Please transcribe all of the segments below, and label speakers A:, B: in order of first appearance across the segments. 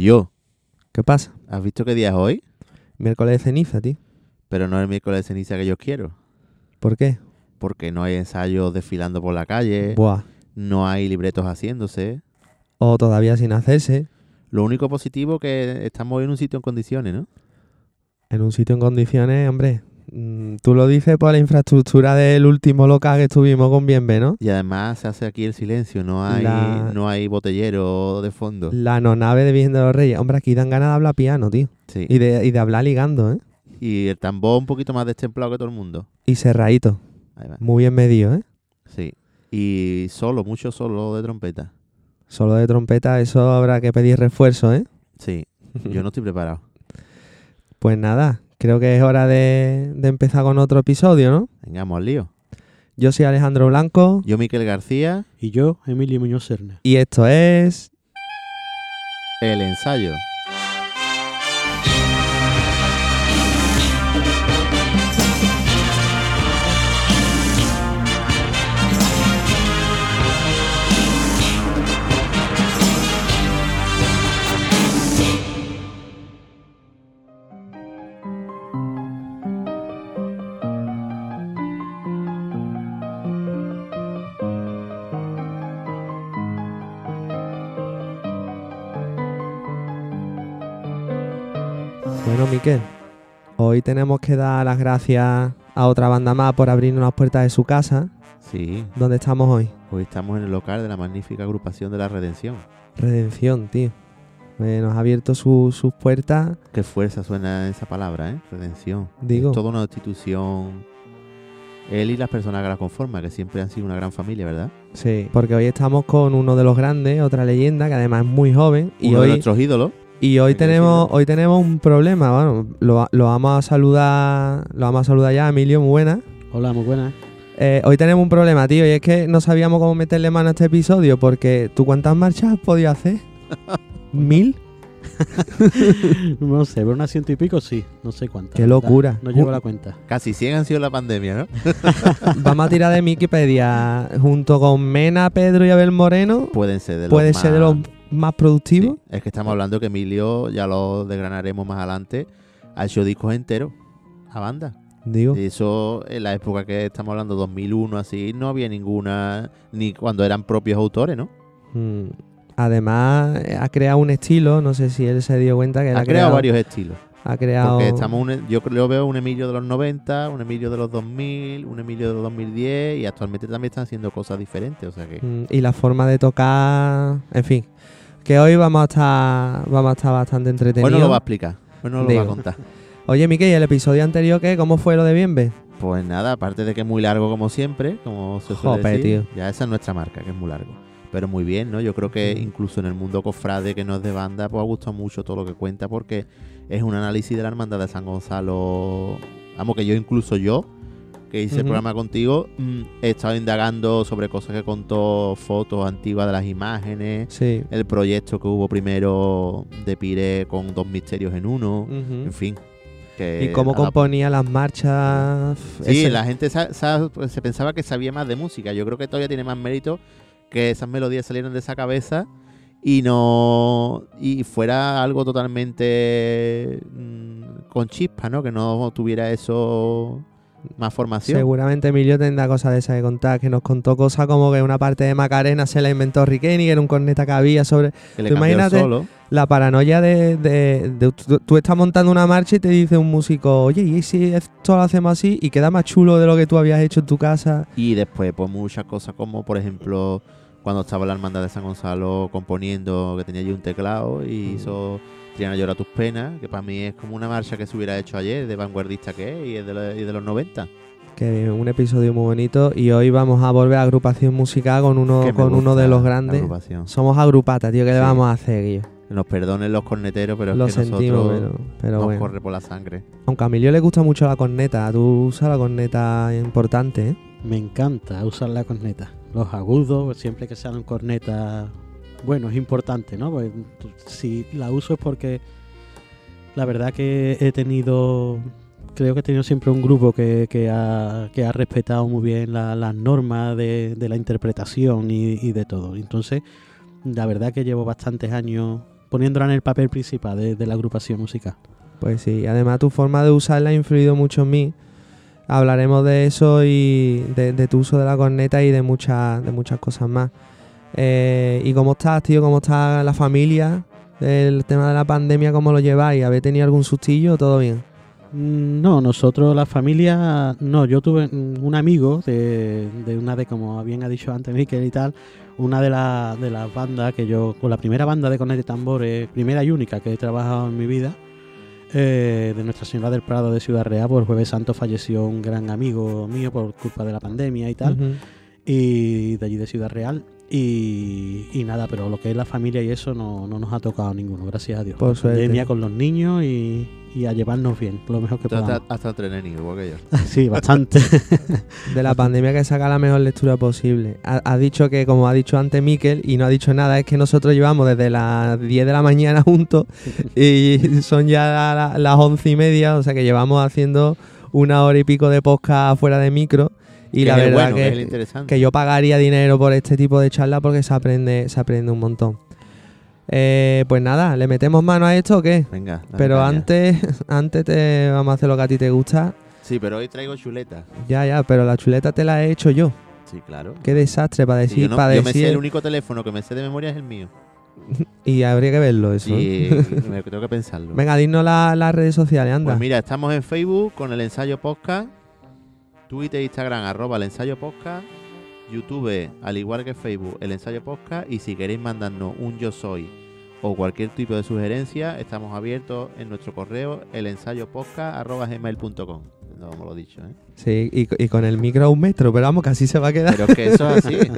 A: Yo,
B: ¿Qué pasa?
A: ¿has visto qué día es hoy?
B: Miércoles de ceniza, tío.
A: Pero no es el miércoles de ceniza que yo quiero.
B: ¿Por qué?
A: Porque no hay ensayos desfilando por la calle,
B: Buah.
A: no hay libretos haciéndose.
B: O todavía sin hacerse.
A: Lo único positivo que estamos en un sitio en condiciones, ¿no?
B: En un sitio en condiciones, hombre. Mm, Tú lo dices por la infraestructura del último local que estuvimos con Bienve, ¿no?
A: Y además se hace aquí el silencio, no hay,
B: La-
A: no hay botellero de fondo.
B: La nonave de Virgen de los Reyes. Hombre, aquí dan ganas de hablar piano, tío.
A: Sí.
B: Y de, y de hablar ligando, ¿eh?
A: Y el tambor un poquito más destemplado que todo el mundo.
B: Y cerradito.
A: Ahí va.
B: Muy bien medido, ¿eh?
A: Sí. Y solo, mucho solo de trompeta.
B: Solo de trompeta, eso habrá que pedir refuerzo, ¿eh?
A: Sí. Yo no estoy preparado.
B: Pues nada, creo que es hora de, de empezar con otro episodio, ¿no?
A: Vengamos al lío.
B: Yo soy Alejandro Blanco
A: Yo, Miquel García,
C: Y yo, Emilio Muñoz Serna.
B: y esto es...
A: el ensayo.
B: Miquel, hoy tenemos que dar las gracias a otra banda más por abrirnos las puertas de su casa.
A: Sí.
B: ¿Dónde estamos hoy?
A: Hoy estamos en el local de la magnífica agrupación de la Redención.
B: Redención, tío. Eh, nos ha abierto su- sus puertas,
A: Qué fuerza suena esa palabra, ¿eh? Redención.
B: digo.
A: Es toda una institución. Él y las personas que la conforman, que siempre han sido una gran familia, ¿verdad?
B: Sí, porque hoy estamos con uno de los grandes, otra leyenda que además es muy joven. Y
A: Uno de
B: hoy,
A: nuestros ídolos.
B: Y hoy tenemos, hoy tenemos un problema. Bueno, lo, lo vamos a saludar, lo vamos a saludar ya, Emilio, muy buena.
C: Hola, muy buenas.
B: Eh, hoy tenemos un problema, tío, y es que no sabíamos cómo meterle mano a este episodio, porque ¿tú cuántas marchas has podido hacer? ¿Mil?
C: No sé, pero unas ciento y pico sí, no sé cuántas.
B: Qué locura.
C: No llevo la cuenta.
A: Casi 100 han sido la pandemia, ¿no?
B: Vamos a tirar de Wikipedia junto con Mena, Pedro y Abel Moreno.
A: Pueden ser de los
B: Puede
A: más...
B: ser de los más productivos.
A: Sí, Es que estamos hablando que Emilio, ya lo desgranaremos más adelante, ha hecho discos enteros a banda.
B: Digo,
A: Y eso, en la época que estamos hablando, 2001, así, no había ninguna, ni cuando eran propios autores, ¿no?
B: mm, además ha creado un estilo, no sé si él se dio cuenta que él
A: Ha creado varios estilos.
B: Ha creado.
A: Porque estamos un- yo creo veo un Emilio de los 90, un Emilio de los 2000, un Emilio de los 2010 y actualmente también están haciendo cosas diferentes. O sea que
B: Mm, y la forma de tocar, en fin, que hoy vamos a estar, vamos a estar bastante entretenidos.
A: no lo va a explicar, hoy no lo va a contar.
B: Oye, Miquel, ¿y el episodio anterior qué? ¿Cómo fue lo de Bienve?
A: Pues nada, aparte de que es muy largo como siempre, como se suele
B: Jope,
A: decir,
B: tío.
A: ya esa es nuestra marca, que es muy largo. Pero muy bien, ¿no? Yo creo que
B: Mm.
A: incluso en el mundo cofrade que no es de banda, pues ha gustado mucho todo lo que cuenta porque es un análisis de la hermandad de San Gonzalo. Vamos, que yo incluso yo, que hice el programa contigo, mm, he estado indagando sobre cosas que contó, fotos antiguas de las imágenes,
B: Sí.
A: el proyecto que hubo primero de Pire con dos misterios en uno, en fin. Que
B: Y cómo componía las marchas.
A: Sí,
B: ese-
A: la gente sa- sa- pues, se pensaba que sabía más de música. Yo creo que todavía tiene más mérito que esas melodías salieron de esa cabeza y no y fuera algo totalmente mm, con chispa, ¿no? Que no tuviera eso más formación.
B: Seguramente Emilio tendrá cosas de esas que contar, que nos contó cosas como que una parte de Macarena se la inventó Riqueni, que era un corneta que había sobre
A: Que le
B: tú imagínate-
A: solo.
B: la paranoia de, de- de- tú, tú estás montando una marcha y te dice un músico, oye, ¿y si esto lo hacemos así y queda más chulo de lo que tú habías hecho en tu casa?
A: Y después, pues muchas cosas como, por ejemplo, cuando estaba la hermandad de San Gonzalo componiendo, que tenía allí un teclado y
B: Mm.
A: hizo Triana llora tus penas, que para mí es como una marcha que se hubiera hecho ayer, de vanguardista que es, y es de, la- y de los 90.
B: Que un episodio muy bonito y hoy vamos a volver a agrupación musical con uno,
A: Que
B: con uno de los grandes.
A: agrupación.
B: Somos agrupata, tío, ¿qué le vamos a hacer, Guillo?
A: Nos perdonen los corneteros, pero
B: Lo
A: es que
B: sentimos,
A: nosotros
B: pero, pero
A: nos
B: bueno.
A: corre por la sangre.
B: Aunque a Emilio le gusta mucho la corneta, tú usas la corneta importante, ¿eh?
C: Me encanta usar la corneta. Los agudos, siempre que sean cornetas, bueno, es importante, ¿no? Pues, si la uso es porque la verdad que he tenido, creo que he tenido siempre un grupo que, que ha, que ha respetado muy bien la- las normas de, de la interpretación y, de todo. Entonces, la verdad que llevo bastantes años poniéndola en el papel principal de, de la agrupación musical.
B: Pues sí, además tu forma de usarla ha influido mucho en mí. Hablaremos de eso y de, de tu uso de la corneta y de muchas, de muchas cosas más. Eh, ¿Y cómo estás, tío? ¿Cómo está la familia? El tema de la pandemia, ¿cómo lo lleváis? ¿Habéis tenido algún sustillo todo bien?
C: Mm, No, nosotros, la familia, no, yo tuve un amigo de, de una de, como bien ha dicho antes Miquel y tal, una de, la- de las bandas que yo, con la primera banda de cornet y tambores, primera y única que he trabajado en mi vida, eh, de Nuestra Señora del Prado de Ciudad Real, por Jueves Santo falleció un gran amigo mío por culpa de la pandemia y tal, y de allí de Ciudad Real. Y, y nada, pero lo que es la familia y eso no, no nos ha tocado ninguno, gracias a Dios.
B: Por
C: pandemia con los niños y, y a llevarnos bien, lo mejor que podamos.
A: Hasta, hasta igual que yo.
C: Sí, bastante.
B: De la pandemia que saca la mejor lectura posible. Ha- Has dicho que, como ha dicho antes Miquel, y no ha dicho nada, es que nosotros llevamos desde las 10 de la mañana juntos y son ya la- las once y media, o sea que llevamos haciendo una hora y pico de podcast fuera de micro. Y la verdad
A: bueno, que
B: que, yo pagaría dinero por este tipo de charla porque se aprende, se aprende un montón. Eh, pues nada, ¿le metemos mano a esto o qué?
A: Venga.
B: Pero
A: caña.
B: antes, antes te vamos a hacer lo que a ti te gusta.
A: Sí, pero hoy traigo chuleta.
B: Ya, ya, pero la chuleta te la he hecho yo.
A: Sí, claro.
B: Qué desastre para
A: Sí,
B: decir,
A: yo, no-
B: para
A: yo me
B: decir.
A: sé el único teléfono que me sé de memoria es el mío.
B: Y habría que verlo eso.
A: Sí, me tengo que pensarlo.
B: Venga, dinos la- las redes sociales, anda.
A: Pues mira, estamos en Facebook con el ensayo podcast, Twitter, Instagram, arroba el ensayo podcast, YouTube, al igual que Facebook, el ensayo podcast, y si queréis mandarnos un yo soy o cualquier tipo de sugerencia, estamos abiertos en nuestro correo, el ensayo gmail.com. No como lo he dicho, ¿eh?
B: Sí, y, y con el micro a un metro, pero vamos, que así se va a quedar.
A: Pero es que eso es así.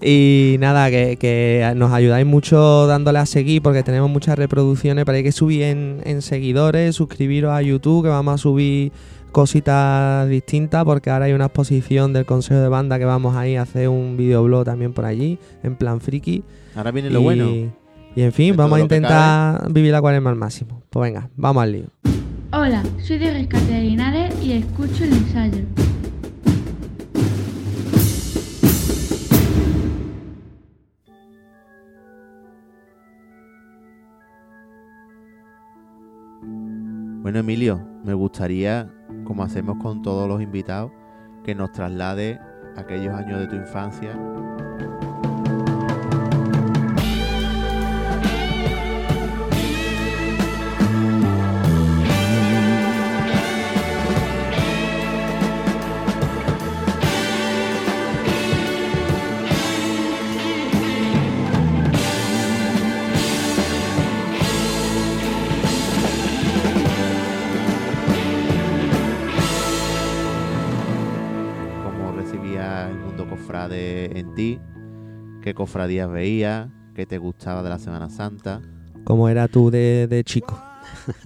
B: Y nada, que, que nos ayudáis mucho dándole a seguir porque tenemos muchas reproducciones, pero hay que subir en, en seguidores, suscribiros a YouTube, que vamos a subir cositas distintas porque ahora hay una exposición del Consejo de Banda que vamos a ir a hacer un videoblog también por allí, en plan friki.
A: Ahora viene lo
B: y,
A: bueno.
B: y en fin,
A: De
B: vamos a intentar vivir la cuaresma al máximo. Pues venga, vamos al lío.
D: Hola, soy de Rescate de Linares y escucho el ensayo.
A: Bueno, Emilio, me gustaría, como hacemos con todos los invitados, que nos traslade aquellos años de tu infancia. Cofrade en ti, qué cofradías veías, qué te gustaba de la Semana Santa.
B: Como era tú de, de chico.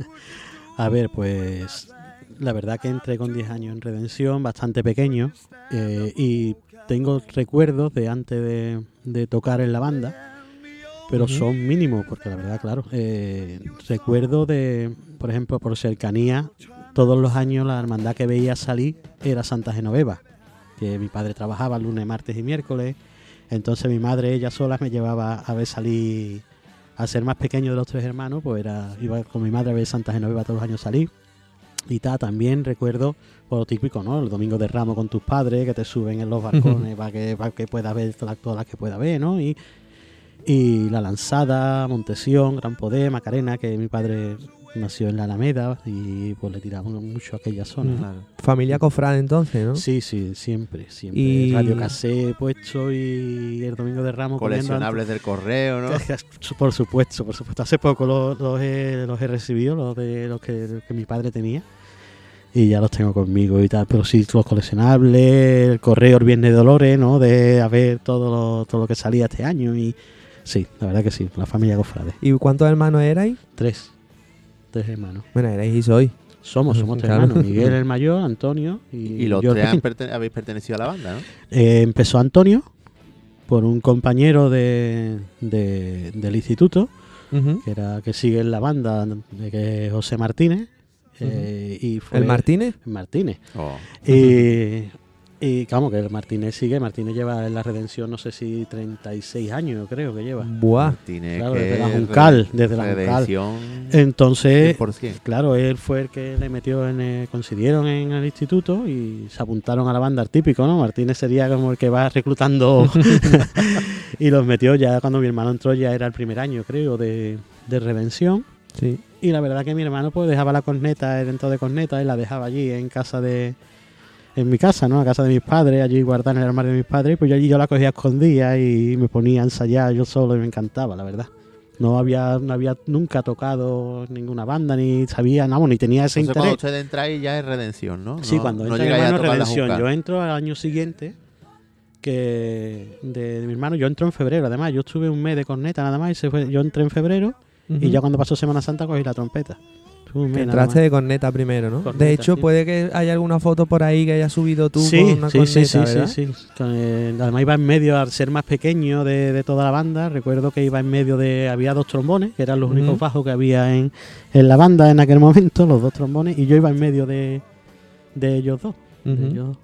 C: A ver, pues la verdad que entré con 10 años en Redención, bastante pequeño, eh, y tengo recuerdos de antes de, de tocar en la banda, pero son mínimos, porque la verdad, claro, eh, recuerdo de, por ejemplo, por cercanía, todos los años la hermandad que veía salir era Santa Genoveva, que mi padre trabajaba lunes, martes y miércoles, entonces mi madre, ella sola, me llevaba a ver salir al ser más pequeño de los tres hermanos, pues era, iba con mi madre a ver Santa Genoveva todos los años salir. Y ta, también recuerdo por lo típico, ¿no? El domingo de ramo con tus padres, que te suben en los balcones para que, para que puedas ver todas, todas las que puedas ver, ¿no? Y, y la lanzada, Montesión, Gran Poder, Macarena, que mi padre nació en la Alameda y pues le tiramos mucho a aquella zona.
B: Familia cofrade entonces, ¿no?
C: Sí, sí, siempre, siempre.
B: Y-
C: Radio Casé puesto y el domingo de ramo comiendo
A: Coleccionables del correo, ¿no?
C: Por supuesto, por supuesto. Hace poco los, los he, los he recibido, los de los que, que mi padre tenía. Y ya los tengo conmigo y tal. Pero sí, los coleccionables, el correo el Viernes de Dolores, ¿no? De a ver todo lo, todo lo que salía este año. Y sí, la verdad que sí, la familia Cofrade.
B: ¿Y cuántos hermanos erais?
C: Tres. Tres hermanos.
B: Bueno, erais y sois.
C: Somos, somos tres hermanos. Miguel el mayor, Antonio y,
A: Y los tres han habéis pertenecido a la banda, ¿no?
C: Eh, empezó Antonio por un compañero de, de- del instituto que era que sigue en la banda de que es José Martínez eh, y fue
B: ¿El Martínez?
C: Martínez
A: Oh.
C: y, Y vamos, que el Martínez sigue. Martínez lleva en la redención, no sé si 36 años, creo que lleva.
B: Buah.
A: Tiene
C: Claro,
A: que
C: desde la Juncal, desde la Juncal. Entonces,
A: 100%.
C: claro, él fue el que le metió en. el- coincidieron en el instituto y se apuntaron a la banda, el típico, ¿no? Martínez sería como el que va reclutando y los metió ya cuando mi hermano entró, ya era el primer año, creo, de, de redención.
B: Sí.
C: Y la verdad que mi hermano pues dejaba la corneta dentro de corneta y la dejaba allí en casa de... En mi casa, ¿no? A casa de mis padres, allí guardada en el armario de mis padres. Pues yo allí yo la cogía escondida y me ponía a ensayar yo solo y me encantaba, la verdad. No había, no había nunca tocado ninguna banda, ni sabía, no, ni tenía ese
A: Entonces, cuando
C: interés.
A: usted entra ahí ya es redención, ¿no?
C: Sí,
A: No-
C: cuando
A: no
C: entra mi
A: llegáis a
C: hermano
A: la
C: Redención. Yo entro al año siguiente que de, de mi hermano, yo entro en febrero, además, yo estuve un mes de corneta nada más y se fue, yo entré en febrero y ya cuando pasó Semana Santa cogí la trompeta.
B: Que
C: nada
B: entraste de corneta primero, ¿no?
C: Corneta,
B: de hecho,
C: sí.
B: puede que haya alguna foto por ahí que hayas subido tú
C: sí,
B: con una
C: sí,
B: corneta,
C: sí, sí,
B: ¿verdad?
C: sí, eh, además iba en medio, al ser más pequeño de, de toda la banda, recuerdo que iba en medio de, había dos trombones, que eran los únicos bajos que había en, en la banda en aquel momento, los dos trombones, y yo iba en medio de, de ellos dos. de
B: Ujú.
C: ellos-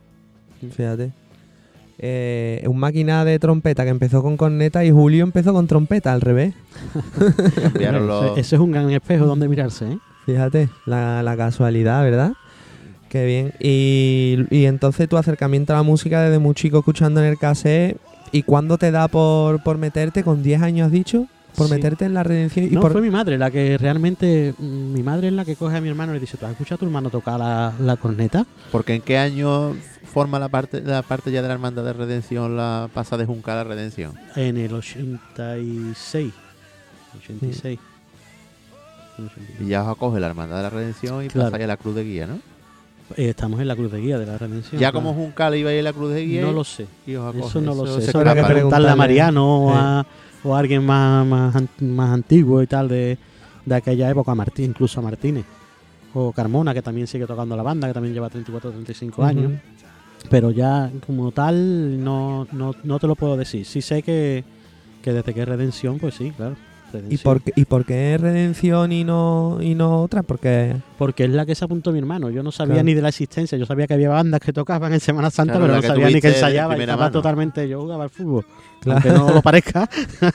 B: Fíjate. Eh, un máquina de trompeta que empezó con corneta y Julio empezó con trompeta al revés.
A: Los...
C: Ese es un gran espejo donde mirarse, ¿eh?
B: Fíjate, la, la casualidad, ¿verdad? Qué bien. Y, y entonces tu acercamiento a la música desde muy chico escuchando en el cassette. ¿Y cuándo te da por, por meterte? ¿Con 10 años has dicho? Por
C: Sí.
B: meterte en la redención. Y
C: no,
B: por...
C: fue mi madre la que realmente, mm, mi madre es la que coge a mi hermano y le dice, ¿tú has escuchado a tu hermano tocar la, la corneta?
A: Porque en qué año forma la parte la parte ya de la hermandad de redención la pasa de Juncal a redención.
C: En el 86. 86.
A: Y ya os acoge la hermandad de la redención y
C: Claro.
A: pasáis a la cruz de guía, ¿no?
C: Eh, estamos en la cruz de guía de la redención.
A: ya
C: claro.
A: como Juncal iba a ir a la cruz de guía
C: No lo sé. Eso no lo sé. Eso habrá que preguntarle a. Mariano o,
B: Sí.
C: a, o a alguien más, más, más antiguo y tal de, de aquella época, a Martín, incluso a Martínez. O Carmona, que también sigue tocando la banda, que también lleva 34 o 35 años.
B: Ujú.
C: Pero ya como tal no, no, no te lo puedo decir. Sí sé que, que desde que es Redención, pues sí, claro.
B: ¿Y por, qué, ¿Y por qué redención y no, y no otra? Porque
C: Porque es la que se apuntó mi hermano. Yo no sabía
B: Claro.
C: ni de la existencia. Yo sabía que había bandas que tocaban en Semana Santa,
A: Claro,
C: pero no sabía ni que ensayaba. Y estaba
A: mano.
C: totalmente. Yo jugaba al fútbol.
B: Claro.
C: Aunque no lo parezca.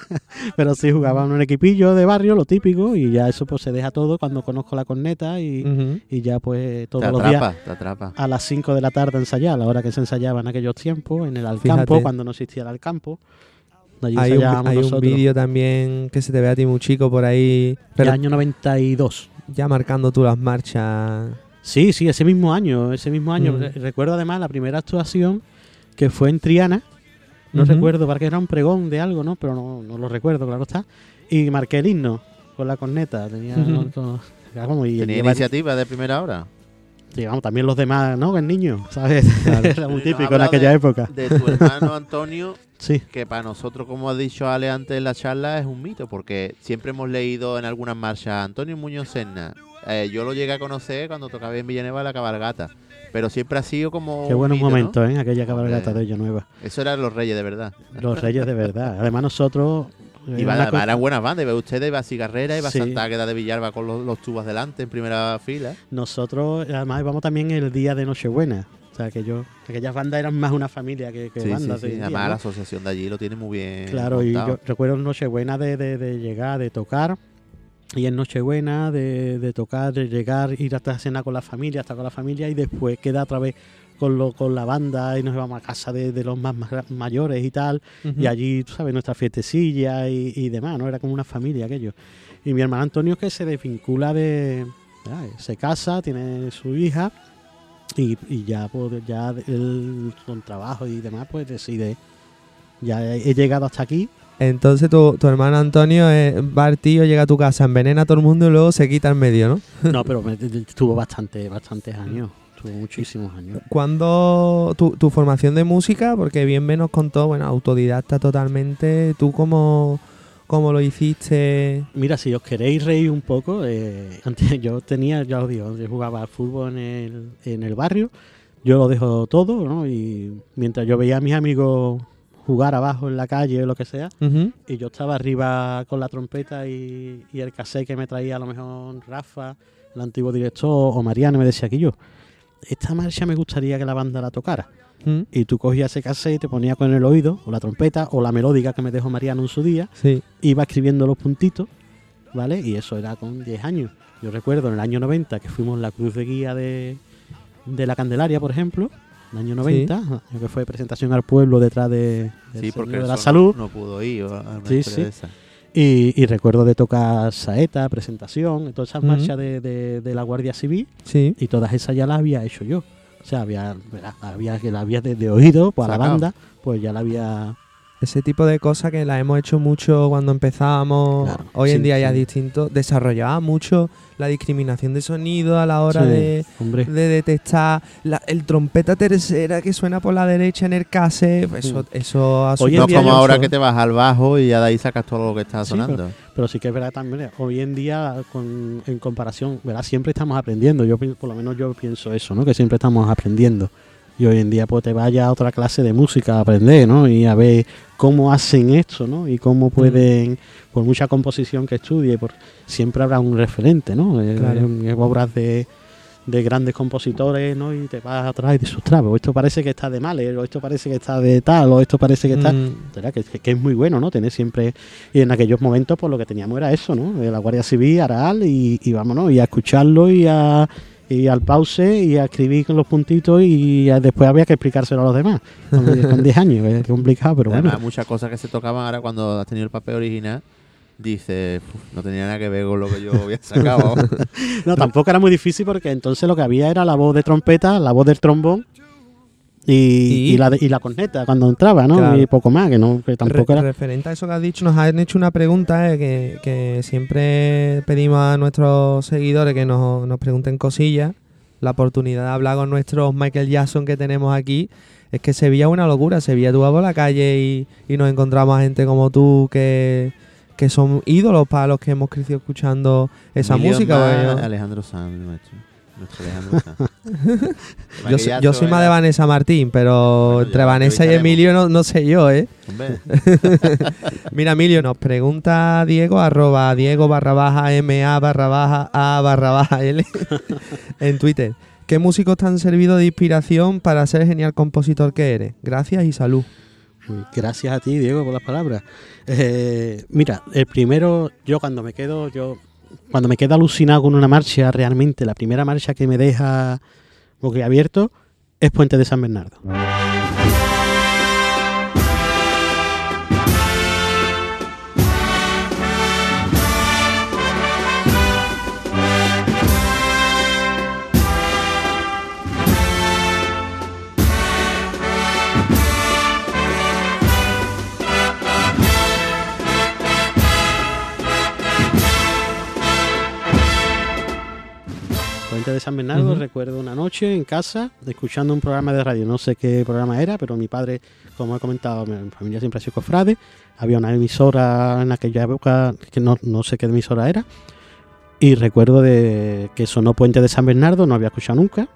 C: pero sí jugaba en un equipillo de barrio, lo típico. Y ya eso pues se deja todo cuando conozco la corneta. Y, y ya pues
A: te
C: todos los días
A: atrapa, te atrapa.
C: a las 5 de la tarde a ensayar, a la hora que se ensayaba en aquellos tiempos, en el
B: Fíjate.
C: Alcampo, cuando no existía el Alcampo. Allí
B: hay un, hay vídeo también que se te ve a ti muy chico por ahí,
C: El año 92.
B: ya marcando tú las marchas.
C: Sí, sí, ese mismo año, ese mismo año.
B: Mm.
C: Re- Recuerdo además la primera actuación que fue en Triana. No recuerdo, porque era un pregón de algo, ¿no? Pero no, no lo recuerdo, claro está. Y marqué el himno con la corneta. Tenía, y
A: Tenía iniciativa de primera hora.
C: Sí, vamos, también los demás, ¿no? El niño, ¿sabes?
B: Claro.
C: era muy típico en aquella
A: de-
C: época.
A: De tu hermano Antonio,
C: Sí,
A: que para nosotros, como ha dicho Ale antes en la charla, es un mito, porque siempre hemos leído en algunas marchas Antonio Muñoz Serna. Eh, yo lo llegué a conocer cuando tocaba en Villanueva la cabalgata, pero siempre ha sido como.
C: qué buenos
A: mito, ¿no?
C: momentos, ¿eh? Aquella cabalgata
A: Hombre.
C: de Villanueva.
A: Eso eran los reyes de verdad.
C: Los reyes de verdad. Además nosotros...
A: Y va-
C: co-
A: eran buenas bandas, iba ustedes, iba Cigarrera, iba
C: Sí.
A: Santa Águeda de Villalba con los, los tubas delante en primera fila.
C: Nosotros, además, íbamos también el día de Nochebuena. O sea, que yo, aquellas bandas eran más una familia que, que
A: Sí, sí,
C: bandas.
A: sí.
C: día,
A: Además
C: ¿no?
A: la asociación de allí lo tiene muy bien.
C: Claro, y yo recuerdo Nochebuena de, de, de llegar, de tocar. Y en Nochebuena de, de tocar, de llegar, ir hasta cena con la familia, hasta con la familia y después queda otra vez con, lo, con la banda y nos íbamos a casa de, de los más, ma- mayores y tal. Y allí, tú sabes, nuestra fiestecilla y, y demás, ¿no? Era como una familia aquello. Y mi hermano Antonio es que se desvincula de... Se casa, tiene su hija y, y ya, pues, ya él con trabajo y demás, pues decide... Ya he llegado hasta aquí
B: Entonces tu, tu hermano Antonio eh, va al tío, llega a tu casa, envenena a todo el mundo y luego se quita en medio, ¿no?
C: No, pero me- estuvo bastante, bastantes años. Muchísimos años.
B: Cuando tu, tu formación de música, porque bien me nos contó, bueno, autodidacta totalmente, ¿tú cómo, cómo lo hiciste?
C: Mira, si os queréis reír un poco, eh, antes yo tenía, ya os digo, yo jugaba al fútbol en el, en el barrio, yo lo dejo todo, ¿no? Y mientras yo veía a mis amigos jugar abajo en la calle o lo que sea, y yo estaba arriba con la trompeta y, y el cassette que me traía a lo mejor Rafa, el antiguo director, o Mariano, me decía que yo, esta marcha me gustaría que la banda la tocara.
B: ¿Mm?
C: Y tú cogías ese cassette y te ponías con el oído, o la trompeta, o la melódica que me dejó Mariano en su día,
B: Sí.
C: iba escribiendo los puntitos, ¿vale? Y eso era con 10 años. Yo recuerdo en el año 90 que fuimos la cruz de guía de, de la Candelaria, por ejemplo, en el año 90, ajá, que fue presentación al pueblo detrás de,
A: Sí, porque
C: de la Salud.
A: No, no pudo ir a una
C: Sí, sí.
A: de esa.
C: Y, y recuerdo de tocar saeta, presentación, todas esas marchas de, de- de la Guardia Civil,
B: Sí.
C: y todas esas ya las había hecho yo. O sea, había, había que la había de, de oído, pues a la banda, pues ya la había.
B: Ese tipo de cosas que las hemos hecho mucho cuando empezábamos.
C: Claro,
B: Hoy en
C: sí,
B: día ya
C: sí.
B: es distinto. Desarrollaba mucho la discriminación de sonido a la hora
C: Sí,
B: de, de detectar la- el trompeta tercera que suena por la derecha en el cassette. pues Eso, eso ha
C: Hoy en
A: No como ahora
C: uso-
A: que te vas al bajo y ya de ahí sacas todo lo que está
C: Sí,
A: sonando.
C: pero sí que es verdad también. Hoy en día, con, en comparación, ¿verdad? Siempre estamos aprendiendo. Yo por lo menos yo pienso eso, ¿no? Que siempre estamos aprendiendo. Y hoy en día, pues te vaya a otra clase de música a aprender, ¿no? Y a ver cómo hacen esto, ¿no? Y cómo pueden, por mucha composición que estudie, por, siempre habrá un referente, ¿no? Eh,
B: Claro.
C: eh, obras de, de grandes compositores, ¿no? Y te vas atrás y dices, ostras, o esto parece que está de Mahler, o esto parece que está de tal, o esto parece que está...
B: Mm.
C: Que, que- es muy bueno, ¿no? Tener siempre. Y en aquellos momentos, pues lo que teníamos era eso, ¿no? Eh, La Guardia Civil, Aral, y, y vámonos, y a escucharlo y a. Y al pause y a escribir con los puntitos y después había que explicárselo a los demás. Con con 10 años, es complicado, pero bueno.
A: Además, muchas cosas que se tocaban ahora cuando has tenido el papel original, dices, "Uf, no tenía nada que ver con lo que yo había sacado.
C: No, tampoco era muy difícil porque entonces lo que había era la voz de trompeta, la voz del trombón y,
B: Y-
C: y la, y la corneta cuando entraba, ¿no?
B: Claro.
C: Y poco más, que no que tampoco
B: Re-
C: era.
B: Referente a eso que has dicho, nos han hecho una pregunta eh, que, que siempre pedimos a nuestros seguidores que nos, nos pregunten cosillas. La oportunidad de hablar con nuestros Michael Jackson que tenemos aquí es que Sevilla es una locura. Sevilla tú vas por la calle y, y nos encontramos a gente como tú que, que son ídolos para los que hemos crecido escuchando esa
A: Emilio
B: música. yo-
A: Alejandro Sanz, nuestro.
B: Yo, soy- yo soy más de Vanessa Martín, pero
A: Bueno,
B: entre Vanessa y. Emilio no, no sé yo, ¿eh? Mira, Emilio, nos pregunta Diego, arroba Diego barra baja MA barra baja A barra baja L en Twitter. ¿Qué músicos te han servido de inspiración para ser el genial compositor que eres? Gracias y salud.
C: Gracias a ti, Diego, por las palabras. Eh, mira, el primero, yo cuando me quedo, yo cuando me quedo alucinado con una marcha, realmente la primera marcha que me deja abierto es Puente de San Bernardo. De San Bernardo, recuerdo una noche en casa, escuchando un programa de radio, no sé qué programa era, pero mi padre, como he comentado, mi familia siempre ha sido cofrade, había una emisora en aquella época, que no, no sé qué emisora era, y recuerdo de que sonó Puente de San Bernardo, no había escuchado nunca,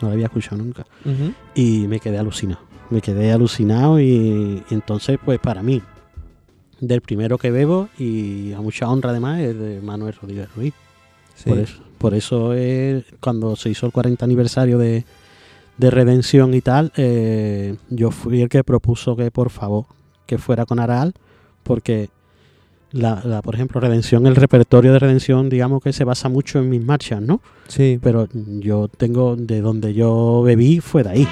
C: no lo había escuchado nunca,
B: Ujú.
C: y me quedé alucinado, me quedé alucinado y, y entonces pues para mí, del primero que bebo y a mucha honra además es de Manuel Rodríguez Ruiz.
B: Sí.
C: Por eso, por eso eh, cuando se hizo el 40 aniversario de, de Redención y tal, eh, yo fui el que propuso que por favor que fuera con Aral, porque la, la, por ejemplo Redención, el repertorio de Redención, digamos que se basa mucho en mis marchas, ¿no?
B: Sí.
C: Pero yo tengo, de donde yo bebí fue de ahí.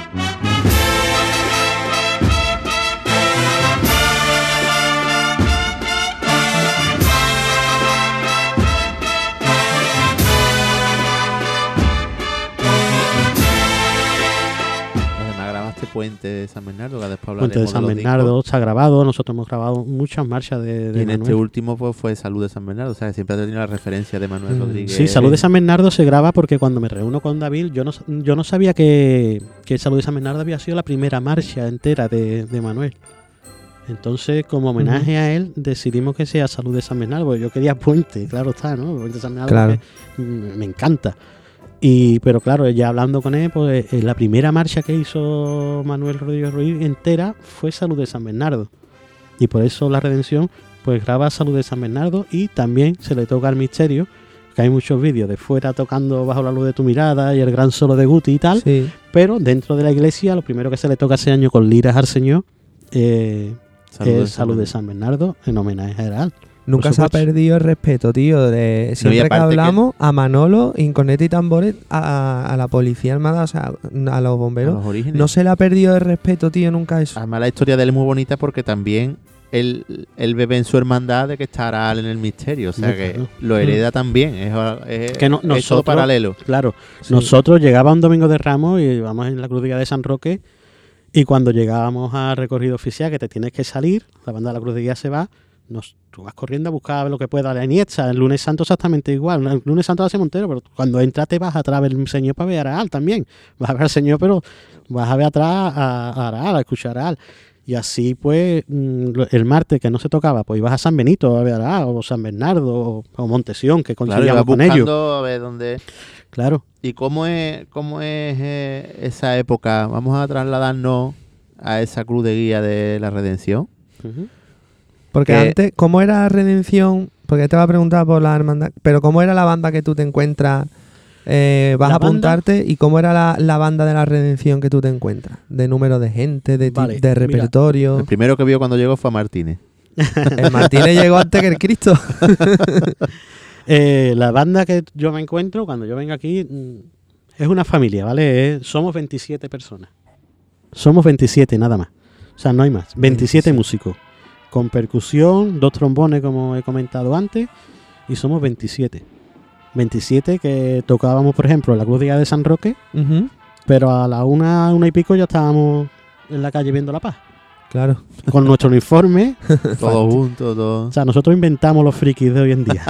A: Puente de San Bernardo, que después
C: Puente de San
A: los
C: Bernardo ha grabado, nosotros hemos grabado muchas marchas de, de
A: Y en este último pues, fue Salud de San Bernardo, o sea, siempre ha tenido la referencia de Manuel
B: Mm,
A: Rodríguez.
C: Sí, Salud de San Bernardo se graba porque cuando me reúno con David, yo no, yo no sabía que, que Salud de San Bernardo había sido la primera marcha entera de, de Manuel. Entonces, como homenaje a él, decidimos que sea Salud de San Bernardo, porque yo quería Puente, claro está, ¿no? Puente de San Bernardo
B: Claro.
C: me encanta. Y, pero claro, ya hablando con él, pues eh, la primera marcha que hizo Manuel Rodríguez Ruiz entera fue Salud de San Bernardo. Y por eso la redención, pues graba Salud de San Bernardo y también se le toca al misterio, porque hay muchos vídeos de fuera tocando bajo la luz de tu mirada y el gran solo de Guti y tal,
B: Sí.
C: pero dentro de la iglesia lo primero que se le toca ese año con liras al Señor eh,
A: Salud
C: es Salud de San Bernardo en homenaje a Herald.
B: Nunca se ha perdido el respeto, tío. De, siempre que
A: aparte que-
B: hablamos, a Manolo, Incorneta y Tambores, a, a la policía armada, o sea, a los
A: A
B: bomberos.
A: los orígenes.
B: No se le ha perdido el respeto, tío, nunca eso.
A: Además, la historia de él es muy bonita porque también él, él bebe en su hermandad de que estará en el misterio. O sea, que
C: claro.
A: lo hereda también. Es, es,
C: Que no-
A: es todo
C: nosotros-
A: paralelo.
C: Claro,
B: Sí.
C: nosotros llegaba un domingo de Ramos y íbamos en la crudilla de San Roque y cuando llegábamos al recorrido oficial que te tienes que salir, la banda de la Cruz de Guía se va, nos, tú vas corriendo a buscar lo que pueda la Iniesta, el lunes santo exactamente igual, el lunes santo hace Montero, pero cuando entras te vas atrás del Señor para ver a Araal también, vas a ver al Señor pero vas a ver atrás a, a Araal, a escuchar a Araal. Y así pues mm, el martes que no se tocaba, pues ibas a San Benito a ver a o San Bernardo, o, o Montesión, que
A: Claro,
C: coincidíamos
A: iba
C: con ellos.
A: a ver dónde...
C: Claro.
A: ¿Y cómo es, cómo es eh, esa época? Vamos a trasladarnos a esa cruz de guía de la redención.
C: Ujú.
B: Porque
A: que-
B: antes, ¿cómo era Redención? Porque te va a preguntar por la hermandad, pero ¿cómo era la banda que tú te encuentras? Eh, vas
C: ¿La
B: a
C: banda?
B: apuntarte y cómo era la, la banda de la redención que tú te encuentras, de número de gente, de, ti-
C: Vale,
B: de
C: mira.
B: repertorio.
A: El primero que vio cuando llegó fue a Martínez.
B: El Martínez llegó antes que el Cristo.
C: Eh, la banda que yo me encuentro cuando yo vengo aquí mm, es una familia, ¿vale? Somos 27 personas. Somos 27 nada más. O sea, no hay más. 27
B: 27.
C: músicos. Con percusión, dos trombones como he comentado antes. Y somos 27. 27 que tocábamos, por ejemplo, en la Cruz de San Roque. Pero a la una, una y pico ya estábamos en la calle viendo la paz.
B: Claro.
C: Con nuestro uniforme
A: Todos juntos, todos.
C: O sea, nosotros inventamos los frikis de hoy en día.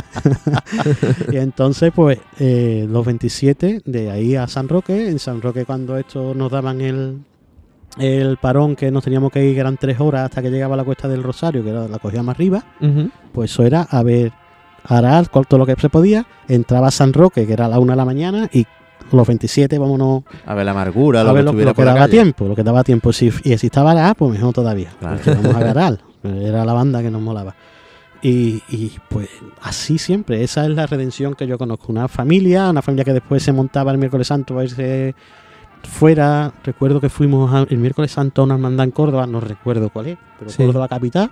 C: y entonces, pues, eh, los 27, de ahí a San Roque. En San Roque, cuando esto nos daban el, el parón que nos teníamos que ir, que eran tres horas hasta que llegaba la cuesta del Rosario, que era la cogía más arriba, pues eso era a ver arar con todo lo que se podía. Entraba a San Roque, que era a la una de la mañana, y los 27, vámonos
A: A ver la amargura,
C: a
A: lo
C: ver
A: que
C: lo,
A: estuviera
C: lo que daba
A: calle.
C: tiempo, lo que daba tiempo. Si, y si estaba Aral, pues mejor todavía.
A: Claro.
C: Porque vamos a ver Aral. Era la banda que nos molaba. Y, y, pues así siempre, esa es la redención que yo conozco. Una familia, una familia que después se montaba el miércoles santo a irse fuera. Recuerdo que fuimos a- el miércoles santo a una hermandad en Córdoba, no recuerdo cuál es, pero
B: Sí.
C: Córdoba capital.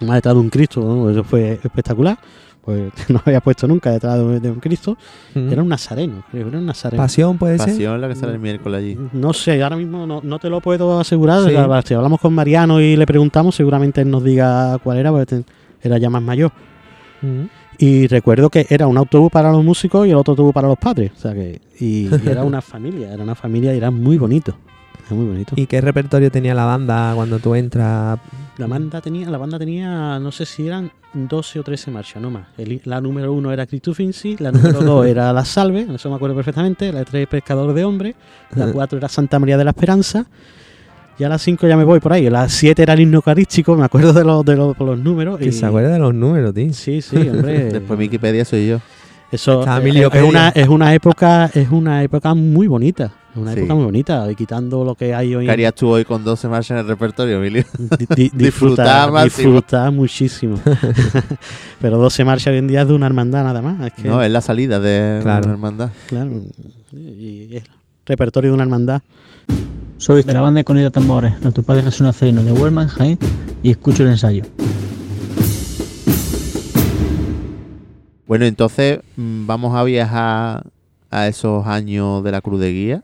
C: Más detrás de un Cristo, ¿no? eso fue espectacular. Pues no había puesto nunca detrás de, de un Cristo. Era un nazareno, creo, era un nazareno.
B: Pasión puede ser.
A: Pasión la que sale el miércoles allí.
C: No sé, ahora mismo no, no te lo puedo asegurar.
B: Sí.
C: O sea, Si hablamos con Mariano y le preguntamos, seguramente él nos diga cuál era, porque era ya más mayor. Y recuerdo que era un autobús para los músicos y el otro autobús para los padres. O sea que, y, y era una familia, era una familia y era muy bonito. Era muy bonito.
B: ¿Y qué repertorio tenía la banda cuando tú entras?
C: La banda tenía, la banda tenía, no sé si eran 12 o 13 marchas, no más. El- la número uno era Cristo Finzi, la número dos era La Salve, eso me acuerdo perfectamente, la tres Pescador de Hombres, la cuatro era Santa María de la Esperanza, y a las 5 ya me voy por ahí. La 7 era el himno eucarístico, me acuerdo de los, de los, números.
B: Que
C: y-
B: se acuerda de los números, tío.
C: Sí, sí, hombre.
A: Después Wikipedia soy yo.
C: Eso es, una, es una época, es una época muy bonita. Es una
A: Sí.
C: época muy bonita, y quitando lo que hay hoy.
A: ¿Qué harías tú hoy con 12 marchas en el repertorio, Emilio?
C: Di- di-
A: Disfrutar
C: disfrutar, muchísimo. Pero 12 marchas hoy en día es de una hermandad nada más. Es que,
A: No, es la salida de
B: Claro.
A: una hermandad.
C: claro, y es repertorio de una hermandad.
E: Soy de la banda de Conida Tambores, nuestro padre Jesús Nazareno de Jaén, y escucho el ensayo.
A: Bueno, entonces mm, vamos a viajar a esos años de la Cruz de Guía.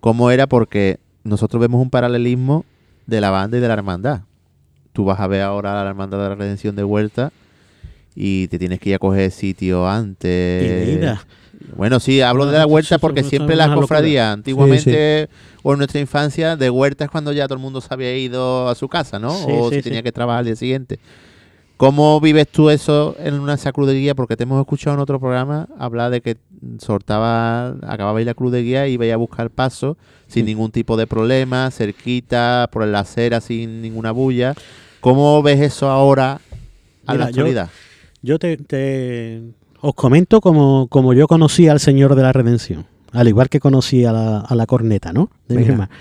A: ¿Cómo era? Porque nosotros vemos un paralelismo de la banda y de la hermandad. Tú vas a ver ahora a la hermandad de la redención de Huerta y te tienes que ir a coger sitio antes.
C: y de ida.
A: Bueno, sí, hablo de la
C: Ah,
A: huerta porque siempre las cofradías, antiguamente o en nuestra infancia, de huerta es cuando ya todo el mundo se había ido a su casa, ¿no? O si tenía que trabajar al día siguiente. ¿Cómo vives tú eso en una esa cruz de guía? Porque te hemos escuchado en otro programa hablar de que la cruz de guía y ibais a buscar paso sin ningún tipo de problema, cerquita, por la acera, sin ninguna bulla. ¿Cómo ves eso ahora a la
C: yo-
A: actualidad?
C: Yo te, te- os comento como, como yo conocí al Señor de la Redención, al igual que conocí a la, a la corneta, ¿no? De mi
B: Venga.
C: hermano.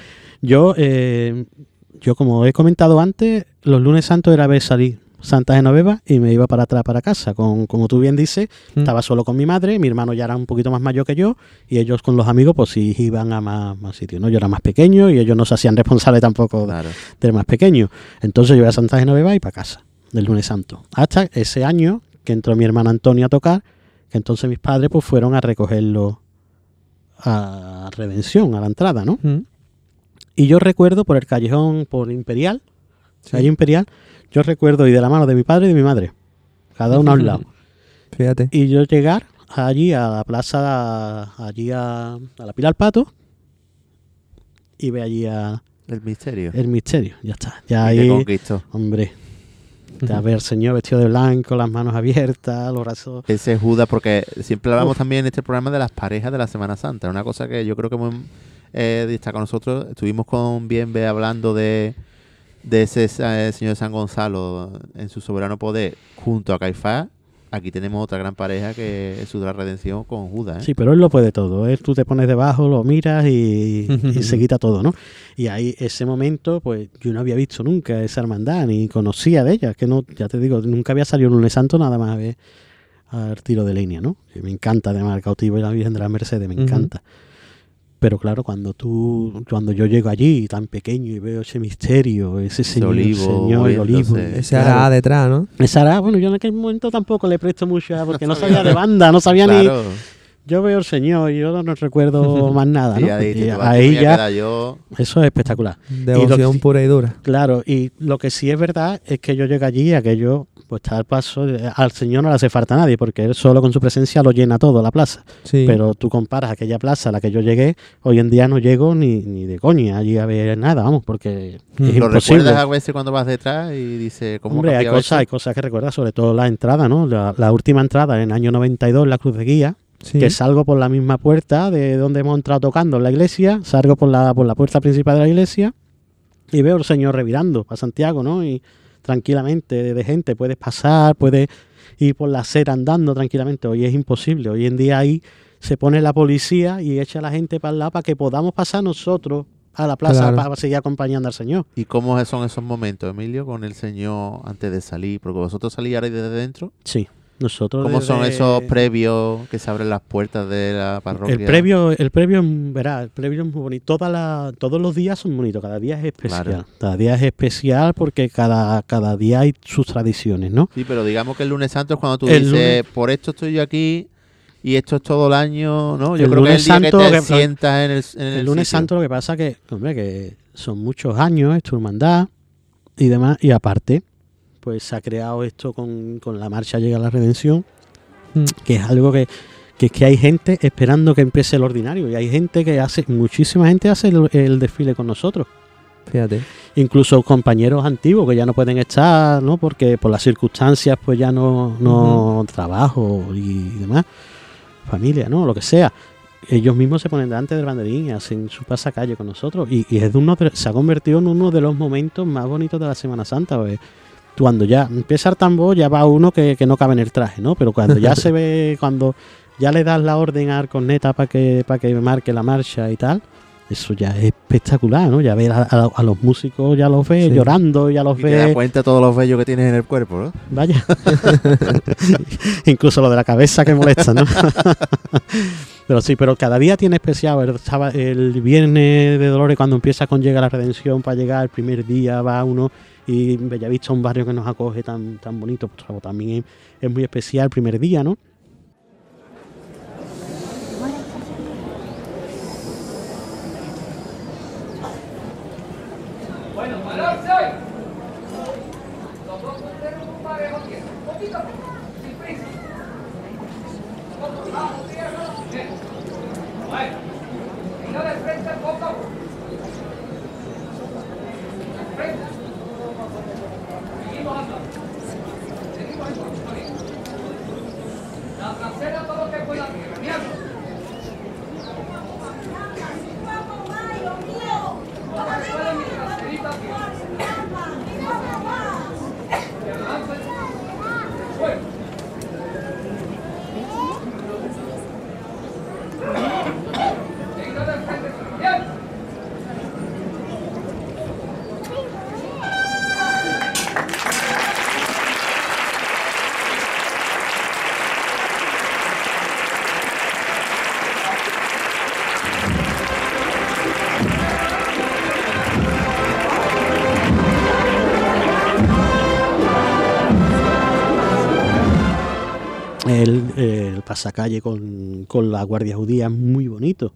C: Yo, eh, yo como he comentado antes, los lunes santos era ver salir Santa Genoveva y me iba para atrás para casa. Con, como tú bien dices,
B: Mm.
C: estaba solo con mi madre, mi hermano ya era un poquito más mayor que yo y ellos con los amigos pues sí iban a más, más sitios, ¿no? Yo era más pequeño y ellos no se hacían responsables tampoco
A: Claro.
C: del más pequeño. Entonces yo iba a Santa Genoveva y para casa, del lunes santo. Hasta ese año que entró mi hermano Antonio a tocar, que entonces mis padres pues fueron a recogerlo a Redención, a la entrada, ¿no?
B: Mm.
C: Y yo recuerdo por el callejón, por Imperial, calle Imperial, yo recuerdo ir de la mano de mi padre y de mi madre, cada uno a un lado.
B: Fíjate.
C: Y yo llegar allí a la plaza, allí a, a la Pila al Pato, y ve allí a
A: El misterio.
C: el misterio, ya está. Ya
A: Y te
C: ahí,
A: conquistó.
C: hombre, a ver, señor vestido de blanco, las manos abiertas, los brazos.
A: Ese Judas, porque siempre hablamos
C: Uf.
A: también en este programa de las parejas de la Semana Santa. Una cosa que yo creo que hemos eh, destacado nosotros. Estuvimos con Bienve hablando de, de ese eh, señor San Gonzalo en su soberano poder junto a Caifás. Aquí tenemos otra gran pareja que es su de la redención con Judas. ¿eh?
C: Sí, pero él lo puede todo. Él tú te pones debajo, lo miras y, y se quita todo, ¿no? Y ahí ese momento, pues yo no había visto nunca esa hermandad, ni conocía de ella. Que no, ya te digo, nunca había salido un lunes santo nada más a ver al tiro de línea, ¿no? Que me encanta además el cautivo y la Virgen de la Mercedes, me encanta. Pero claro, cuando tú, cuando yo llego allí tan pequeño y veo ese misterio, ese señor,
A: olivo
C: señor, el olivo,
A: moviéndose.
B: Ese
C: claro.
B: hará detrás, ¿no?
C: Esa era, bueno, yo en aquel momento tampoco le presto mucha, porque no sabía de banda, no sabía ni, yo veo el Señor y yo no recuerdo más nada,
A: Y
C: ¿no?
A: ahí,
C: Y ahí ya,
A: yo.
C: eso es espectacular.
B: Devoción
C: sí-
B: pura y dura.
C: Claro, y lo que sí es verdad es que yo llego allí y aquello, pues está al paso, al Señor no le hace falta a nadie, porque Él solo con su presencia lo llena todo, la plaza.
B: Sí.
C: Pero tú comparas aquella plaza a la que yo llegué, hoy en día no llego ni, ni de coña allí a ver nada, vamos, porque
B: Mm.
C: es
A: ¿Lo
C: imposible.
A: recuerdas a veces cuando vas detrás y dices, ¿cómo
C: Hombre, hay cosas, hay cosas que recuerdas, sobre todo la entrada, ¿no? La, la última entrada en el año 92, la Cruz de Guía,
B: Sí.
C: que salgo por la misma puerta de donde hemos entrado tocando en la iglesia, salgo por la, por la puerta principal de la iglesia y veo al Señor revirando a Santiago, ¿no? Y tranquilamente, de, gente, puedes pasar, puedes ir por la acera andando tranquilamente. Hoy es imposible, hoy en día ahí se pone la policía y echa a la gente para el lado para que podamos pasar nosotros a la plaza
B: Claro.
C: para seguir acompañando al Señor.
A: ¿Y cómo son esos momentos, Emilio, con el Señor antes de salir? Porque vosotros salís ahora desde dentro.
C: Sí, nosotros...
A: ¿Cómo son esos previos que se abren las puertas de la parroquia?
C: El previo, el previo, es- verá, el previo es muy bonito. Toda la, todos los días son bonitos, cada día es especial.
A: Claro.
C: Cada día es especial porque cada, cada día hay sus tradiciones, ¿no?
A: Sí, pero digamos que el lunes santo es cuando tú
C: El
A: dices, por esto estoy yo aquí y esto es todo el año, ¿no? Yo
C: El
A: creo que es el día
C: santo
A: que te
C: que-
A: sientas en el, en
C: El,
A: el
C: lunes
A: sitio.
C: santo lo que pasa que, hombre, que son muchos años, es tu hermandad y demás, y aparte, pues se ha creado esto con, con la marcha Llega la Redención,
B: Mm.
C: que es algo que, que es que hay gente esperando que empiece el ordinario, y hay gente que hace, muchísima gente hace el, el desfile con nosotros.
B: Fíjate.
C: incluso compañeros antiguos que ya no pueden estar, ¿no? Porque por las circunstancias, pues ya no, no trabajo y demás, familia, ¿no? Lo que sea. Ellos mismos se ponen delante del banderín y hacen su pasacalle con nosotros. Y, y es de uno de- se ha convertido en uno de los momentos más bonitos de la Semana Santa. pues. Cuando ya empieza el tambor, ya va uno que, que no cabe en el traje, ¿no? Pero cuando ya se ve, cuando ya le das la orden al corneta para que, para que marque la marcha y tal, eso ya es espectacular, ¿no? Ya ver a, a- a los músicos, ya los ves
B: Sí.
C: llorando, ya los
A: Y te das
C: ves.
A: cuenta de todos los vellos que tienes en el cuerpo, ¿no?
C: Vaya. Incluso lo de la cabeza que molesta, ¿no? pero sí, pero cada día tiene especial. El, el viernes de Dolores, cuando empieza con Llega la Redención, para llegar el primer día, va uno y Bellavista, un barrio que nos acoge tan, tan bonito, pues, también es, es muy especial el primer día, ¿no? Pasacalle con, con la Guardia Judía es muy bonito.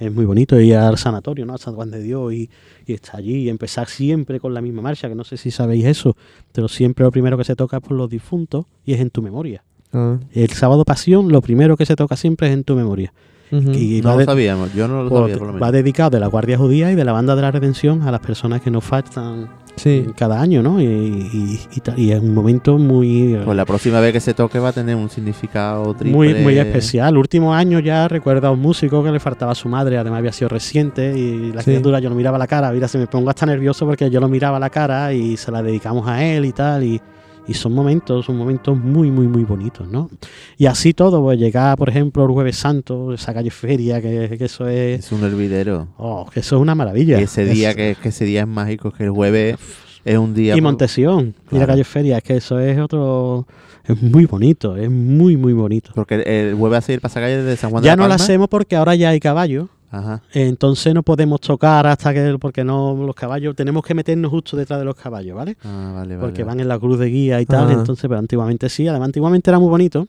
C: Es muy bonito ir al sanatorio, ¿no? A San Juan de Dios y, y estar allí y empezar siempre con la misma marcha, que no sé si sabéis eso, pero siempre lo primero que se toca es por los difuntos y es en tu memoria.
B: Ah,
C: El sábado pasión, lo primero que se toca siempre es en tu memoria. Y
A: No
C: va,
A: lo sabíamos, yo no lo
C: pues,
A: sabía por lo
C: va
A: menos.
C: dedicado de la Guardia Judía y de la Banda de la Redención a las personas que nos faltan
B: Sí.
C: cada año, ¿no? Y, y- y ta- y es un momento muy...
A: Pues la próxima vez que se toque va a tener un significado triple.
C: Muy, muy especial. Último año ya recuerdo a un músico que le faltaba a su madre, además había sido reciente y la
B: Sí.
C: criatura yo lo miraba a la cara, mira, se me pongo hasta nervioso porque yo lo miraba a la cara y se la dedicamos a él y tal y, y son momentos, son momentos muy, muy, muy bonitos, ¿no? Y así todo, pues llegar, por ejemplo, el Jueves Santo, esa calle Feria, que, que eso es...
A: Es un hervidero.
C: Oh, que eso es una maravilla.
A: Y ese día,
C: Es-
A: que, que ese día es mágico, que el jueves es un día.
C: Y Montesión, y la calle Feria, es que eso es otro... Es muy bonito, es muy, muy bonito.
A: Porque el jueves va a seguir pasacalle desde San Juan de
C: Ya
A: la
C: no la
A: Palma.
C: hacemos porque ahora ya hay caballos.
A: Ajá.
C: Entonces no podemos tocar hasta que, porque no, los caballos, tenemos que meternos justo detrás de los caballos, ¿vale?
A: Ah, vale, vale.
C: Porque
A: vale.
C: van en la cruz de guía y tal,
B: Ah.
C: entonces, pero antiguamente sí, además antiguamente era muy bonito,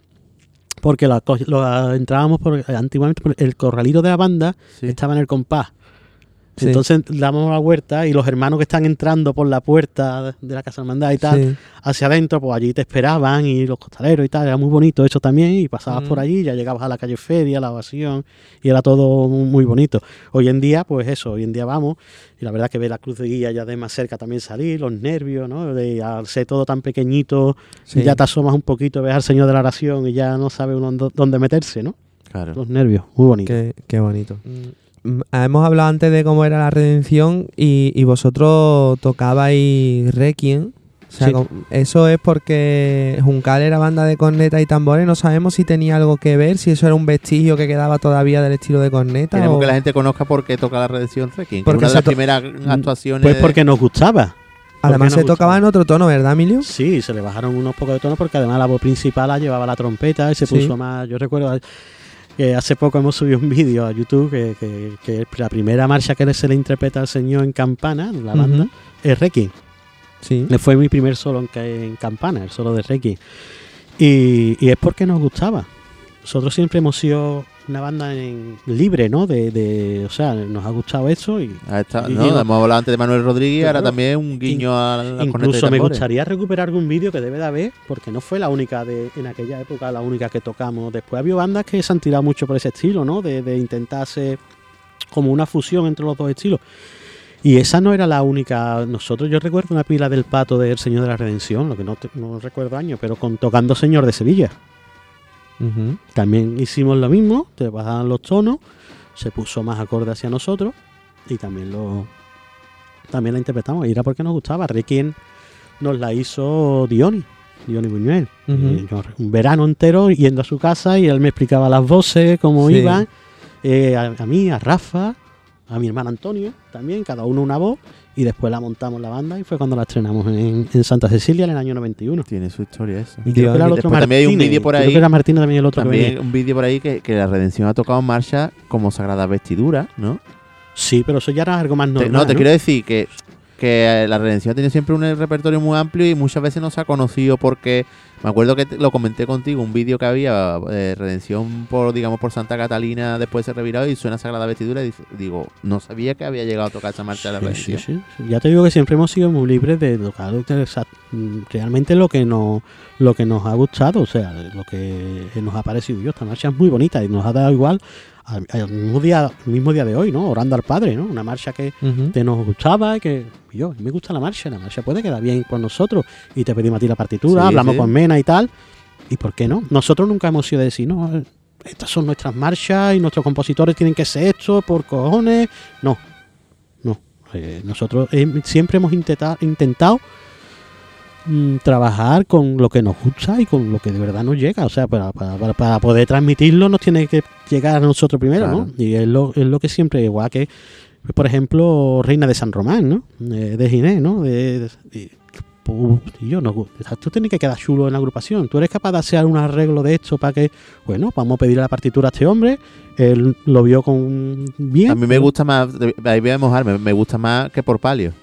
C: porque la co- lo- entrábamos por, antiguamente por el corralito de la banda
A: Sí.
C: estaba en el compás.
B: Sí.
C: Entonces dábamos la huerta y los hermanos que están entrando por la puerta de la casa hermandad y tal,
B: Sí.
C: hacia adentro, pues allí te esperaban y los costaleros y tal, era muy bonito eso también y pasabas
B: Mm.
C: por allí, ya llegabas a la calle Feria, la ovación y era todo muy, bonito. Hoy en día, pues eso, hoy en día vamos y la verdad que ver la cruz de guía ya de más cerca también salir, los nervios, ¿no? De al ser todo tan pequeñito,
B: Sí.
C: ya te asomas un poquito, ves al Señor de la Oración y ya no sabe uno dó- dónde meterse, ¿no?
A: Claro.
C: Los nervios, muy bonito.
B: Qué, qué bonito. Mm, Hemos hablado antes de cómo era la redención y, y vosotros tocabais Requiem. O sea,
C: Sí.
B: eso es porque Juncal era banda de corneta y tambores. No sabemos si tenía algo que ver, si eso era un vestigio que quedaba todavía del estilo de corneta.
A: Queremos
B: o-
A: que la gente conozca por qué toca la Redención. Que
B: Porque
A: una de las
B: to-
A: primeras actuaciones.
C: Pues porque nos gustaba.
B: Además se tocaba en otro tono, ¿verdad, Emilio?
C: Sí, se le bajaron unos pocos de tonos porque además la voz principal la llevaba la trompeta y se
B: Sí.
C: puso más. Yo recuerdo que hace poco hemos subido un vídeo a YouTube que, que- que la primera marcha que se le interpreta al señor en campana, la banda, es Requiem.
B: Sí.
C: Fue mi primer solo en, ca- en campana, el solo de Requiem. Y, y es porque nos gustaba. Nosotros siempre hemos sido una banda en- libre, ¿no? De, de- o sea, nos ha gustado eso y
A: Ahí está,
C: Y
A: ¿no?
C: digo-
A: Hemos hablado antes de Manuel Rodríguez,
C: Claro.
A: ahora también un guiño a la
C: Incluso me gustaría recuperar algún vídeo que debe de haber, porque no fue la única de en aquella época, la única que tocamos. Después había bandas que se han tirado mucho por ese estilo, ¿no? De, de intentar hacer como una fusión entre los dos estilos. Y esa no era la única. Nosotros, yo recuerdo una pila del pato del Señor de la Redención, lo que no, te- no recuerdo año, pero con tocando Señor de Sevilla. También hicimos lo mismo, te bajaban los tonos, se puso más acorde hacia nosotros y también lo también la interpretamos. Y era porque nos gustaba. Requiem nos la hizo Diony, Diony Buñuel. Yo un verano entero yendo a su casa y él me explicaba las voces, cómo
B: Sí.
C: iban. eh, a, a mí, a Rafa, a mi hermano Antonio también, cada uno una voz. Y después la montamos la banda y fue cuando la estrenamos en, en Santa Cecilia en el año 91.
A: Tiene su historia eso.
C: Y creo que era el otro
A: también hay un vídeo por
C: creo
A: ahí.
C: que era Martínez también el otro
A: También un vídeo por ahí que, que la Redención ha tocado en marcha como Sagrada Vestidura, ¿no?
C: Sí, pero eso ya era algo más
A: Te-
C: normal.
A: no, te quiero decir que, que la Redención ha tenido siempre un repertorio muy amplio y muchas veces no se ha conocido porque me acuerdo que te- lo comenté contigo, un vídeo que había eh, Redención por digamos por Santa Catalina después de ser revirado y suena Sagrada Vestidura y digo, no sabía que había llegado a tocar esa marcha de la
C: Sí, sí,
A: Redención.
C: sí, sí. Ya te digo que siempre hemos sido muy libres de tocar o sea, realmente lo que nos lo que nos ha gustado, o sea, lo que nos ha parecido. Yo, esta marcha es muy bonita y nos ha dado igual al, al mismo día, al mismo día de hoy, ¿no? Orando al Padre, ¿no? Una marcha que te nos gustaba, que yo, me gusta la marcha, la marcha puede quedar bien con nosotros y te pedimos a ti la partitura,
A: Sí,
C: hablamos
A: sí.
C: con Mena y tal. ¿Y por qué no? Nosotros nunca hemos sido de decir, no, estas son nuestras marchas y nuestros compositores tienen que ser esto por cojones. No, no. Eh, nosotros eh, siempre hemos intenta- intentado mm, trabajar con lo que nos gusta y con lo que de verdad nos llega. O sea, para, para, poder transmitirlo nos tiene que llegar a nosotros primero,
A: Claro.
C: ¿no? Y es lo, es lo que siempre, igual que, por ejemplo, Reina de San Román, ¿no? Eh, de Ginés, ¿no? De, pu- tío, no, tú tienes que quedar chulo en la agrupación. Tú eres capaz de hacer un arreglo de esto para que, bueno, vamos a pedirle la partitura a este hombre. Él lo vio con bien.
A: A mí me gusta más, ahí voy a mojar, me, gusta más que por palio.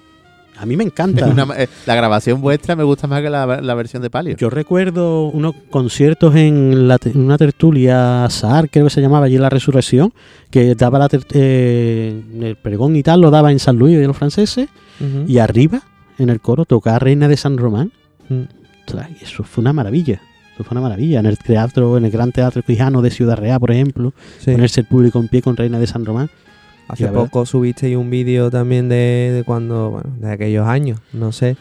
C: A mí me encanta.
A: Una- eh, la grabación vuestra me gusta más que la, la versión de Palio.
C: Yo recuerdo unos conciertos en la una tertulia SAR, creo que se llamaba allí en la Resurrección, que daba la ter- eh, el pregón y tal, lo daba en San Luis de los franceses, y arriba, en el coro, tocaba Reina de San Román.
B: Mm.
C: Y eso fue una maravilla. Eso fue una maravilla. En el teatro, en el Gran Teatro Quijano de Ciudad Real, por ejemplo,
B: Sí.
C: ponerse el público en pie con Reina de San Román.
B: Hace poco subiste un vídeo también de, de cuando, bueno, de aquellos años, no sé,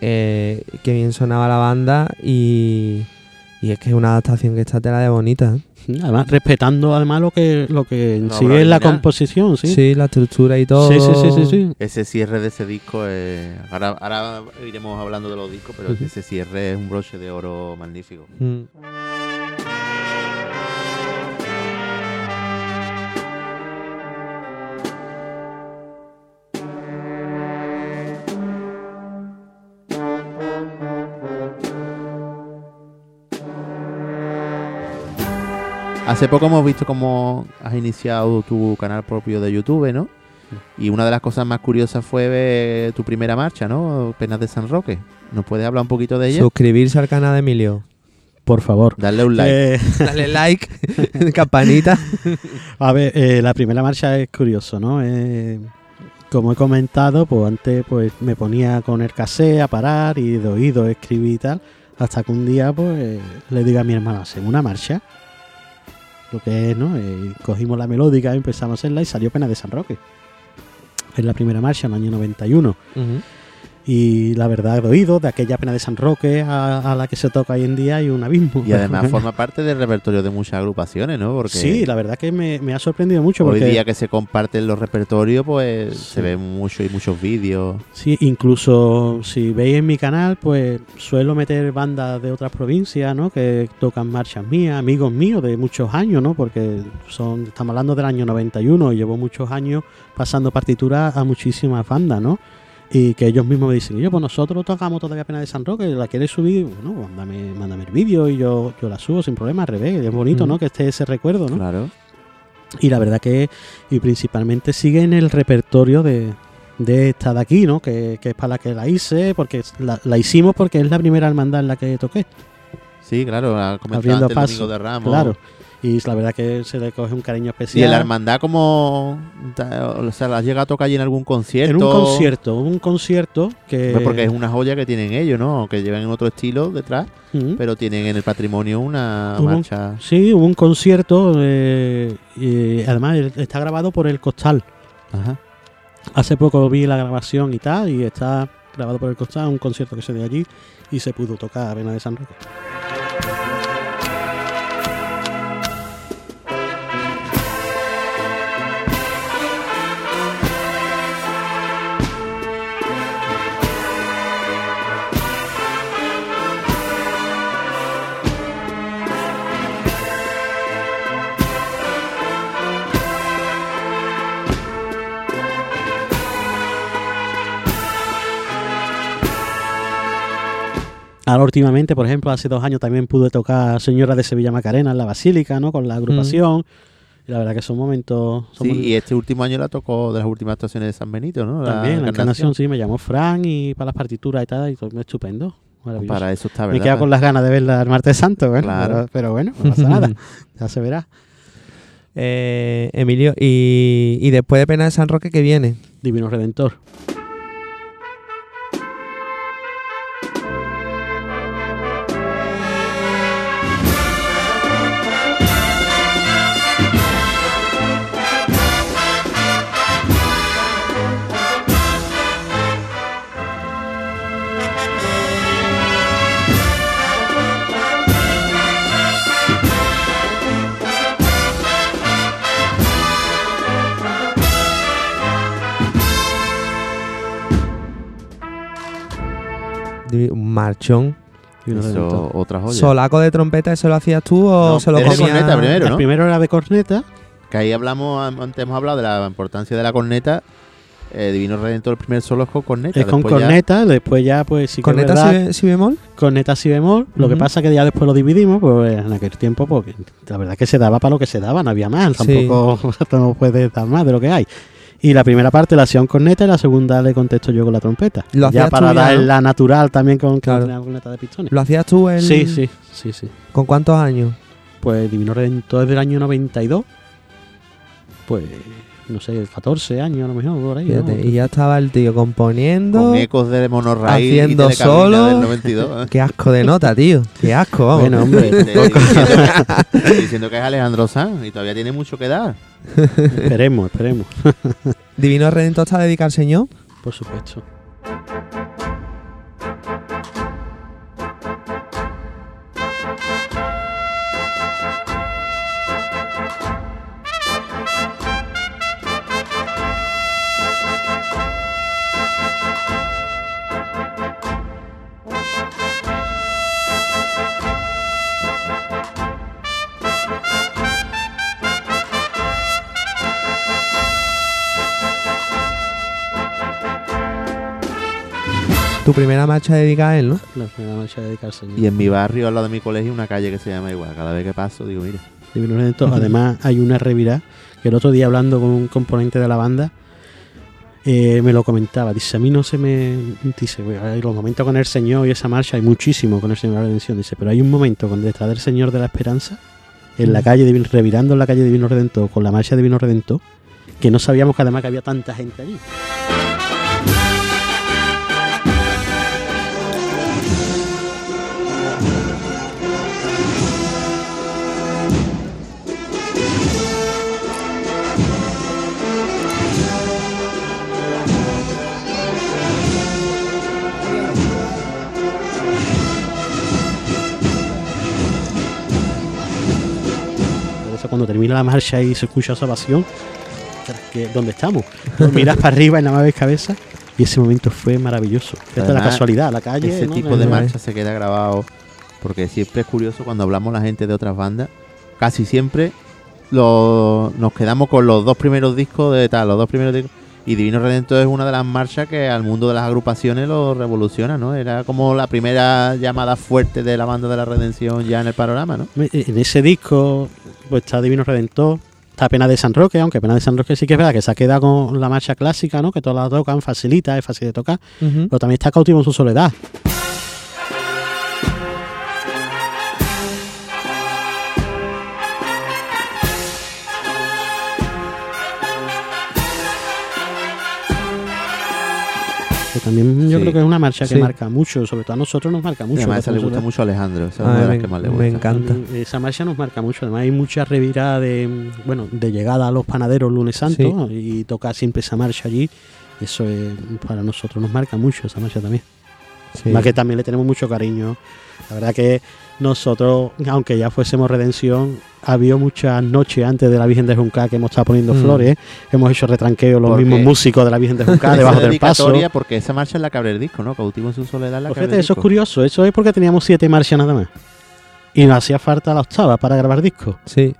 B: eh, que bien sonaba la banda y, y es que es una adaptación que está tela de bonita. ¿eh?
C: Además, respetando además lo que, lo que en sí es la composición, ¿sí?
B: Sí. la estructura y todo.
C: sí, sí, sí, sí, sí.
A: Ese cierre de ese disco es... Ahora, ahora iremos hablando de los discos, pero ese cierre es un broche de oro magnífico.
B: Mm.
A: Hace poco hemos visto cómo has iniciado tu canal propio de YouTube, ¿no? Y una de las cosas más curiosas fue ver tu primera marcha, ¿no? Penas de San Roque. ¿Nos puedes hablar un poquito de ella?
B: Suscribirse al canal de Emilio.
C: Por favor.
A: Darle un like.
C: Eh,
B: Dale like, campanita.
C: A ver, eh, la primera marcha es curioso, ¿no? Eh, como he comentado, pues antes pues me ponía con el cassette a parar y de oído escribir y tal, hasta que un día pues le digo a mi hermano, hacemos una marcha. Lo que es, ¿no? Eh, cogimos la melódica, empezamos a hacerla y salió Pena de San Roque. Es la primera marcha en el año 91.
B: Ujú.
C: Y la verdad, de oído, de aquella Pena de San Roque a, a la que se toca hoy en día hay un abismo.
A: Y además forma parte del repertorio de muchas agrupaciones, ¿no? Porque
C: Sí, la verdad que me, me ha sorprendido mucho
A: hoy
C: porque...
A: día que se comparten los repertorios, pues
C: Sí.
A: se ven mucho y muchos vídeos.
C: Sí, incluso si veis en mi canal, pues suelo meter bandas de otras provincias, ¿no? Que tocan marchas mías, amigos míos de muchos años, ¿no? Porque son, estamos hablando del año 91 y llevo muchos años pasando partituras a muchísimas bandas, ¿no? Y que ellos mismos me dicen, yo, pues nosotros tocamos todavía Pena de San Roque, ¿la quieres subir? Bueno, mándame, mándame el vídeo y yo, yo la subo sin problema, al revés, es bonito, ¿no? Que esté ese recuerdo, ¿no?
A: Claro.
C: Y la verdad que, y principalmente sigue en el repertorio de, de esta de aquí, ¿no? Que, que es para la que la hice, porque la, la hicimos porque es la primera hermandad en la que toqué,
A: Sí, claro.
C: abriendo
A: antes el
C: paso.
A: Domingo de Ramos.
C: Claro. Y la verdad que se le coge un cariño
A: Y
C: especial.
A: en la hermandad como... O sea, ¿la has llegado a tocar allí en algún concierto?
C: en un concierto, un concierto que...
A: Pues porque es una joya que tienen ellos, ¿no? Que llevan en otro estilo detrás, pero tienen en el patrimonio una
C: Hubo un-
A: marcha...
C: Sí, hubo un concierto, eh, y además está grabado por el Costal.
A: Ajá.
C: Hace poco vi la grabación y tal, y está grabado por el Costal, un concierto que se dio allí y se pudo tocar Vena de San Roque. Ahora últimamente, por ejemplo, hace dos años también pude tocar Señora de Sevilla Macarena en la Basílica, ¿no? Con la agrupación. Y la verdad que son momentos... son
A: Sí,
C: momentos-
A: y este último año la tocó de las últimas actuaciones de San Benito, ¿no?
C: También, la encarnación, sí, me llamó Fran y para las partituras y tal, y todo estupendo.
A: Para eso está,
C: me
A: ¿verdad?
C: he quedado con las ganas de verla el martes santo, bueno,
A: Claro.
C: pero, pero bueno, no pasa nada, ya se verá.
B: Eh, Emilio, y, y después de Pena de San Roque, ¿qué viene?
C: Divino Redentor.
B: Un marchón.
C: Divino
A: Eso,
C: Redentor.
A: otra joya.
B: ¿Solaco de trompeta, eso lo hacías tú o
A: No,
B: se lo comía?
A: corneta primero.
C: El
A: ¿no?
C: primero era de corneta,
A: Que ahí hablamos, antes hemos hablado de la importancia de la corneta. Eh, Divino Redentor, el primer solo es con corneta.
C: es con
A: después ya-
C: corneta, después ya pues sí que es
B: ¿Corneta
C: verdad,
B: si, be- si bemol?
C: corneta si bemol, lo que pasa que ya después lo dividimos, pues en aquel tiempo, porque la verdad que se daba para lo que se daba, no había más,
B: Sí.
C: tampoco no puedes dar más de lo que hay. Y la primera parte la hacía un corneta y la segunda le contesto yo con la trompeta.
B: Lo
C: ya para
B: ya,
C: dar
B: ¿no?
C: la natural también con, con
B: Claro.
C: la corneta de pistones.
B: ¿Lo hacías tú en...?
C: Sí, sí, sí, sí.
B: ¿Con cuántos años?
C: Pues Divino Redentor es del año 92. Pues, no sé, 14 años a lo mejor, por ahí.
B: y ya estaba el tío componiendo.
A: Con ecos de monorraíl
B: Haciendo
A: y
B: solo.
A: del 92. ¿eh?
B: Qué asco de nota, tío. Qué asco, vamos.
C: Bueno, hombre,
A: diciendo que es Alejandro Sanz y todavía tiene mucho que dar.
C: esperemos, esperemos,
B: Divino Redentor está dedicado al Señor.
C: por supuesto.
B: Tu primera marcha dedicada a él, ¿no?
C: La primera marcha dedicada al Señor.
A: Y en mi barrio, al lado de mi colegio, una calle que se llama igual. Cada vez que paso, digo, mira.
C: Divino Redentor. Además, hay una revirá que el otro día hablando con un componente de la banda eh, me lo comentaba. Dice, a mí no se me. Dice, "Bueno, hay los momentos con el Señor y esa marcha hay muchísimo con el Señor de la Redención. Dice, pero hay un momento con detrás del Señor de la Esperanza, en la calle, Divino- revirando en la calle Divino Redentor, con la marcha Divino Redentor, que no sabíamos que además que había tanta gente allí. Cuando termina la marcha y se escucha esa pasión, que ¿dónde estamos? Miras para arriba y nada más ves cabeza. Y ese momento fue maravilloso. Esta es la casualidad, la calle.
A: Ese
C: ¿no?
A: tipo de marcha se queda grabado porque siempre es curioso cuando hablamos la gente de otras bandas. Casi siempre lo- nos quedamos con los dos primeros discos de tal, los dos primeros discos. Y Divino Redentor es una de las marchas que al mundo de las agrupaciones lo revoluciona, ¿no? Era como la primera llamada fuerte de la banda de la redención ya en el panorama, ¿no?
C: En ese disco pues está Divino Redentor, está Pena de San Roque, aunque Pena de San Roque sí que es verdad que se ha quedado con la marcha clásica, ¿no? Que todas la tocan, facilita, es fácil de tocar. Pero también está Cautivo en su soledad. También yo
A: Sí.
C: creo que es una marcha que
B: Sí.
C: marca mucho, sobre todo a nosotros nos marca
A: Y
C: mucho.
A: además esa le gusta mucho a Alejandro, esa es una de las
B: me-
A: que más le
B: me
A: gusta.
B: encanta.
C: Esa marcha nos marca mucho. Además, hay mucha revirada de, bueno, de llegada a los panaderos lunes santo y toca siempre esa marcha allí. Eso es, para nosotros nos marca mucho esa marcha también.
B: Sí.
C: Más que también le tenemos mucho cariño. La verdad que nosotros, aunque ya fuésemos redención, había muchas noches antes de la Virgen de Juncal que hemos estado poniendo
B: Mm.
C: flores. Hemos hecho retranqueo los
A: Porque-
C: mismos músicos de la Virgen de Juncal
A: Esa
C: debajo del paso.
A: porque esa marcha es la que abre el disco, ¿no? Cautivo en su soledad la
C: Pues fíjate, eso es
A: disco.
C: curioso. Eso es porque teníamos siete marchas nada más. Y nos hacía falta la octava para grabar discos.
B: Sí.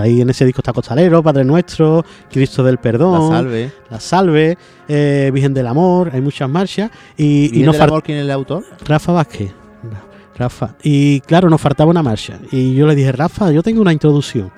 C: Ahí en ese disco está Costalero, Padre Nuestro, Cristo del
A: La
C: Perdón,
A: salve.
C: La Salve, eh, Virgen del Amor, hay muchas marchas. Y, y
A: ¿Y
C: nos
A: del amor quién es el autor?
C: Rafa Vázquez. Rafa. Y claro, nos faltaba una marcha. Y yo le dije, Rafa, yo tengo una introducción.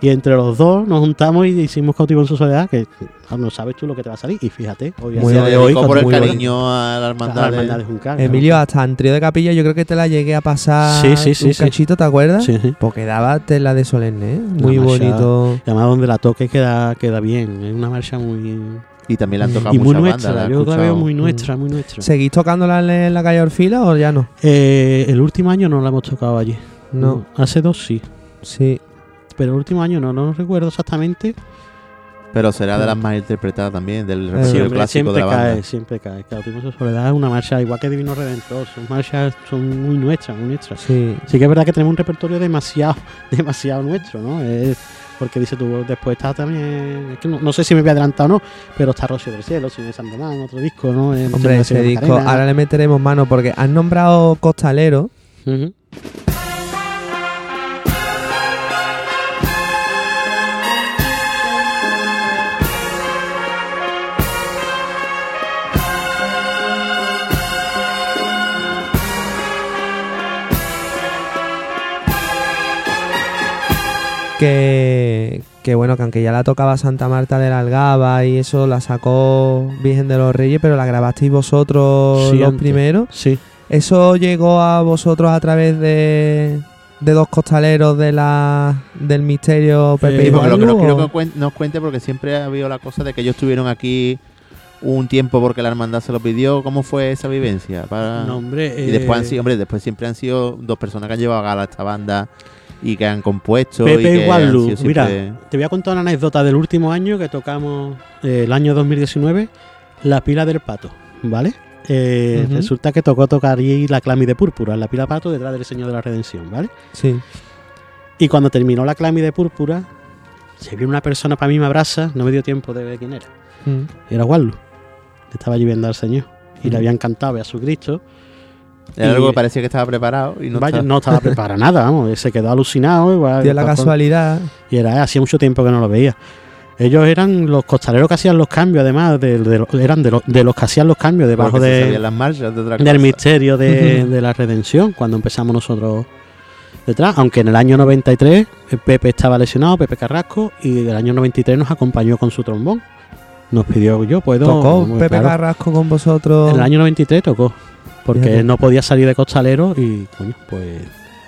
C: Y entre los dos nos juntamos y hicimos Cautivo en su soledad, que ah, no sabes tú lo que te va a salir. Y fíjate, hoy
B: Muy
C: de hoy,
A: por el
B: bueno.
A: cariño a la
C: la
A: hermandad. de-
C: hermandad de Juncal.
B: Emilio, hasta en trío de capilla yo creo que te la llegué a pasar
C: Sí, sí, sí,
B: un
C: sí.
B: cachito, ¿te acuerdas?
C: Sí, sí.
B: Porque daba tela de solemne, ¿eh? Muy
C: marcha-
B: bonito.
C: Además donde la toque queda, queda bien. Es una marcha muy...
A: Y también le han tocado
C: Y muy
A: muchas
C: nuestra.
A: bandas. la he
C: yo la veo
A: escuchado.
C: muy nuestra, muy nuestra.
B: ¿Seguís tocándola en la calle Orfila o ya no?
C: Eh, el último año no la hemos tocado allí.
B: No.
C: Hace dos sí.
B: Sí.
C: Pero el último año no, no recuerdo exactamente.
A: Pero será de las más interpretadas también, del repertorio
B: Sí,
C: Siempre,
A: clásico
C: siempre
A: de la banda.
C: cae, siempre cae. Claro, de Soledad es una marcha igual que Divino Redentor. Son marchas son muy nuestras, muy nuestras.
B: Sí.
C: Sí que es verdad que tenemos un repertorio demasiado, demasiado nuestro, ¿no? Es porque dice tú, después está también, es que no, no sé si me voy a adelantar o no, pero está Rocío del Cielo, Cine San Román, otro disco, ¿no?
B: Hombre, ese disco,
C: Macarena.
B: ahora le meteremos mano porque han nombrado Costalero.
C: Ujú.
B: Que, que bueno, que aunque ya la tocaba Santa Marta de la Algaba y eso la sacó Virgen de los Reyes, pero la grabasteis vosotros
C: Sí,
B: los
C: antes.
B: primeros.
C: Sí.
B: ¿Eso llegó a vosotros a través de, de dos costaleros de la, del misterio Pepe
C: Eh,
B: y
A: lo que no quiero que nos cuente, porque siempre ha habido la cosa de que ellos estuvieron aquí un tiempo porque la hermandad se lo pidió. ¿Cómo fue esa vivencia? Para...
C: No, hombre.
A: y después han
C: eh,
A: sido, hombre, después siempre han sido dos personas que han llevado a gala esta banda y que han compuesto.
C: Pepe
A: y que han sido
C: mira,
A: siempre-
C: te voy a contar una anécdota del último año que tocamos, eh, el año 2019, la pila del pato, ¿vale? Eh. Resulta que tocó tocar ahí la clámide púrpura, la pila pato detrás del Señor de la Redención, ¿vale?
B: Sí.
C: Y cuando terminó la clámide púrpura, se vio una persona para mí me abraza, no me dio tiempo de ver quién era.
B: Mm.
C: Era Wallu. Estaba lloviendo al Señor. Y le
B: Ujú.
C: habían cantado a su Cristo.
A: Era
C: y-
A: algo que parecía que estaba preparado y no
C: Vaya,
A: estaba-
C: no estaba preparado nada, vamos. Se quedó alucinado. Igual,
B: Dio la
C: con-
B: casualidad.
C: Y era, hacía mucho tiempo que no lo veía. Ellos eran los costaleros que hacían los cambios, además, de, de lo- eran de, los- de los que hacían los cambios debajo de,
A: las marchas de otra
C: del misterio de, la redención, cuando empezamos nosotros detrás. Aunque en el año 93 eh, Pepe estaba lesionado, Pepe Carrasco, y en el año 93 nos acompañó con su trombón. Nos pidió, yo puedo.
B: Tocó
C: Bueno,
B: Pepe
C: claro.
B: Carrasco con vosotros.
C: En el año 93 tocó, porque
B: Fíjate.
C: no podía salir de costalero y, coño, pues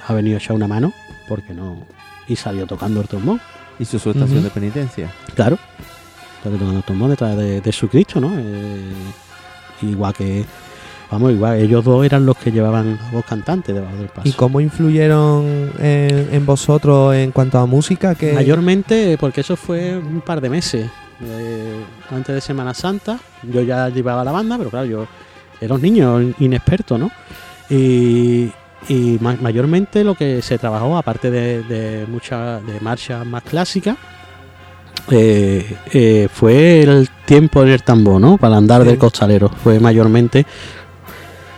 C: ha venido a echar una mano, porque no. Y salió tocando el trombón.
A: Hizo su estación de penitencia.
C: Claro. Salió tocando el trombón detrás de, de su Cristo, ¿no? Eh, igual que. Vamos, igual, ellos dos eran los que llevaban a voz cantante debajo del paso.
B: ¿Y cómo influyeron en, en vosotros en cuanto a música? Que
C: Mayormente, porque eso fue un par de meses eh, antes de Semana Santa. Yo ya llevaba la banda, pero claro, yo era un niño inexperto, ¿no? Y, y ma- mayormente lo que se trabajó, aparte de, de muchas de marchas más clásicas, eh, eh, fue el tiempo en el tambor, ¿no? Para andar
B: Sí.
C: del costalero. Fue mayormente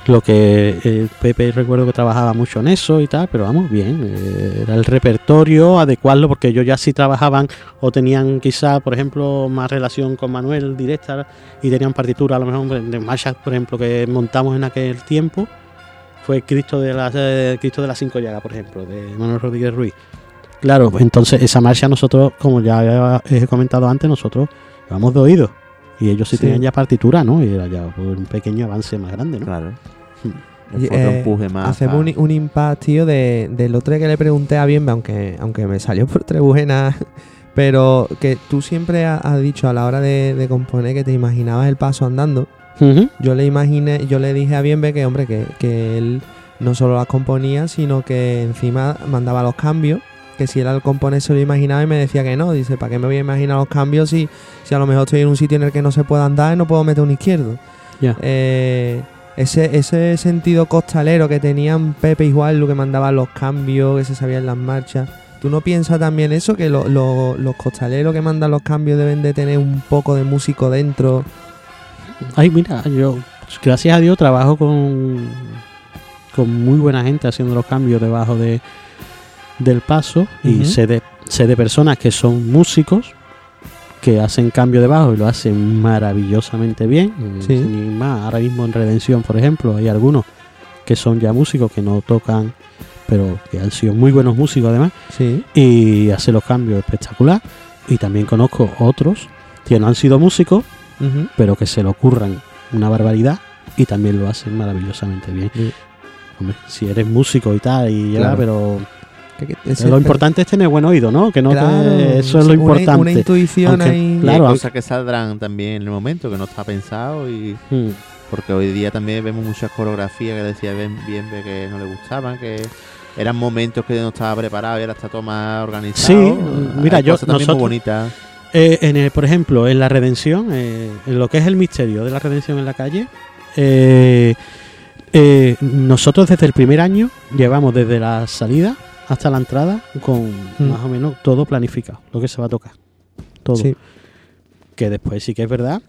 C: lo que eh, Pepe recuerdo que trabajaba mucho en eso y tal, pero vamos, bien, eh, era el repertorio, adecuarlo, porque ellos ya sí trabajaban o tenían quizá, por ejemplo, más relación con Manuel directa y tenían partitura, a lo mejor de marchas, por ejemplo, que montamos en aquel tiempo, fue Cristo de las eh, Cristo de las Cinco Llagas, por ejemplo, de Manuel Rodríguez Ruiz. Claro, entonces esa marcha nosotros, como ya he comentado antes, nosotros llevamos de oído. Y ellos sí,
B: Sí.
C: tenían ya partitura, ¿no? Y era ya pues, un pequeño avance más grande, ¿no?
A: Claro. Otro
B: eh,
A: empuje más.
B: hacemos un, un impact, tío, de, del otro que le pregunté a Bienve, aunque, aunque me salió por Trebujena, pero que tú siempre ha- has dicho a la hora de, de componer que te imaginabas el paso andando. Yo le imaginé, yo le dije a Bienve que, hombre, que, que él no solo las componía, sino que encima mandaba los cambios. Que si él al componer se lo imaginaba y me decía que no. Dice, ¿para qué me voy a imaginar los cambios si, si a lo mejor estoy en un sitio en el que no se puede andar y no puedo meter un izquierdo?
C: Ya.
B: Eh, ese, ese sentido costalero que tenían Pepe y Juan, lo que mandaban los cambios, que se sabían las marchas. ¿Tú no piensas también eso? Que lo- lo- los costaleros que mandan los cambios deben de tener un poco de músico dentro.
C: Ay, mira, yo, gracias a Dios, trabajo con, con muy buena gente haciendo los cambios debajo de, del paso. Y sé de, sé de personas que son músicos que hacen cambio debajo y lo hacen maravillosamente bien. Mm,
B: Sí.
C: Sin más, ahora mismo en Redención, por ejemplo, hay algunos que son ya músicos que no tocan, pero que han sido muy buenos músicos además.
B: Sí.
C: Y hacen los cambios espectacular. Y también conozco otros que no han sido músicos pero que se le ocurran una barbaridad y también lo hacen maravillosamente bien.
B: Sí.
C: Hombre, si eres músico y tal, y ya,
B: Claro.
C: pero
B: Que-
C: lo importante es tener buen oído, ¿no? Que no te- eso es lo
B: sí, una-
C: importante.
B: Una, intuición
C: Aunque,
B: ahí.
A: Y
C: claro,
A: hay cosas que saldrán también en el momento, que no está pensado y
C: Mm,
A: porque hoy día también vemos muchas coreografías que decía bien, bien que no le gustaban, que eran momentos que no estaba preparado y ahora está todo más organizado.
C: Sí,
A: Hay
C: mira, yo-
A: cosas también muy
C: nosotros-
A: bonitas.
C: Eh, en el- por ejemplo, en la redención, eh, en lo que es el misterio de la redención en la calle, eh, eh, nosotros desde el primer año llevamos desde la salida hasta la entrada con
B: Mm.
C: más o menos todo planificado, lo que se va a tocar. Todo.
B: Sí.
C: que después sí que es verdad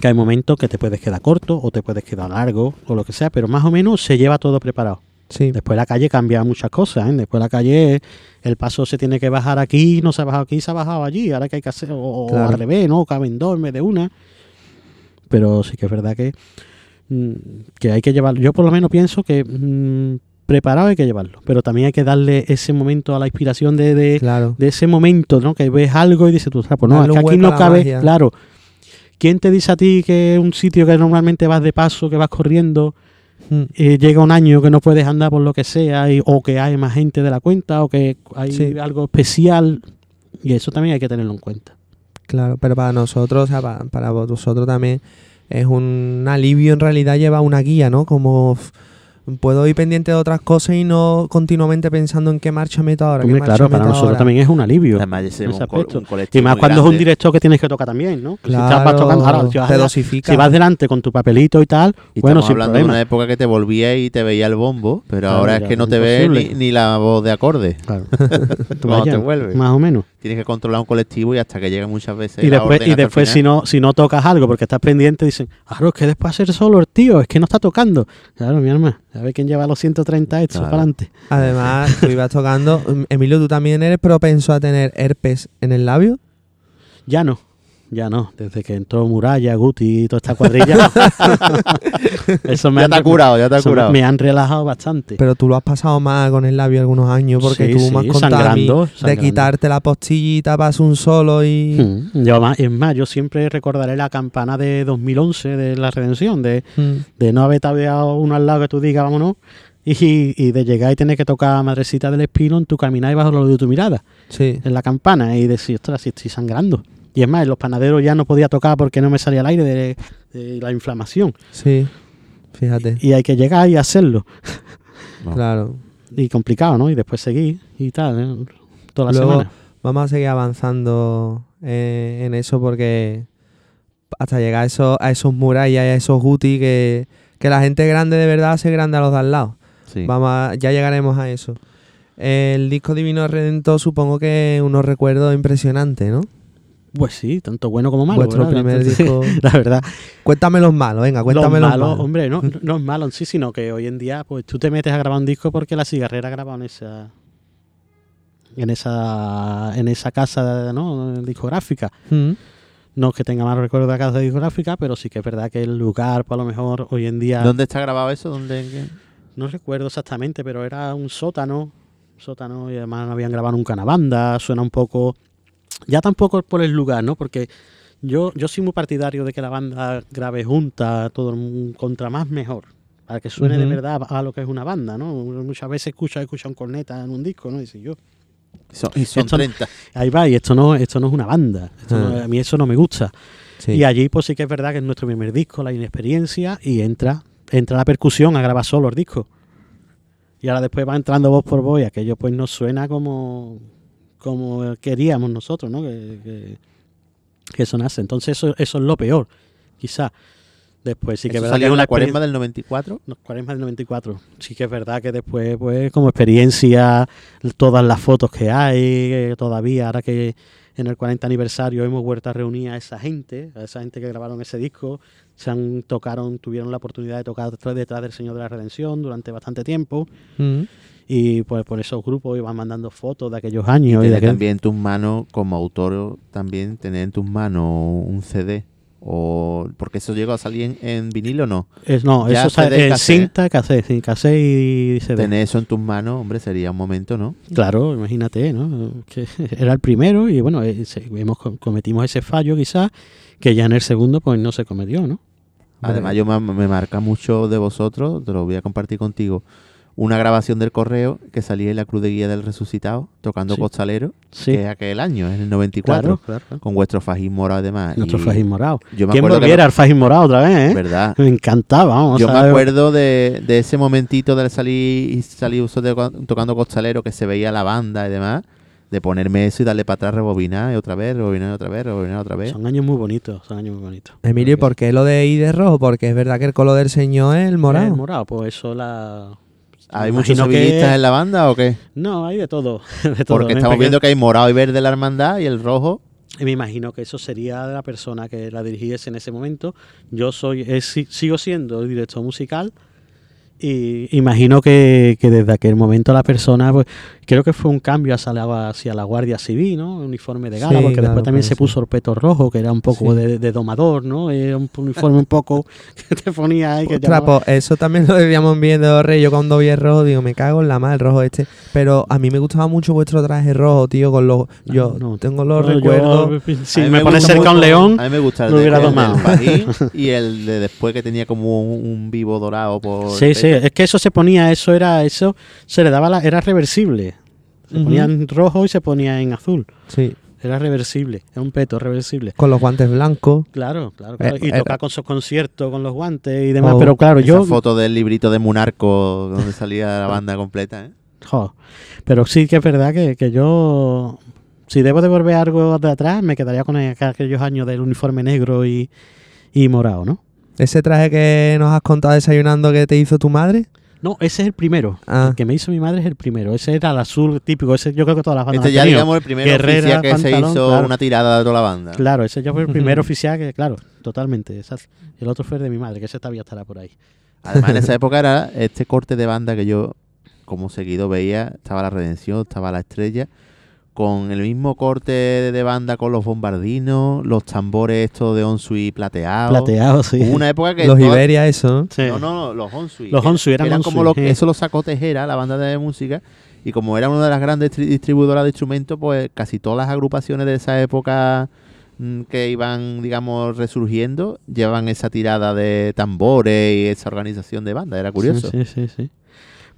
C: que hay momentos que te puedes quedar corto o te puedes quedar largo o lo que sea, pero más o menos se lleva todo preparado.
B: Sí.
C: Después la calle cambia muchas cosas, ¿eh? después la calle el paso se tiene que bajar aquí, no se ha bajado aquí, se ha bajado allí, ahora que hay que hacer, o, o
B: Claro.
C: al revés, ¿no? Caben dos en vez de una. Pero sí que es verdad que, mm, que hay que llevar, yo por lo menos pienso que mm, preparado hay que llevarlo, pero también hay que darle ese momento a la inspiración de, de,
B: Claro.
C: de ese momento, ¿no? Que ves algo y dices tú, "Ostras, pues no,
B: Darle
C: es que aquí no cabe,
B: magia.
C: claro. ¿Quién te dice a ti que un sitio que normalmente vas de paso, que vas corriendo,
B: Mm.
C: eh, llega un año que no puedes andar por lo que sea, y- o que hay más gente de la cuenta, o que hay
B: Sí.
C: algo especial? Y eso también hay que tenerlo en cuenta.
B: Claro, pero para nosotros, o sea, pa- para, vosotros también es un alivio en realidad llevar una guía, ¿no? Como puedo ir pendiente de otras cosas y no continuamente pensando en qué marcha meto ahora.
C: Hombre, claro, para nosotros
B: ahora.
C: también es un alivio.
A: Además, ese un, un
C: Y más cuando es un
A: grande.
C: directo que tienes que tocar también, ¿no? Si
B: Claro,
C: estás tocando, ahora, si vas,
B: te dosifica.
C: si vas delante con tu papelito y tal,
A: Y
C: bueno,
A: estamos hablando de una época que te volvía y te veía el bombo, pero
C: Claro,
A: ahora es que no
C: es
A: te ve ni, ni la voz de acorde.
C: Claro. Tú
A: Cuando
C: vayas,
A: te vuelves.
C: Más o menos.
A: Tienes que controlar un colectivo y hasta que llega muchas veces
C: Y
A: la
C: después,
A: orden
C: y después si no si no tocas algo porque estás pendiente, dicen, claro, es que después hacer solo el tío, es que no está tocando. Claro, mi hermano, a ver quién lleva los 130 estos
A: Claro.
C: para adelante.
B: Además, tú ibas tocando. Em, Emilio, ¿tú también eres propenso a tener herpes en el labio?
C: Ya no, ya no. Desde que entró Muralla, Guti y toda esta cuadrilla. eso me
A: Ya te ha curado, ya te ha curado.
C: Me han relajado bastante.
B: Pero tú lo has pasado mal con el labio algunos años porque
C: Sí,
B: tú
C: sí,
B: me has contado a mí
C: sangrando,
B: de
C: sangrando.
B: quitarte la postillita para un solo y.
C: Mm, Yo más, es más, yo siempre recordaré la campana de 2011 de la redención, de,
B: Mm.
C: de no haber tabeado uno al lado que tú digas, vámonos, y, y de llegar y tener que tocar Madrecita del Espino en tu caminar y bajo luz de tu mirada,
B: Sí.
C: en la campana, y decir, ostras, si estoy sangrando. Y es más, en los panaderos ya no podía tocar porque no me salía el aire de, de la inflamación.
B: Sí. Fíjate.
C: Y hay que llegar y hacerlo.
A: No.
B: Claro.
C: Y complicado, ¿no? Y después seguir y tal, ¿eh? toda la
B: Luego,
C: semana.
B: Vamos a seguir avanzando eh, en eso porque hasta llegar a esos, a esos murallas y a esos guti que, que la gente grande de verdad hace grande a los de al lado.
A: Sí.
B: Vamos a- ya llegaremos a eso. El disco Divino Redentor supongo que es unos recuerdos impresionantes, ¿no?
C: Pues sí, tanto bueno como malo.
B: Vuestro
C: ¿verdad?
B: primer
C: Entonces,
B: disco.
C: La verdad.
B: Cuéntame los malos, venga, cuéntame
C: los
B: los,
C: malos,
B: malos.
C: hombre, no, no es malo en sí, sino que hoy en día, pues tú te metes a grabar un disco porque la cigarrera ha grabado en esa en esa en esa casa ¿no? discográfica.
B: Mm,
C: No es que tenga mal recuerdo de la casa discográfica, pero sí que es verdad que el lugar, pues a lo mejor hoy en día,
A: ¿Dónde está grabado eso? ¿Dónde? en qué?
C: no recuerdo exactamente, pero era un sótano, sótano y además no habían grabado nunca una banda, suena un poco, ya tampoco por el lugar, ¿no? Porque yo, yo soy muy partidario de que la banda grabe junta, todo el mundo, contra más mejor, para que suene de verdad a lo que es una banda, ¿no? Muchas veces escucha, escucha un corneta en un disco, ¿no? Y dice yo,
A: Son, y son
C: Esto no-
A: 30.
C: ahí va, y esto no, esto no es una banda, esto no-
B: Ah.
C: a mí eso no me gusta.
B: sí.
C: Y allí pues sí que es verdad que es nuestro primer disco, la inexperiencia, y entra, entra la percusión a grabar solo el disco. Y ahora después va entrando voz por voz y aquello pues no suena como, como queríamos nosotros, ¿no? Que, que, que sonase. Entonces eso, eso es lo peor, quizá. Después sí que es verdad
A: salió
C: que una
A: la cuaresma del 94.
C: los 40 del 94. Sí que es verdad que después, pues, como experiencia, todas las fotos que hay eh, todavía, ahora que en el 40 aniversario hemos vuelto a reunir a esa gente, a esa gente que grabaron ese disco, se han tocaron, tuvieron la oportunidad de tocar detrás, detrás del Señor de la Redención durante bastante tiempo
B: Mm,
C: y pues por esos grupos iban mandando fotos de aquellos años y, de
A: Tener
C: aquel-
A: también en tus manos, como autor, también tener en tus manos un CD. O, porque eso llegó a salir en, en vinilo o no.
C: Es- no,
A: ya
C: eso
A: CD,
C: en
A: cassette.
C: cinta, cassette, sí, cassette y CD.
A: Tener eso en tus manos, hombre, sería un momento, ¿no?
C: Claro, imagínate, ¿no? Que era el primero y bueno, eh, hemos, co- cometimos ese fallo quizás, que ya en el segundo pues no se cometió, ¿no?
A: Además, yo me, me marca mucho de vosotros, te lo voy a compartir contigo, una grabación del correo que salía en la Cruz de Guía del Resucitado, tocando
C: Sí.
A: Costalero,
C: Sí,
A: que es aquel año, en el 94,
C: claro, claro.
A: con vuestro fajín morado además.
C: Nuestro
A: y
C: fajín morado.
A: Yo me
C: ¿Quién volviera al fajín morado otra vez, eh?
A: ¿Verdad?
C: Me encantaba, vamos.
A: Yo me acuerdo de, de ese momentito del salir y salir uso de, tocando costalero que se veía la banda y demás, de ponerme eso y darle para atrás, rebobinar y otra vez, rebobinar otra vez, rebobinar otra vez.
C: Son años muy bonitos, son años muy bonitos.
B: Emilio, ¿y por qué lo de I de rojo? Porque es verdad que el color del señor es el morado.
C: El morado, pues eso la...
A: ¿Hay muchos
C: que-
A: sevillistas en la banda o qué?
C: No, hay de todo. de todo.
A: Porque
C: Me
A: estamos viendo que hay morado y verde la hermandad y el rojo.
C: Y me imagino que eso sería de la persona que la dirigiese en ese momento. Yo soy, es- si- sigo siendo el director musical Y imagino que, que desde aquel momento la persona, pues, creo que fue un cambio hacia la, hacia la Guardia Civil, ¿no? Uniforme de gala,
B: Sí,
C: porque
B: claro,
C: después también se puso el peto rojo, que era un poco
B: Sí.
C: de, de domador, ¿no? Era un uniforme un poco que te ponía ahí. Que
B: Ostras,
C: llamaba-
B: pues eso también lo debíamos viendo rey. Yo cuando vi el rojo digo, me cago en la madre, el rojo este. Pero a mí me gustaba mucho vuestro traje rojo, tío, con los... Yo
C: no,
B: tengo los
C: No, yo,
B: recuerdos...
C: si
A: A mí
C: me, pones cerca un león,
A: A mí me gusta el,
C: lo
A: de,
C: hubiera
A: el y el de después que tenía como un, un vivo dorado por.
C: Sí,
A: el
C: sí. Es que eso se ponía, eso era, eso se le daba la, era reversible. Se ponía en rojo y se ponía en azul.
B: Sí,
C: Era reversible, era un peto reversible.
B: con los guantes blancos.
C: Claro, claro, claro.
B: Eh,
C: y
B: era-
C: tocar con sus conciertos, con los guantes y demás.
B: Oh,
C: pero claro,
A: Esa
C: yo.
A: foto del librito de Munarco donde salía la banda completa, ¿eh?
C: jo, pero sí que es verdad que, que yo. Si debo de volver algo de atrás, me quedaría con aquellos años del uniforme negro y, y morado, ¿no?
B: Ese traje que nos has contado desayunando que te hizo tu madre.
C: No, ese es el primero.
B: Ah.
C: El que me hizo mi madre es el primero. Ese era el azul típico. Ese yo creo que todas las bandas
A: Este ya
C: tenido.
A: digamos el primer
C: Guerrera,
A: oficial que se hizo
C: claro.
A: una tirada de toda la banda.
C: Claro, ese ya fue el primer oficial que, claro, totalmente. El otro fue el de mi madre, que ese todavía estará por ahí.
A: Además, en esa época era este corte de banda que yo, como seguido, veía. Estaba la Redención, estaba la Estrella. Con el mismo corte de banda con los bombardinos, los tambores estos de Onsui plateados.
C: Plateado, sí.
A: Hubo una época que.
B: los
A: toda-
B: Iberia, eso. ¿no?
C: Sí.
A: No, no, los Onsui.
C: Los Onsui eran
A: como
C: Onsui,
A: lo,
C: sí.
A: Eso lo sacó Tejera, la banda de música. Y como era una de las grandes tri- distribuidoras de instrumentos, pues casi todas las agrupaciones de esa época mm, que iban, digamos, resurgiendo, llevaban esa tirada de tambores y esa organización de banda. Era curioso.
C: Sí, sí, sí. sí.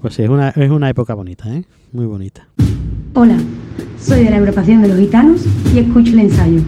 C: Pues sí, es una, es una época bonita, ¿eh? Muy bonita.
F: Hola, soy de la agrupación de los gitanos y escucho el ensayo.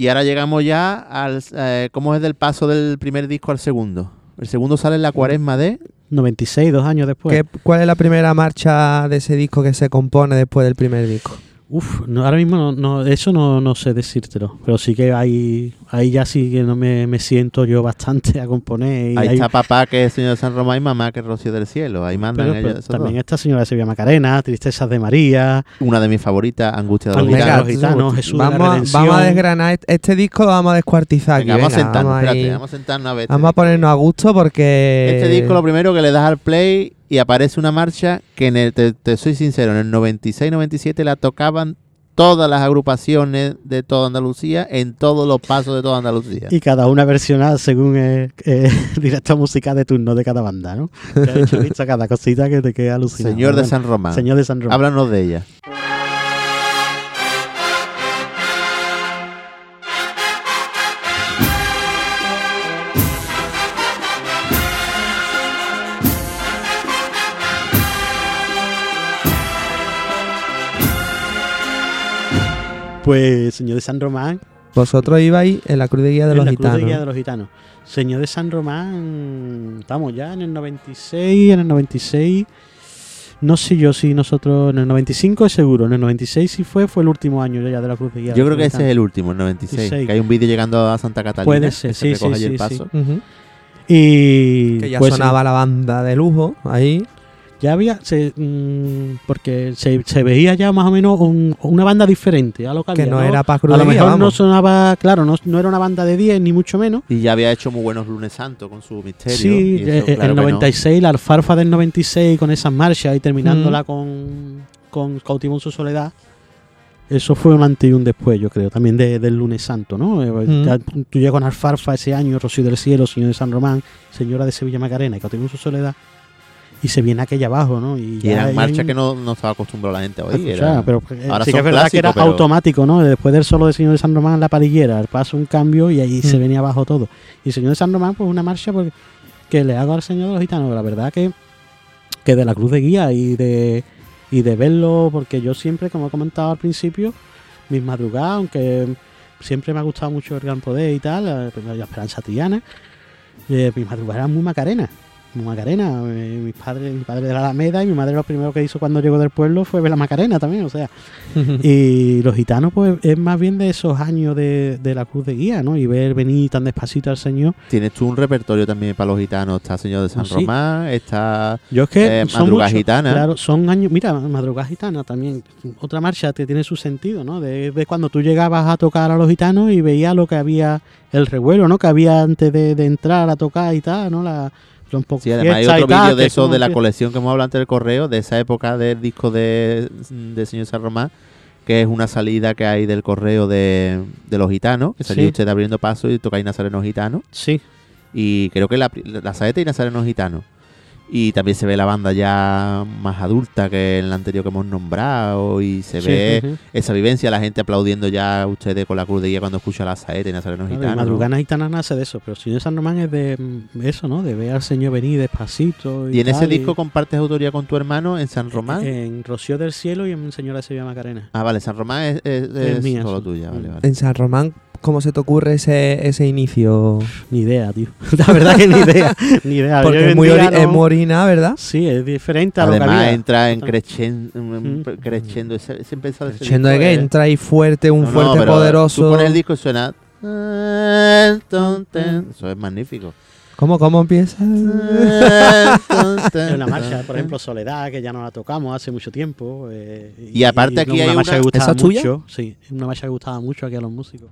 A: Y ahora llegamos ya al... eh, ¿Cómo es del paso del primer disco al segundo? El segundo sale en la cuaresma de...
C: 96, dos años después.
B: ¿Qué- ¿Cuál es la primera marcha de ese disco que se compone después del primer disco?
C: Uf, no, ahora mismo no, no- eso no, no sé decírtelo. Pero sí que ahí, ahí ya sí que no me, me siento yo bastante a componer. Y
A: Ahí
C: hay-
A: está papá que es señor de San Román y mamá que es Rocío del Cielo. Ahí mandan
C: pero-
A: ellos
C: pero
A: esos
C: también
A: dos.
C: esta señora de Sevilla Macarena, Tristezas de María.
A: Una de mis favoritas, Angustia de los Gitanos.
C: los Gitanos, Jesús de la
B: vamos, a,
C: Redención.
B: vamos a desgranar est- este disco, lo vamos a descuartizar aquí.
A: Venga, vamos a sentarnos,
B: vamos,
A: espérate,
B: ahí.
A: vamos a sentarnos a ver. este
B: a ponernos a gusto porque...
A: Este disco lo primero que le das al play y aparece una marcha que en el, te, te soy sincero, en el 96-97 la tocaban todas las agrupaciones de toda Andalucía en todos los pasos de toda Andalucía.
C: Y cada una versionada según el, el director musical de turno de cada banda, ¿no? Que ha hecho cada cosita que te queda alucinado.
A: Señor de San Román.
C: Señor de San Román.
A: Háblanos de ella.
C: Pues Señor de San Román.
B: Vosotros ibais en la cruz de guía de
C: en
B: los
C: la Cruz de. Guía de los Gitanos. Señor de San Román. Estamos ya en el 96, en el 96. No sé yo si nosotros en el 95 es seguro, en el 96 si fue, fue el último año ya de la Cruz de Guía.
A: Yo
C: de
A: creo
C: los
A: que ese es el último, el 96.
C: 96.
A: Que hay un vídeo llegando a Santa Catalina.
C: Puede ser,
A: que se
C: sí, sí, sí,
A: el
C: sí.
A: paso.
C: Y
B: Que ya
C: pues,
B: sonaba la banda de lujo ahí.
C: Ya había, se, mm, porque se, se veía ya más o menos un- una banda diferente a lo que,
B: Que
C: había,
B: no era para
C: A lo mejor no sonaba, claro, no, no era una banda de 10 ni mucho menos.
A: Y ya había hecho muy buenos lunes santos con su misterio.
C: Sí,
A: y eso,
C: eh,
A: claro
C: el
A: que no.
C: 96, la alfarfa del 96 con esas marchas y
B: Mm.
C: terminándola con, con Cautivo en su soledad. Eso fue un antes y un después, yo creo, también de- del lunes santo, ¿no? Eh,
B: Mm.
C: ya tú llegas con alfarfa ese año, Rocío del Cielo, Señor de San Román, Señora de Sevilla Macarena y Cautivo en su soledad. Y se viene aquella abajo, ¿no? Y,
A: Y
C: ya
A: eran marchas
C: un-
A: que no, no estaba acostumbrado la gente a oír.
C: escuchar,
A: era-
C: pero eh,
A: ahora
C: sí que es verdad que era
A: pero-
C: automático, ¿no? Después del solo de Señor de San Román, la parillera, el paso un cambio y ahí se
B: Mm.
C: venía abajo todo. Y Señor de San Román, pues una marcha porque, que le hago al Señor de los Gitanos. La verdad que, que de la cruz de guía y de, y de verlo, porque yo siempre, como he comentado al principio, mis madrugadas, aunque siempre me ha gustado mucho el Gran Poder y tal, eh, pues, la Esperanza Triana, eh, mis madrugadas eran muy macarenas. Macarena. Eh, mis padres, mi padre de la Alameda y mi madre lo primero que hizo cuando llegó del pueblo fue ver la Macarena también, o sea. y los gitanos, pues, es más bien de esos años de, de la cruz de guía, ¿no? Y ver venir tan despacito al Señor.
A: Tienes tú un repertorio también para los gitanos. Está Señor de San
C: Sí.
A: Román, está
C: Yo es que
A: Eh,
C: son
A: Madrugada
C: muchos,
A: Gitana.
C: Claro, son años. Mira, Madrugada Gitana también. Otra marcha que tiene su sentido, ¿no? De, de cuando tú llegabas a tocar a los gitanos y veías lo que había, el revuelo, ¿no? Que había antes de, de entrar a tocar y tal, ¿no? La, poco
A: Sí, además hay otro vídeo de eso de la colección que hemos hablado antes del correo, de esa época del disco de, de Señor San Román, que es una salida que hay del correo de, de los gitanos, que salió
C: Sí.
A: usted abriendo paso y tocáis Nazareno Gitano.
C: Sí,
A: Y creo que la, la saeta y Nazareno Gitano. Y también se ve la banda ya más adulta que en la anterior que hemos nombrado. Y se
C: sí,
A: ve esa vivencia, la gente aplaudiendo ya a ustedes con la cruz de guía cuando escucha la saeta y Nazareno
C: Claro, y
A: Gitano. ¿no?
C: Madrugada Gitana nace de eso, pero Señor San Román es de mm, eso, ¿no? De ver al Señor venir despacito. Y,
A: Y en ese disco compartes autoría con tu hermano en San Román.
C: En Rocío del Cielo y en Señora Sevilla Macarena.
A: Ah, vale, San Román es, es-
C: Es
A: es
C: mía,
A: solo tuya, vale,
C: Mm.
A: vale.
B: En San Román, ¿cómo se te ocurre ese, ese inicio?
C: Ni idea, tío. La verdad que ni idea. Ni idea.
B: Porque es muy, ori- es
C: no-
B: muy original, ¿verdad?
C: Sí, es diferente a lo que
A: Además
C: había.
A: entra en
C: Total.
A: crescendo,
C: Mm.
A: disco
B: de que
A: es-
B: entra ahí fuerte, un
A: No, no,
B: fuerte
A: pero
B: poderoso.
A: Tú pones el disco y suena... Eso es magnífico.
B: ¿Cómo, cómo empieza?
C: Una marcha, por ejemplo, Soledad, que ya no la tocamos hace mucho tiempo. eh,
A: Y aparte aquí
C: una
A: hay
C: marcha
A: una-
C: que gustaba
B: ¿Esa es tuya?
C: mucho. Sí, una marcha que gustaba mucho aquí a los músicos.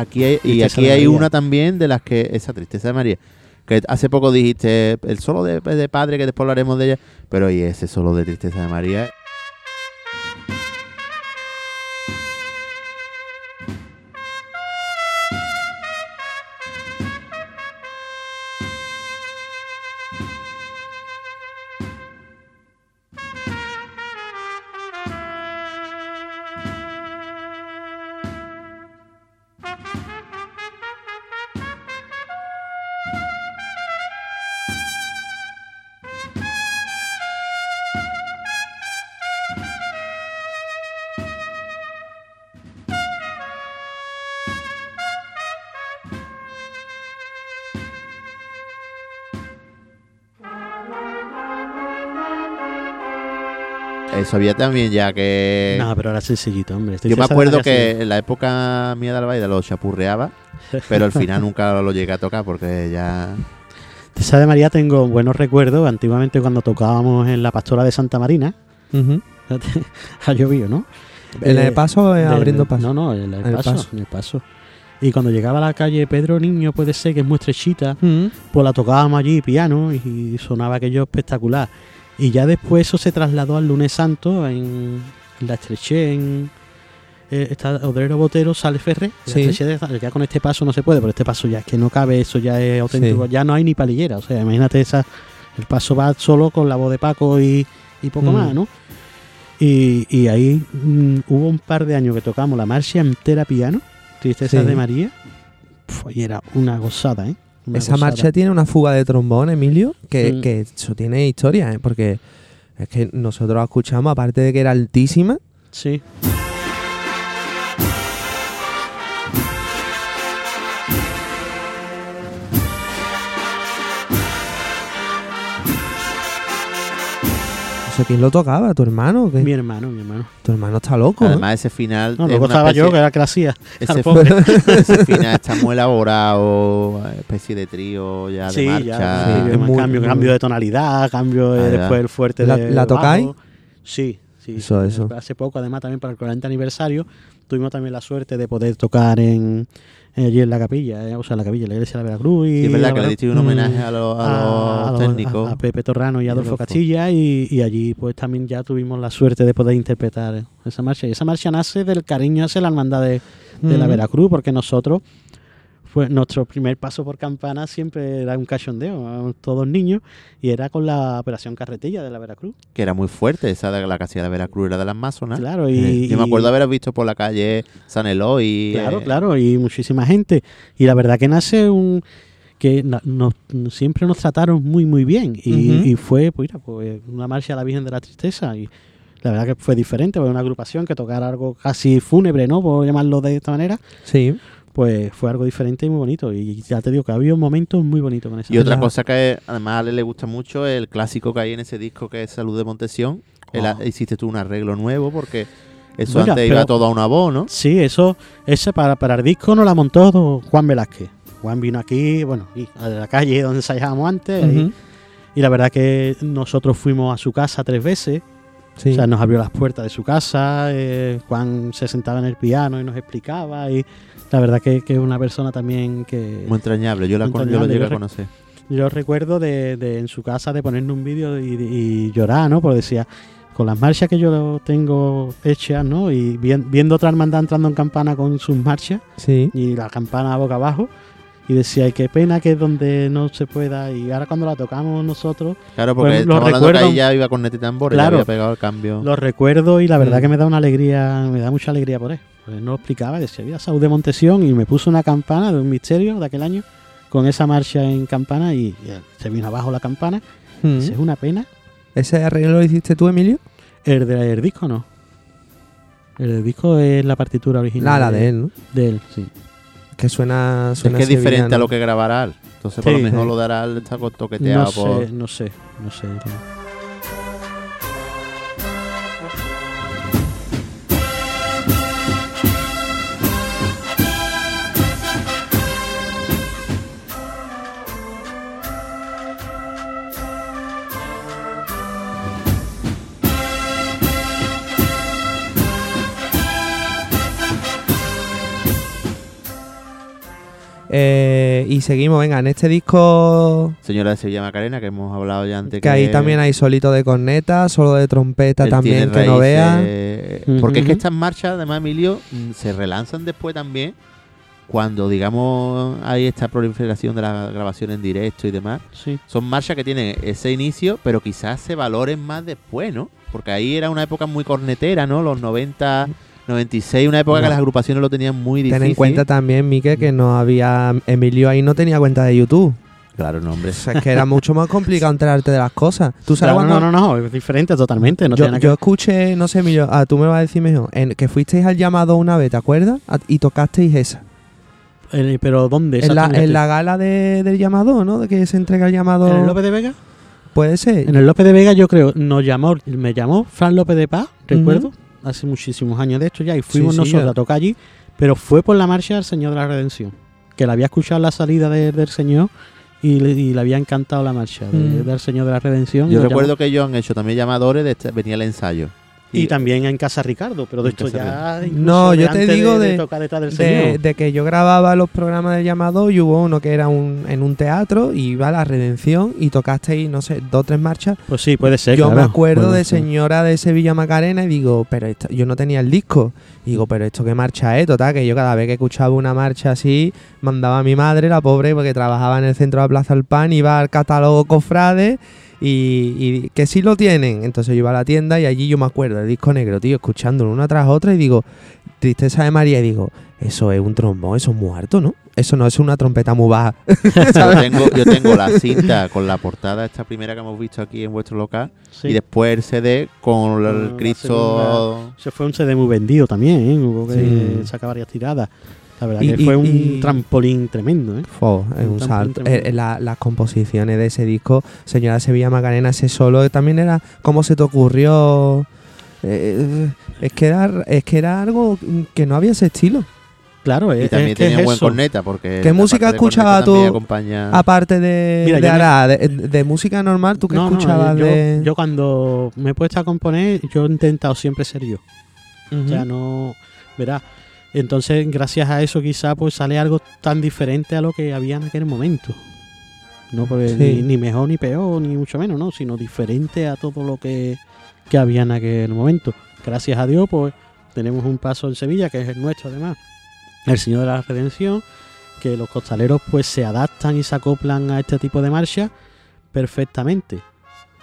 A: Aquí hay, y aquí hay una también de las que... Esa tristeza de María. Que hace poco dijiste el solo de, de padre, que después hablaremos de ella. Pero y ese solo de tristeza de María... Eso había también ya que...
C: No, pero ahora es sencillito, hombre.
A: Eh, Yo me acuerdo que en la época mía de Albaida lo chapurreaba, pero al final nunca lo llegué a tocar porque ya...
C: Tristeza de María tengo buenos recuerdos. Antiguamente cuando tocábamos en la pastora de Santa Marina,
B: Ujú.
C: ha llovido, ¿no?
B: ¿En
C: Eh,
B: el paso o
C: del-
B: abriendo paso?
C: No, no, en el,
B: el
C: paso,
B: paso.
C: en el paso. Y cuando llegaba a la calle Pedro Niño, puede ser que es muy estrechita,
B: Mm.
C: pues la tocábamos allí, piano, y sonaba aquello espectacular. Y ya después eso se trasladó al lunes santo en la estreché, en eh, está Odrero Botero, Sale Ferre.
B: Sí.
C: de- ya con este paso no se puede, pero este paso ya es que no cabe, eso ya es auténtico,
B: Sí.
C: ya no hay ni palillera. O sea, imagínate esa, el paso va solo con la voz de Paco y, y poco
B: Mm.
C: más, ¿no? Y, y ahí mm, hubo un par de años que tocamos la marcha entera piano, Tristeza
B: Sí.
C: de María, Pf, y era una gozada, ¿eh? Una
B: Esa marcha tiene una fuga de trombón, Emilio, que,
C: Mm.
B: que eso tiene historia, ¿eh? porque es que nosotros la escuchamos, aparte de que era altísima,
C: Sí.
B: ¿Eso quién lo tocaba? ¿Tu hermano? qué?
C: Mi hermano, mi hermano.
B: Tu hermano está loco. ¿eh?
A: Además ese final...
C: No,
A: es
C: lo
A: una
C: gozaba yo, que era que la hacía.
A: ese, final está muy elaborado, especie de trío ya de
C: Sí,
A: marcha.
C: ya.
B: Sí,
C: cambio,
B: es muy-
C: cambio,
B: muy-
C: cambio de tonalidad, cambio de
A: Ah, ya.
C: después el fuerte
B: ¿La-
C: de
B: la tocáis?
C: Sí, sí.
B: Eso, eso.
C: Hace poco, además, también para el 40 aniversario, tuvimos también la suerte de poder tocar en eh, allí en la capilla, eh, o sea, en la capilla, en la iglesia de la Veracruz. Y
A: Sí, es verdad que le diste un homenaje a los, a
C: a,
A: los técnicos.
C: a- a Pepe Torrano y Adolfo
A: Adolfo.
C: Castilla y, y allí pues también ya tuvimos la suerte de poder interpretar esa marcha y esa marcha nace del cariño hacia la hermandad de, de la
B: Mm.
C: Veracruz porque nosotros fue nuestro primer paso por campana siempre era un cachondeo, todos niños, y era con la operación carretilla de la Veracruz.
A: Que era muy fuerte, esa de la casilla de Veracruz era de las Masonas.
C: Claro,
A: Eh,
C: y,
A: Yo me acuerdo haber visto por la calle San Eloy.
C: Claro,
A: eh,
C: claro, y muchísima gente. Y la verdad que nace un que nos, siempre nos trataron muy muy bien y, y fue pues, mira, pues, una marcha a la Virgen de la Tristeza y la verdad que fue diferente, fue una agrupación que tocara algo casi fúnebre, ¿no? Por llamarlo de esta manera,
B: Sí.
C: Pues fue algo diferente y muy bonito y ya te digo que ha habido momentos muy bonitos con esa
A: Y otra cosa que además a Ale le gusta mucho, el clásico que hay en ese disco que es Salud de Montesión. El-
C: Oh.
A: Hiciste tú un arreglo nuevo porque eso
C: Mira,
A: antes iba todo a una voz, ¿no?
C: Sí, eso, ese para, para el disco nos la montó Juan Velázquez. Juan vino aquí, bueno, y a la calle donde ensayábamos antes, y- la verdad que nosotros fuimos a su casa tres veces.
B: Sí.
C: O sea, nos abrió las puertas de su casa, eh, Juan se sentaba en el piano y nos explicaba y la verdad que que es una persona también que
A: Muy entrañable. Yo, la con- yo lo
C: entrañable,
A: llegué
C: yo
A: a conocer.
C: yo recuerdo de, de en su casa de ponernos un vídeo y, y llorar, ¿no? Porque decía, con las marchas que yo tengo hechas, ¿no? Y vien- viendo otra hermandad entrando en campana con sus marchas
B: Sí.
C: y la campana boca abajo y decía, ay, qué pena que es donde no se pueda y ahora cuando la tocamos nosotros
A: Claro, porque
C: Pues lo
A: que
C: recuerdo-
A: ahí ya iba con Neti Tambor, ya
C: Claro.
A: había pegado el cambio.
C: Lo recuerdo y la verdad
B: Mm.
C: que me da una alegría, me da mucha alegría por él. Pues no lo explicaba, decía, mira, Saúl de Montesión y me puso una campana de un misterio de aquel año con esa marcha en campana y, y se vino abajo la campana.
B: Mm.
C: Es una pena.
B: ¿Ese arreglo lo hiciste tú, Emilio?
C: El del disco no. El del disco es la partitura original.
B: Nada de él, ¿no?
C: De él, sí.
B: Que suena,
A: es
B: suena
A: que es diferente a lo que grabará. Entonces, por lo mejor
C: sí.
A: lo dará Al está con toqueteado
C: No
A: por...
C: sé, no sé, no sé.
B: Eh, y seguimos, venga, en este disco
A: Señora de Sevilla Macarena, que hemos hablado ya antes.
B: que ahí también hay solito de corneta, solo de trompeta
A: él
B: también, que no veas.
A: raíces- Porque es que estas marchas, además, Emilio, mm, se relanzan después también. Cuando, digamos, hay esta proliferación de la grabación en directo y demás.
C: Sí.
A: Son marchas que tienen ese inicio, pero quizás se valoren más después, ¿no? Porque ahí era una época muy cornetera, ¿no? Los 90, 96, una época que las agrupaciones lo tenían muy difícil.
B: Ten en cuenta también, Mike, que no había. Emilio ahí no tenía cuenta de YouTube.
A: Claro, no, hombre.
B: O sea, es que era mucho más complicado enterarte de las cosas. Tú sabes
C: Claro,
B: cuando-
C: no, no, no, es diferente totalmente. No
B: yo,
C: que
B: yo escuché, no sé, Emilio, ah, tú me vas a decir mejor, en, que fuisteis al llamado una vez, ¿te acuerdas? A- y tocasteis esa.
C: Eh, pero ¿dónde?
B: En la, en la gala de- del llamado, ¿no? De que se entrega el llamado.
C: ¿En el López de Vega?
B: Puede ser.
C: En el López de Vega yo creo, nos llamó, me llamó Fran López de Paz, recuerdo, hace muchísimos años de esto ya, y fuimos
B: sí,
C: nosotros
B: ya.
C: a tocar allí, pero fue por la marcha del Señor de la Redención, que la había escuchado la salida de- del Señor y le, y le había encantado la marcha de-
B: Mm.
C: del Señor de la Redención.
A: Yo recuerdo que ellos han hecho también llamadores, de este- venía el ensayo.
C: Y, también en Casa Ricardo, pero de esto ya...
B: No, yo te digo
C: de,
B: de- de, de que yo grababa los programas del llamado y hubo uno que era un, en un teatro y iba a la redención y tocasteis, no sé, dos o tres marchas.
C: Pues sí, puede ser,
B: yo me acuerdo de
C: ser.
B: señora de Sevilla Macarena y digo, pero esta- yo no tenía el disco. Y digo, pero esto qué marcha es, total, que yo cada vez que escuchaba una marcha así, mandaba a mi madre, la pobre, porque trabajaba en el centro de la Plaza del Pan, iba al catálogo Cofrade y, y que sí lo tienen. Entonces yo iba a la tienda y allí yo me acuerdo del disco negro, tío, escuchándolo una tras otra y digo, Tristeza de María, y digo, eso es un trombón, eso es muy harto, ¿no? Eso no es una trompeta muy baja.
A: Yo tengo, yo tengo la cinta con la portada, esta primera que hemos visto aquí en vuestro local,
C: Sí.
A: y después el CD con el
C: la
A: Cristo.
C: Se fue un CD muy vendido también, ¿eh? hubo que
B: Sí.
C: sacar varias tiradas. La verdad
B: Y-
C: que
B: y-
C: fue un
B: y-
C: trampolín tremendo, ¿eh?
B: Fo, es
C: Un
B: un salto. Eh, la- las composiciones de ese disco, Señora Sevilla Macarena, ese solo, eh, también era cómo se te ocurrió. Eh, es, que era, es que era algo que no había ese estilo.
C: Claro,
A: Y
C: es,
A: también
C: es que
A: tenía
C: es
A: buen
C: eso.
A: corneta, porque.
B: ¿Qué música escuchaba tú?
A: acompaña-
B: Aparte de,
C: Mira,
B: de
C: yo me-
B: Ara, de, de música normal, ¿tú qué
C: No, no,
B: escuchabas
C: yo,
B: de...?
C: yo cuando me he puesto a componer, yo he intentado siempre ser yo. O sea, no. Verás. Entonces, gracias a eso, quizá pues sale algo tan diferente a lo que había en aquel momento. No porque
B: Sí.
C: ni, ni mejor ni peor, ni mucho menos, ¿no? Sino diferente a todo lo que, que había en aquel momento. Gracias a Dios, pues tenemos un paso en Sevilla, que es el nuestro además, el Señor de la Redención, que los costaleros pues se adaptan y se acoplan a este tipo de marcha perfectamente.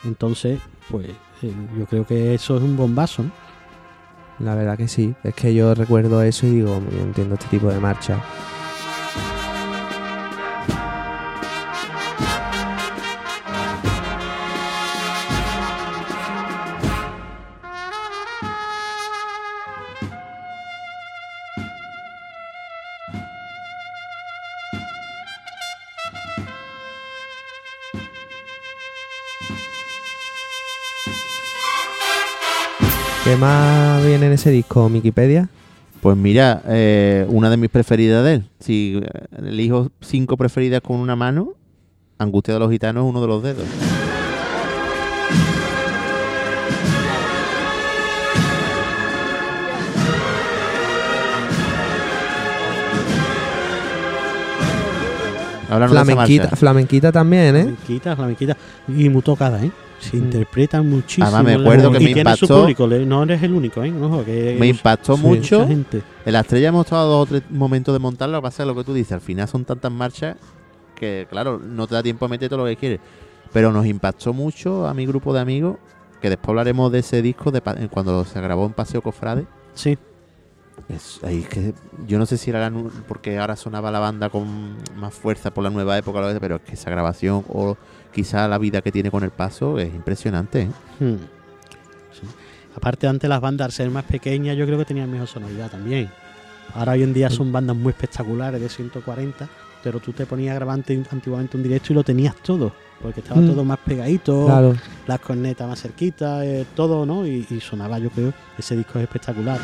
C: Entonces, pues eh, yo creo que eso es un bombazo, ¿no?
B: La verdad que sí. Es que yo recuerdo eso y digo, yo entiendo este tipo de marcha. ¿Qué más viene en ese disco, Wikipedia?
A: Pues mira, eh, una de mis preferidas de él. Si eh, elijo cinco preferidas con una mano, Angustia de los Gitanos es uno de los dedos. Hablando
B: Flamenquita, flamenquita también, ¿eh?
C: Flamenquita, flamenquita. Y muy tocada, ¿eh? Se interpreta muchísimo.
A: Además, me acuerdo que
C: y
A: me
C: tiene su
A: impactó-
C: público, no eres el único, ¿eh? Ojo, que
A: Me impactó
B: Sí,
A: mucho.
C: gente.
A: En la estrella hemos estado dos o tres momentos de montarlo. Lo que pasa es lo que tú dices. Al final son tantas marchas que, claro, no te da tiempo a meter todo lo que quieres. Pero nos impactó mucho a mi grupo de amigos. Que después hablaremos de ese disco de pa- cuando se grabó en Paseo Cofrade.
C: Sí.
A: Es, ahí es que yo no sé si era la porque ahora sonaba la banda con más fuerza por la nueva época, pero es que esa grabación o quizá la vida que tiene con el paso es impresionante. ¿eh?
C: Hmm. Sí. Aparte, antes las bandas, al ser más pequeñas, yo creo que tenían mejor sonoridad también. Ahora hoy en día son bandas muy espectaculares de 140, pero tú te ponías a grabar ante- antiguamente un directo y lo tenías todo, porque estaba
B: Mm.
C: todo más pegadito,
B: Claro.
C: las cornetas más cerquitas, eh, todo, ¿no? Y, y sonaba, yo creo, ese disco es espectacular.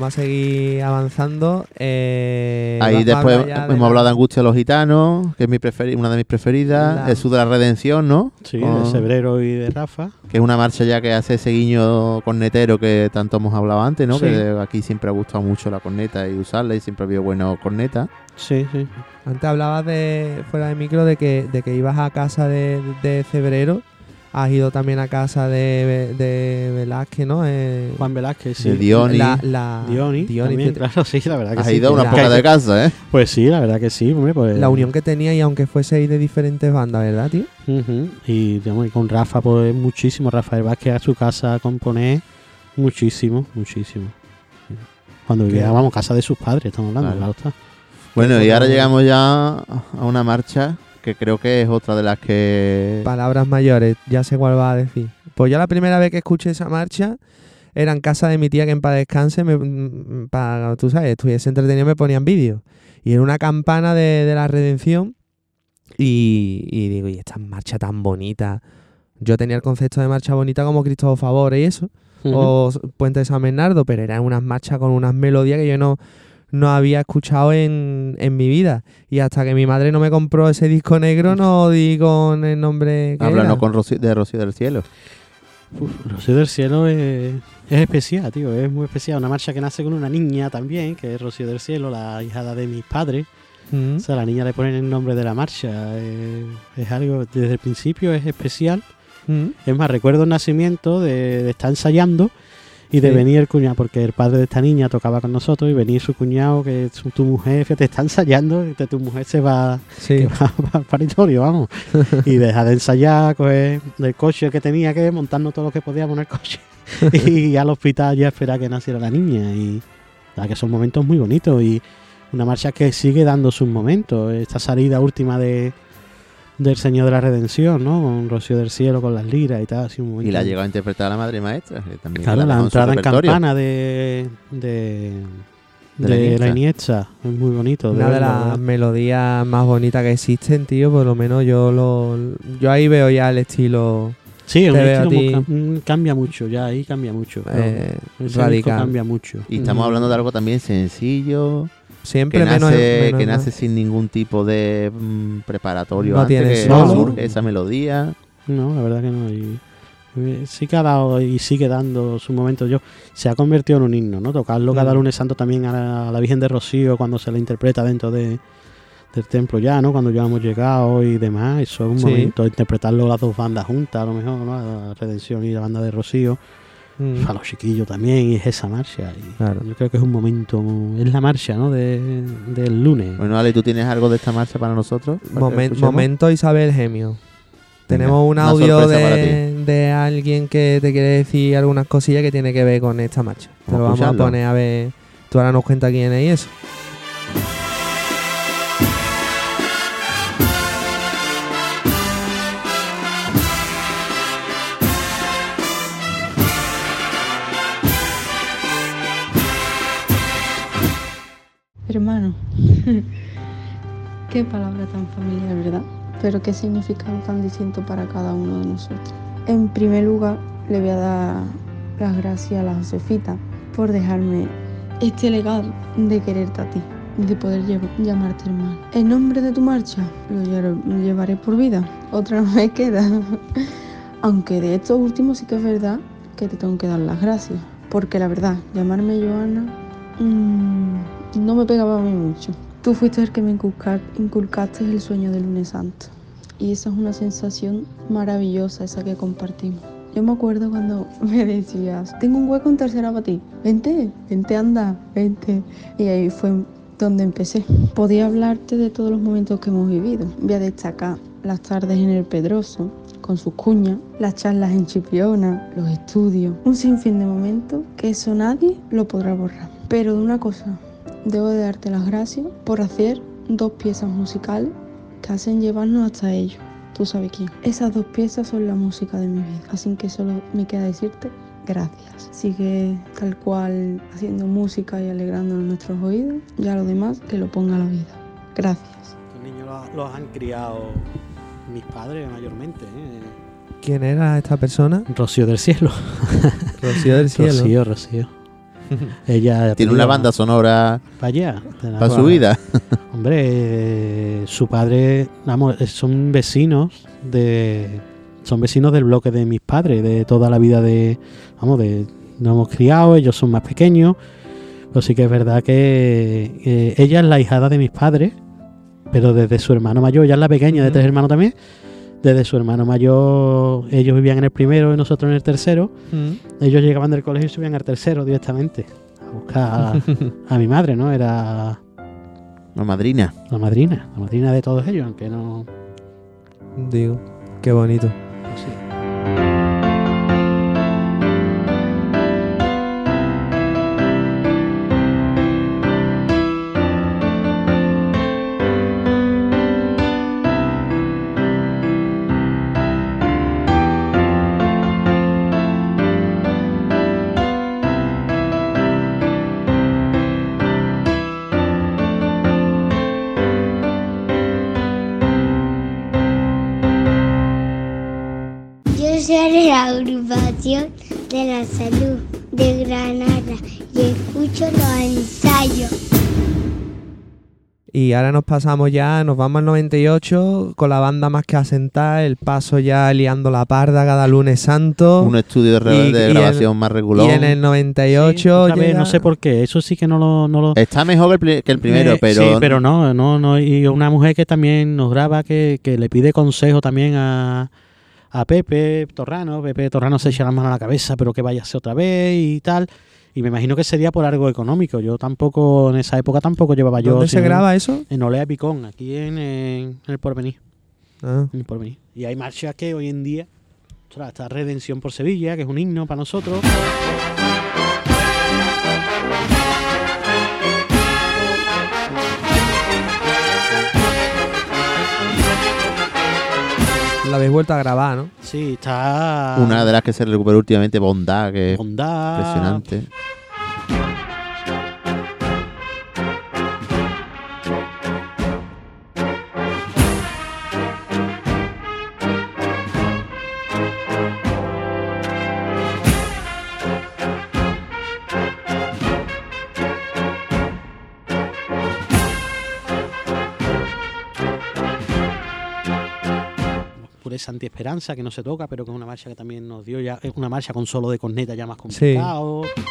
B: Vamos a seguir avanzando. Eh,
A: Ahí después
B: de
A: hemos
B: la-
A: hablado de Angustia de los Gitanos, que es mi preferi- una de mis preferidas.
B: La-
A: Jesús de la Redención, ¿no?
C: Sí,
A: Con-
C: de Sebrero y de Rafa.
A: que es una marcha ya que hace ese guiño cornetero que tanto hemos hablado antes, ¿no?
C: Sí.
A: Que aquí siempre ha gustado mucho la corneta y usarla y siempre ha habido buena corneta.
C: Sí, sí.
B: Antes hablabas de fuera de micro de que, de que ibas a casa de, de Cebrero. Has ido también a casa de, de Velázquez, ¿no? Eh,
C: Juan Velázquez, sí.
A: De Dioni.
B: La, la,
C: Dioni,
B: Dioni,
C: también, claro, sí, la verdad que
A: Has
C: sí.
A: ido a una
B: la-
A: poca de casa, ¿eh?
C: Pues sí, la verdad que sí, hombre, pues...
B: la unión que tenía y aunque fueseis de diferentes bandas, ¿verdad, tío?
C: Y, digamos, y con Rafa, pues muchísimo. Rafael Vázquez a su casa a componer muchísimo, muchísimo. Cuando
B: ¿Qué?
C: vivía, vamos, casa de sus padres, estamos hablando,
A: Claro. Bueno, y ahora llegamos ya a una marcha que creo que es otra de las que...
B: Palabras mayores, ya sé cuál va a decir. Pues ya la primera vez que escuché esa marcha, era en casa de mi tía que en paz descanse, me, mm, para, tú sabes, estuviese entretenido me ponían vídeos. Y era una campana de, de la redención y, y digo, y esta marcha tan bonita. Yo tenía el concepto de marcha bonita como Cristo Favor y eso, o Puente de San Bernardo, pero eran unas marchas con unas melodías que yo no, no había escuchado en, en mi vida. Y hasta que mi madre no me compró ese disco negro, no di con el nombre que
A: Hablando con Rocío, de Rocío del Cielo.
C: Rocío del Cielo es, es especial, tío, es muy especial. Una marcha que nace con una niña también, que es Rocío del Cielo, la hijada de mis padres.
B: Mm.
C: O sea, a la niña le ponen el nombre de la marcha. eh, es algo, desde el principio es especial.
B: Mm.
C: Es más, recuerdo el nacimiento de, de estar ensayando y de
B: Sí.
C: venir el cuñado, porque el padre de esta niña tocaba con nosotros y venía su cuñado, que es tu mujer, fíjate, está ensayando, y tu mujer se va,
B: Sí.
C: que va, va al paritorio, vamos. y deja de ensayar, coger del coche que tenía que montarnos todo lo que podíamos en el coche. y al hospital ya esperar que naciera la niña. Y la que son momentos muy bonitos y una marcha que sigue dando sus momentos. Esta salida última de del Señor de la Redención, ¿no? Con Rocío del Cielo, con las liras y tal. Así un
A: Y la llegó a interpretar la madre maestra. que también
C: Claro, la entrada en campana de, de,
A: De
C: de
A: la Iniesta.
C: Es muy bonito.
B: Una de las melodías más bonitas que existen, tío, por lo menos yo lo yo ahí veo ya el estilo
C: Sí, es un
B: a
C: estilo muy mm, cambia mucho, ya ahí cambia mucho.
B: eh,
C: el
B: radical.
C: cambia mucho.
A: Y estamos
C: Mm.
A: hablando de algo también sencillo,
B: Siempre
A: que
B: menos,
A: nace,
B: menos
A: que nace sin ningún tipo de mm, preparatorio
B: No
A: antes,
B: tiene
A: que esa melodía.
C: No, la verdad que no. Y, eh, sí que ha dado y sigue dando su momento. Yo se ha convertido en un himno, ¿no? Tocarlo cada
B: Mm.
C: lunes santo también a la, a la Virgen de Rocío cuando se la interpreta dentro de, del templo ya, ¿no? Cuando ya hemos llegado y demás. Eso es un
B: Sí.
C: momento. Interpretarlo las dos bandas juntas, a lo mejor, ¿no? La Redención y la banda de Rocío.
B: Mm.
C: A los chiquillos también, y es esa marcha. Y
B: Claro.
C: Yo creo que es un momento. Es la marcha, ¿no? De, del lunes.
A: Bueno, Ale, ¿tú tienes algo de esta marcha para nosotros? Para
B: momento Isabel Gemio. Tenemos un audio de, de alguien que te quiere decir algunas cosillas que tiene que ver con esta marcha. Te lo
A: Vamos a
B: poner a ver. Tú ahora nos cuenta quién es y eso.
G: Hermano, qué palabra tan familiar, ¿verdad? Pero qué significado tan distinto para cada uno de nosotros. En primer lugar, le voy a dar las gracias a la Josefita por dejarme este legado de quererte a ti, de poder llamarte hermano. En nombre de tu marcha, lo llevaré por vida. Otra no me queda. Aunque de estos últimos sí que es verdad que te tengo que dar las gracias. Porque la verdad, llamarme Joana mm, no me pegaba a mí mucho. Tú fuiste el que me inculca- inculcaste el sueño del lunes santo. Y esa es una sensación maravillosa, esa que compartimos. Yo me acuerdo cuando me decías, tengo un hueco en tercera para ti. Vente, vente, anda, vente. Y ahí fue donde empecé. Podía hablarte de todos los momentos que hemos vivido. Voy a destacar las tardes en el Pedroso, con sus cuñas, las charlas en Chipiona, los estudios, un sinfín de momentos que eso nadie lo podrá borrar. Pero de una cosa, debo de darte las gracias por hacer dos piezas musicales que hacen llevarnos hasta ellos. Tú sabes quién. Esas dos piezas son la música de mi vida. Así que solo me queda decirte gracias. Sigue tal cual haciendo música y alegrándonos nuestros oídos. Ya lo demás que lo ponga la vida. Gracias.
C: Estos niños los, los han criado mis padres mayormente. ¿eh?
B: ¿Quién era esta persona?
C: Rocío del Cielo.
B: Rocío del cielo.
C: Rocío, Rocío. Ella
A: Tiene una banda sonora
C: para allá.
A: para su vida.
C: Hombre, eh, su padre, vamos, eh, son vecinos de, son vecinos del bloque de mis padres, de toda la vida de, vamos, de, nos hemos criado, ellos son más pequeños, pero sí que es verdad que eh, ella es la hijada de mis padres, pero desde su hermano mayor, ella es la pequeña de tres hermanos también, desde su hermano mayor, ellos vivían en el primero y nosotros en el tercero,
B: Mm.
C: ellos llegaban del colegio y subían al tercero directamente a buscar a, a mi madre, ¿no? Era
A: La madrina.
C: la madrina, la madrina de todos ellos, aunque no.
B: Digo, qué bonito.
C: no sé.
H: agrupación de la salud de Granada y escucho los ensayos.
B: Y ahora nos pasamos ya, nos vamos al 98 con la banda más que asentar, el paso ya liando la parda cada lunes santo.
A: Un estudio de, re-
B: Y-
A: de
B: y
A: grabación más regular.
B: Y en el 98
C: Sí, otra vez,
B: llega-
C: no sé por qué, eso sí que no lo... No lo
A: Está mejor que el, pri- que el primero,
C: Eh,
A: pero,
C: Sí, pero no, no, no. Y una mujer que también nos graba, que, que le pide consejo también a, a Pepe Torrano. Pepe Torrano se echa la mano a la cabeza, pero que vaya a ser otra vez y tal. Y me imagino que sería por algo económico. Yo tampoco, en esa época tampoco llevaba yo...
B: ¿Dónde se graba eso?
C: En Olea Picón, aquí en el Porvenir.
B: Ah.
C: en el Porvenir. Y hay marchas que hoy en día... ostras, está Redención por Sevilla, que es un himno para nosotros.
B: La habéis vuelto a grabar, ¿no?
C: Sí, está...
A: una de las que se recuperó últimamente, Bondad, que es
C: Bondad,
A: impresionante.
C: Pureza Antiesperanza, que no se toca, pero que es una marcha que también nos dio ya, es una marcha con solo de corneta ya más complicado.
B: Sí,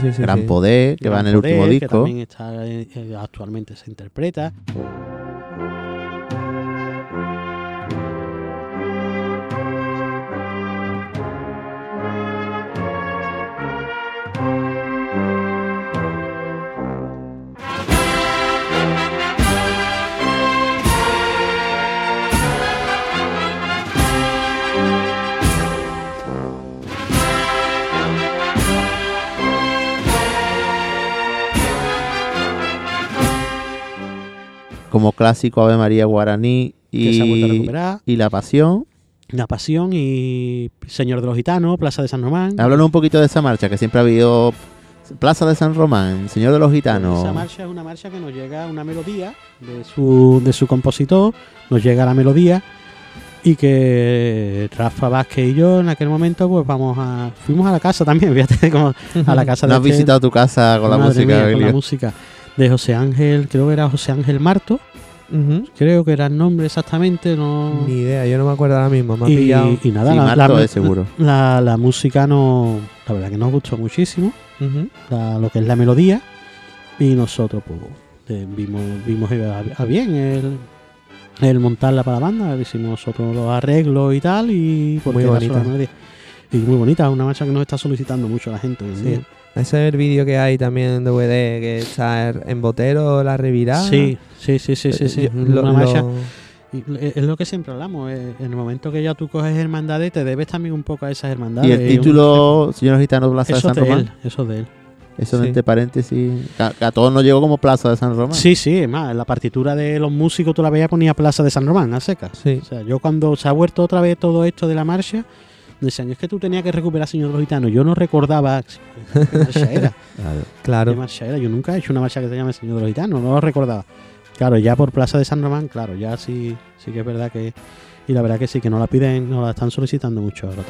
B: sí, sí.
A: Gran. Poder, que va en el último
C: Poder, Que
A: disco.
C: también está, eh, eh, actualmente se interpreta.
A: Como clásico Ave María Guaraní y, y La Pasión.
C: La Pasión y Señor de los Gitanos, Plaza de San Román.
A: Háblanos un poquito de esa marcha, que siempre ha habido Plaza de San Román, Señor de los Gitanos.
C: Esa marcha es una marcha que nos llega una melodía de su, de su compositor, nos llega la melodía y que Rafa Vázquez y yo en aquel momento pues vamos a fuimos a la casa también, fíjate como a la casa
A: ¿No
C: de
A: has
C: este-
A: visitado tu casa con la música,
C: mía, con la música de José Ángel, creo que era José Ángel Marto, creo que era el nombre exactamente, no
B: Ni idea, yo no me acuerdo ahora mismo. Me ha
C: y,
B: pillado.
C: y nada,
A: Sí,
C: la,
A: Marto
C: la-
A: es seguro.
C: la- la música no, la verdad que nos gustó muchísimo. La- lo que es la melodía y nosotros pues eh, vimos vimos a, a bien el, el montarla para la banda hicimos nosotros los arreglos y tal y
B: Muy bonita.
C: solo la melodía. y muy bonita una marcha que nos está solicitando mucho la gente hoy en
B: Sí. Ese es el vídeo que hay también en DVD que está en Botero, la revirada.
C: sí sí sí sí sí, sí.
B: Eh, Lo-
C: una
B: lo-
C: marcha y es lo que siempre hablamos eh, en el momento que ya tú coges hermandades te debes también un poco a esas hermandades
A: Y el
C: un-
A: título, Señor Gitano Plaza de San
C: de
A: Román.
C: él eso de él
A: Eso
B: Sí.
A: entre paréntesis. Que a, a todos nos llegó como Plaza de San Román.
C: Sí, sí, es más, en la partitura de los músicos tú la veías ponía Plaza de San Román, a secas.
B: Sí.
C: O sea, yo cuando se ha vuelto otra vez todo esto de la marcha, decían, es que tú tenías que recuperar Señor de los Gitanos. Yo no recordaba qué marcha era.
A: Claro.
B: Claro.
C: ¿Qué marcha era? Yo nunca he hecho una marcha que se llame Señor de los Gitanos, no lo recordaba. Claro, ya por Plaza de San Román, claro, ya sí, sí que es verdad que... Y la verdad que sí, que nos la piden, nos la están solicitando mucho ahora.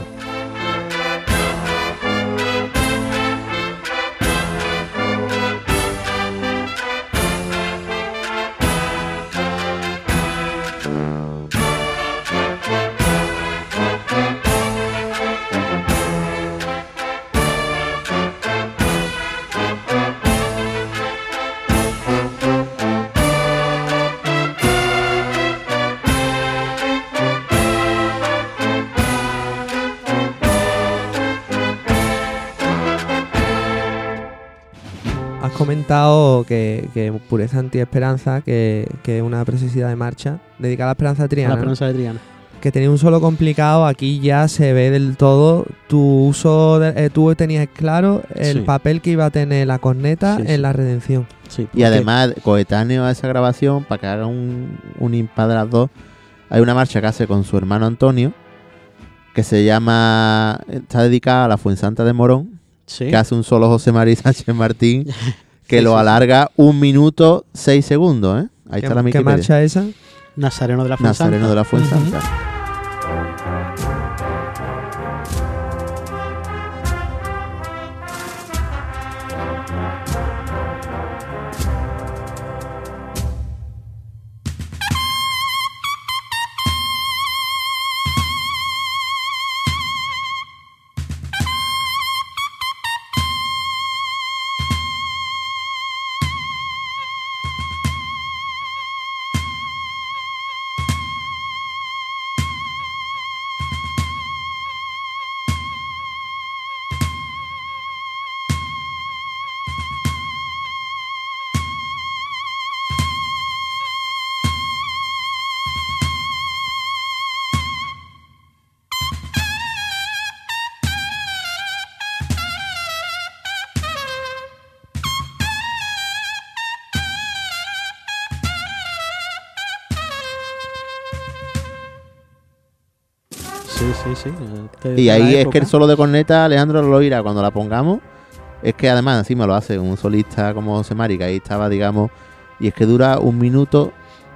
B: Comentado que, que Pureza Anti-Esperanza, que, que es una preciosidad de marcha dedicada a la Esperanza
C: de Triana.
B: que tenía un solo complicado, aquí ya se ve del todo tu uso, de- eh, tú tenías claro el
C: Sí.
B: papel que iba a tener la corneta
C: Sí,
B: en
C: sí.
B: la redención.
C: Sí,
A: Y además, coetáneo a esa grabación, para que haga un, un impar de las dos, hay una marcha que hace con su hermano Antonio, que se llama, está dedicada a la Fuensanta de Morón,
C: Sí.
A: que hace un solo José María Sánchez Martín, que
C: Sí,
A: lo
C: sí,
A: alarga un minuto seis segundos, ¿eh? Ahí
B: ¿Qué,
A: está la
B: qué
A: Wikipedia.
B: marcha esa?
C: Nazareno de la Fuensanta.
A: Nazareno de la Fuensanta.
C: Sí,
A: Y ahí es que el solo de corneta, Alejandro lo oirá cuando la pongamos. Es que además encima lo hace un solista como José Mari, que ahí estaba, digamos, y es que dura un minuto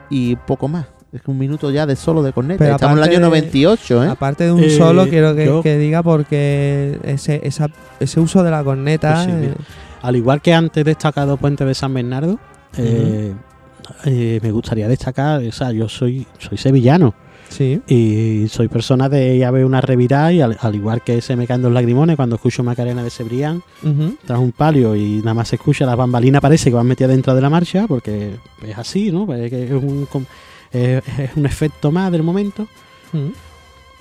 A: y poco más. Es que un minuto ya de solo de corneta.
B: Pero
A: Estamos en el año
B: de-
A: 98, ¿eh?
B: Aparte de un
C: Eh,
B: solo, quiero que,
C: yo-
B: que diga porque ese, esa- ese uso de la corneta...
C: Pues sí,
B: eh,
C: Al igual que antes destacado Puente de San Bernardo, eh, eh, me gustaría destacar, o sea, yo soy, soy sevillano
B: sí.
C: y soy persona de ir a ver una revirada y al, al igual que se me caen dos lagrimones cuando escucho Macarena de Cebrián
B: Ujú.
C: tras un palio y nada más se escucha las bambalinas parece que van metidas dentro de la marcha porque es así, ¿no? Pues Es, un, es- un efecto más del momento.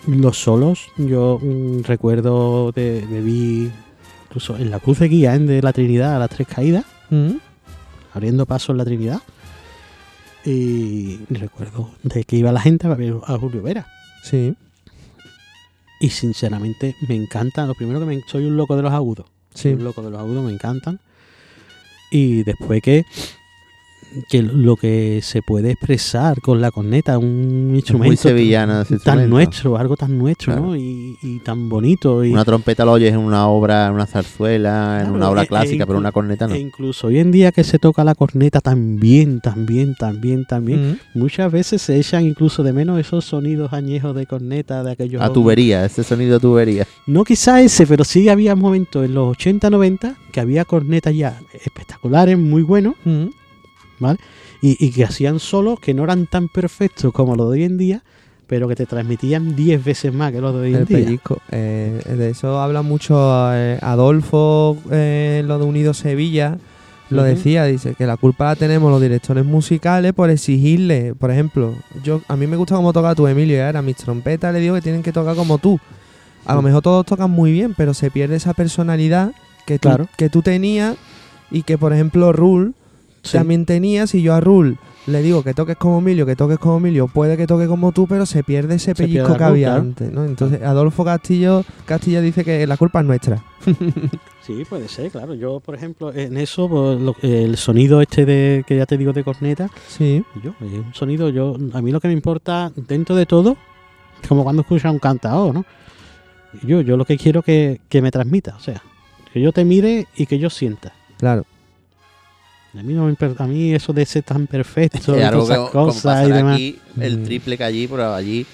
C: Los solos, yo mm, recuerdo de, de vi incluso en la cruz de guía ¿eh? de la Trinidad a las tres caídas, abriendo paso en la Trinidad. Y recuerdo de que iba la gente a ver a Julio Vera.
B: Sí,
C: Y sinceramente me encanta. Lo primero que me, soy un loco de los agudos. Soy
B: sí.
C: un loco de los agudos, me encantan. Y después que, que lo que se puede expresar con la corneta, un instrumento
A: muy sevillano ese
C: tan
A: instrumento.
C: nuestro, algo tan nuestro,
A: Claro.
C: ¿no? Y, y tan bonito. Y,
A: Una trompeta lo oyes en una obra, en una zarzuela, en una obra
C: e- e
A: clásica, pero una corneta no.
C: E incluso hoy en día que se toca la corneta bien, tan bien,
B: Ujú.
C: muchas veces se echan incluso de menos esos sonidos añejos de corneta de aquellos...
A: A tubería, ese sonido de tubería.
C: No quizá ese, pero sí había momentos en los 80, 90 que había cornetas ya espectaculares, muy buenos, Y, y que hacían solos que no eran tan perfectos como los de hoy en día, pero que te transmitían 10 veces más que los de hoy en
B: El
C: día.
B: pellizco. Eh, de eso habla mucho eh, Adolfo eh, lo de Unido Sevilla. Lo decía, dice que la culpa la tenemos los directores musicales por exigirle, por ejemplo, yo a mí me gusta cómo toca tú, Emilio, ahora mis trompetas le digo que tienen que tocar como tú. A lo mejor todos tocan muy bien, pero se pierde esa personalidad que tú,
C: Claro.
B: que tú tenías y que, por ejemplo, Rule
C: Sí.
B: también tenías. Y yo a Rule le digo que toques como Emilio, que toques como Emilio, puede que toque como tú, pero se pierde ese
C: Se
B: pellizco que había antes, ¿no? Entonces, Adolfo Castillo, Castillo dice que la culpa es nuestra.
C: Sí, puede ser, claro. Yo, por ejemplo, en eso, pues, lo- el sonido este de que ya te digo de corneta,
B: Sí.
C: yo, es un sonido, yo, a mí lo que me importa dentro de todo, es como cuando escuchas un cantador, ¿no? Yo, yo lo que quiero que, que me transmita, o sea, que yo te mire y que yo sienta.
B: Claro.
C: A mí, no me a mí eso de ser tan perfecto, y todas esas
A: como
C: cosas y demás.
A: aquí, el
B: Mm.
A: triple que allí, pero allí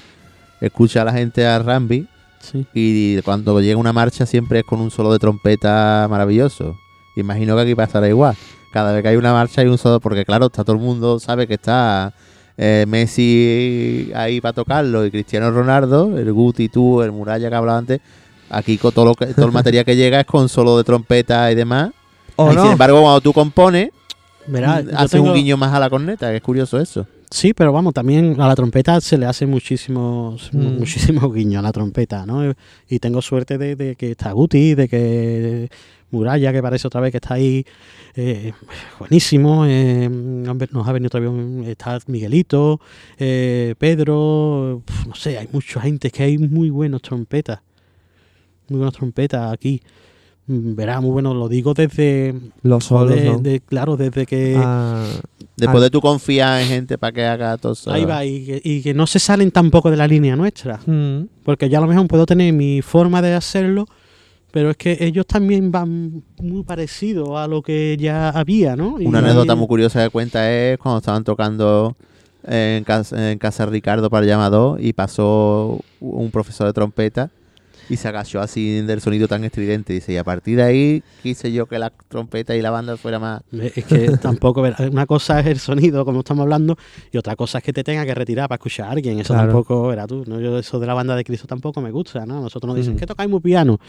A: escucha a la gente a Rambi
C: Sí.
A: y cuando llega una marcha siempre es con un solo de trompeta maravilloso. Imagino que aquí pasará igual. Cada vez que hay una marcha hay un solo, porque claro, está todo el mundo sabe que está eh, Messi ahí para tocarlo y Cristiano Ronaldo, el Guti, tú, el Muralla que hablaba antes. Aquí con todo, lo que, todo el material que llega es con solo de trompeta y demás.
B: ¿O
A: y
B: no?
A: sin embargo, cuando tú compones,
C: Yo
A: haces
C: tengo-
A: un guiño más a la corneta, que es curioso eso.
C: Sí, pero vamos, también a la trompeta se le hace muchísimos,
B: Mm.
C: muchísimos guiños a la trompeta, ¿no? Y tengo suerte de, de que está Guti, de que Muralla, que parece otra vez que está ahí, eh, buenísimo. eh, nos ha venido otra vez, está Miguelito, eh, Pedro, no sé, hay mucha gente que hay muy buenos trompetas, muy buenos trompetas aquí. Mm, Verá, muy bueno, lo digo desde,
B: Los solos,
C: de-
B: ¿no?
C: de- claro, desde que...
B: Ah,
A: Después
B: Ah.
A: de tú confiar en gente para que haga todo eso.
C: Ahí va, y que, y que no se salen tampoco de la línea nuestra.
B: mm,
C: Porque ya a lo mejor puedo tener mi forma de hacerlo, pero es que ellos también van muy parecidos a lo que ya había, ¿no? Y
A: Una
C: ahí-
A: anécdota muy curiosa de cuenta es cuando estaban tocando en casa, en casa de Ricardo para el llamador y pasó un profesor de trompeta y se agachó así del sonido tan estridente. Dice, y a partir de ahí quise yo que la trompeta y la banda fuera más...
C: Es que tampoco, una cosa es el sonido, como estamos hablando, y otra cosa es que te tenga que retirar para escuchar a alguien. Eso
B: Claro.
C: tampoco, verás tú, ¿no? Yo eso de la banda de Cristo tampoco me gusta, ¿no? Nosotros nos dicen,
B: Mm.
C: ¿qué tocáis muy piano?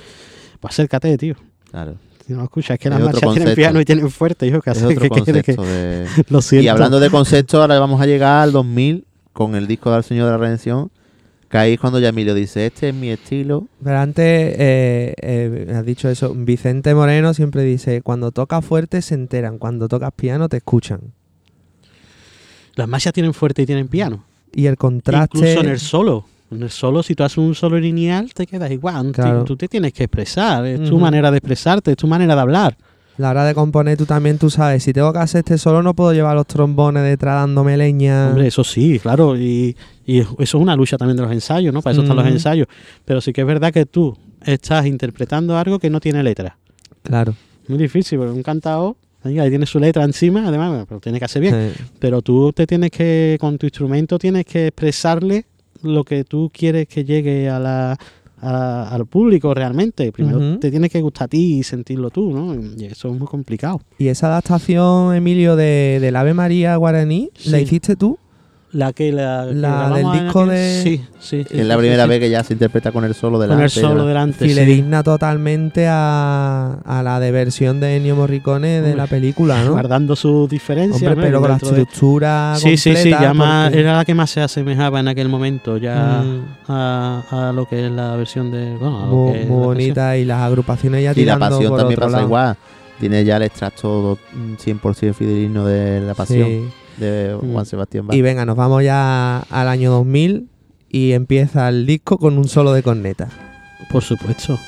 C: Pues acércate, tío.
A: Claro.
C: Si no escuchas, es que las marchas tienen piano y tienen fuerte, hijo, que
A: Es otro
C: que quede que...
A: concepto de...
C: Lo siento.
A: Y hablando de concepto, ahora vamos a llegar al 2000 con el disco del Señor de la Redención. Que ahí es cuando Yamilio dice, este es mi estilo.
B: Pero antes, eh, eh, has dicho eso, Vicente Moreno siempre dice, cuando tocas fuerte se enteran, cuando tocas piano te escuchan.
C: Las marchas tienen fuerte y tienen piano.
B: Y el contraste...
C: Incluso en el solo. En el solo, si tú haces un solo lineal, te quedas igual. Tú-
B: Claro.
C: Tú te tienes que expresar. Es tu manera de expresarte, es tu manera de hablar.
B: La hora de componer tú también, tú sabes, si tengo que hacer este solo no puedo llevar los trombones detrás dándome leña.
C: Hombre, eso sí, claro. Y, y eso es una lucha también de los ensayos, ¿no? Para eso están los ensayos. Pero sí que es verdad que tú estás interpretando algo que no tiene letra.
B: Claro.
C: Muy difícil, porque un cantado, ahí tiene su letra encima, además, pero tiene que hacer bien. Pero tú te tienes que, con tu instrumento, tienes que expresarle lo que tú quieres que llegue a la, a- al público realmente. Primero te tienes que gustar a ti y sentirlo tú, ¿no? Y eso es muy complicado.
B: Y esa adaptación, Emilio, de, del Ave María guaraní, ¿la hiciste tú?
C: La que la,
B: del disco
C: aquel-
B: de-
C: Sí, sí.
A: Es la primera vez que ya se interpreta con el solo delante.
C: Con el solo delante. sí.
B: Fidedigna totalmente a, a la de versión de Ennio Morricone de
C: Hombre,
B: la película, ¿no?
C: Guardando sus diferencias.
B: Hombre,
C: ¿no?
B: pero con la
C: de-
B: estructura
C: Sí, sí, sí. Ya más-
B: porque-
C: era la que más se asemejaba en aquel momento ya
B: Mm,
C: a, a lo que es la versión de. Bueno,
B: muy, muy bonita y las agrupaciones ya
A: Y la pasión
B: por
A: también pasa
B: lado.
A: igual. Tiene ya el extracto mm, 100% fidelino de la pasión
B: Sí.
A: De
C: Mm.
A: Juan Sebastián Bach.
B: Y venga, nos vamos ya al año 2000 y empieza el disco con un solo de corneta.
C: Por supuesto.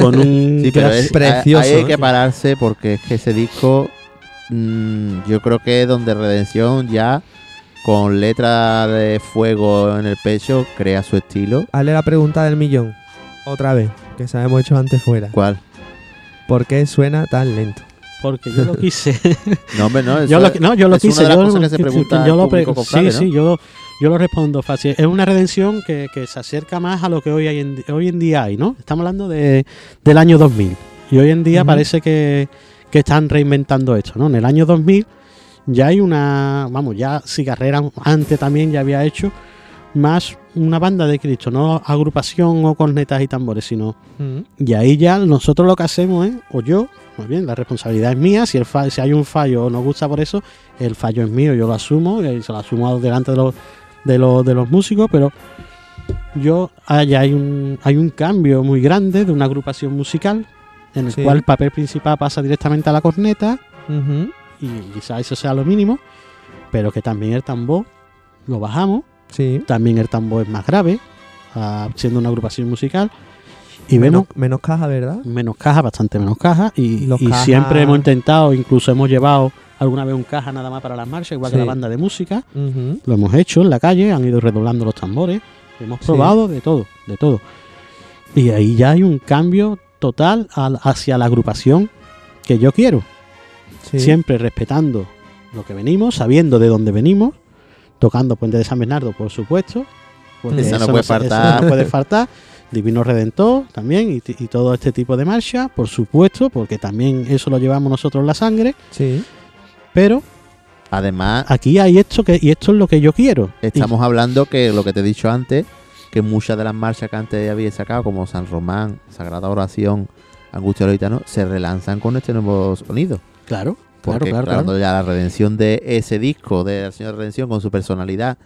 C: Con, un.
A: Sí, pero es,
B: precioso,
A: ahí hay
B: ¿eh?
A: que pararse porque es que ese disco, mm, yo creo que es donde Redención ya, con letra de fuego en el pecho, crea su estilo.
B: Hazle la pregunta del millón. Otra vez, que se hemos hecho antes fuera.
A: ¿Cuál?
B: ¿Por qué suena tan lento?
C: Porque yo lo quise.
A: No, hombre, no.
C: yo lo, no, yo lo quise. yo, lo Sí, sí, yo, yo lo respondo fácil. Es una redención que, que se acerca más a lo que hoy, hay en, hoy en día hay, ¿no? Estamos hablando de, del año 2000. Y hoy en día parece que, que están reinventando esto, ¿no? En el año 2000 ya hay una. Vamos, ya Cigarrera antes también ya había hecho más una banda de Cristo, no agrupación o cornetas y tambores, sino y ahí ya nosotros lo que hacemos es, o yo, muy bien, la responsabilidad es mía, si, el si hay un fallo o nos gusta por eso, el fallo es mío, yo lo asumo, y se lo asumo delante de los, de los, de los músicos, pero yo, ahí hay un, hay un cambio muy grande de una agrupación musical, en el
B: Sí.
C: cual el papel principal pasa directamente a la corneta, y quizá eso sea lo mínimo, pero que también el tambor lo bajamos,
B: Sí.
C: también el tambor es más grave, ah, siendo una agrupación musical, y
B: menos, menos caja, ¿verdad?
C: menos caja, bastante menos caja. Y,
B: Los
C: y
B: cajas-
C: siempre hemos intentado, incluso hemos llevado alguna vez un caja nada más para las marchas, igual
B: Sí.
C: que la banda de música. Lo hemos hecho en la calle, han ido redoblando los tambores. Hemos
B: Sí.
C: probado de todo, de todo. Y ahí ya hay un cambio total al- hacia la agrupación que yo quiero.
B: Sí.
C: Siempre respetando lo que venimos, sabiendo de dónde venimos, tocando Puente de San Bernardo, por supuesto. porque
A: Esa no
C: eso
A: puede
C: eso
A: faltar.
C: no puede faltar. Divino Redentor también y, y todo este tipo de marcha, por supuesto, porque también eso lo llevamos nosotros en la sangre.
B: Sí.
C: Pero
A: Además,
C: aquí hay esto que y esto es lo que yo quiero. Y-
A: estamos hablando que lo que te he dicho antes, que muchas de las marchas que antes había sacado, como San Román, Sagrada Oración, Angustia Loitano, se relanzan con este nuevo sonido.
C: claro,
A: Que Porque
C: claro,
A: cuando
C: claro.
A: ya la redención de ese disco, de la señora Redención con su personalidad,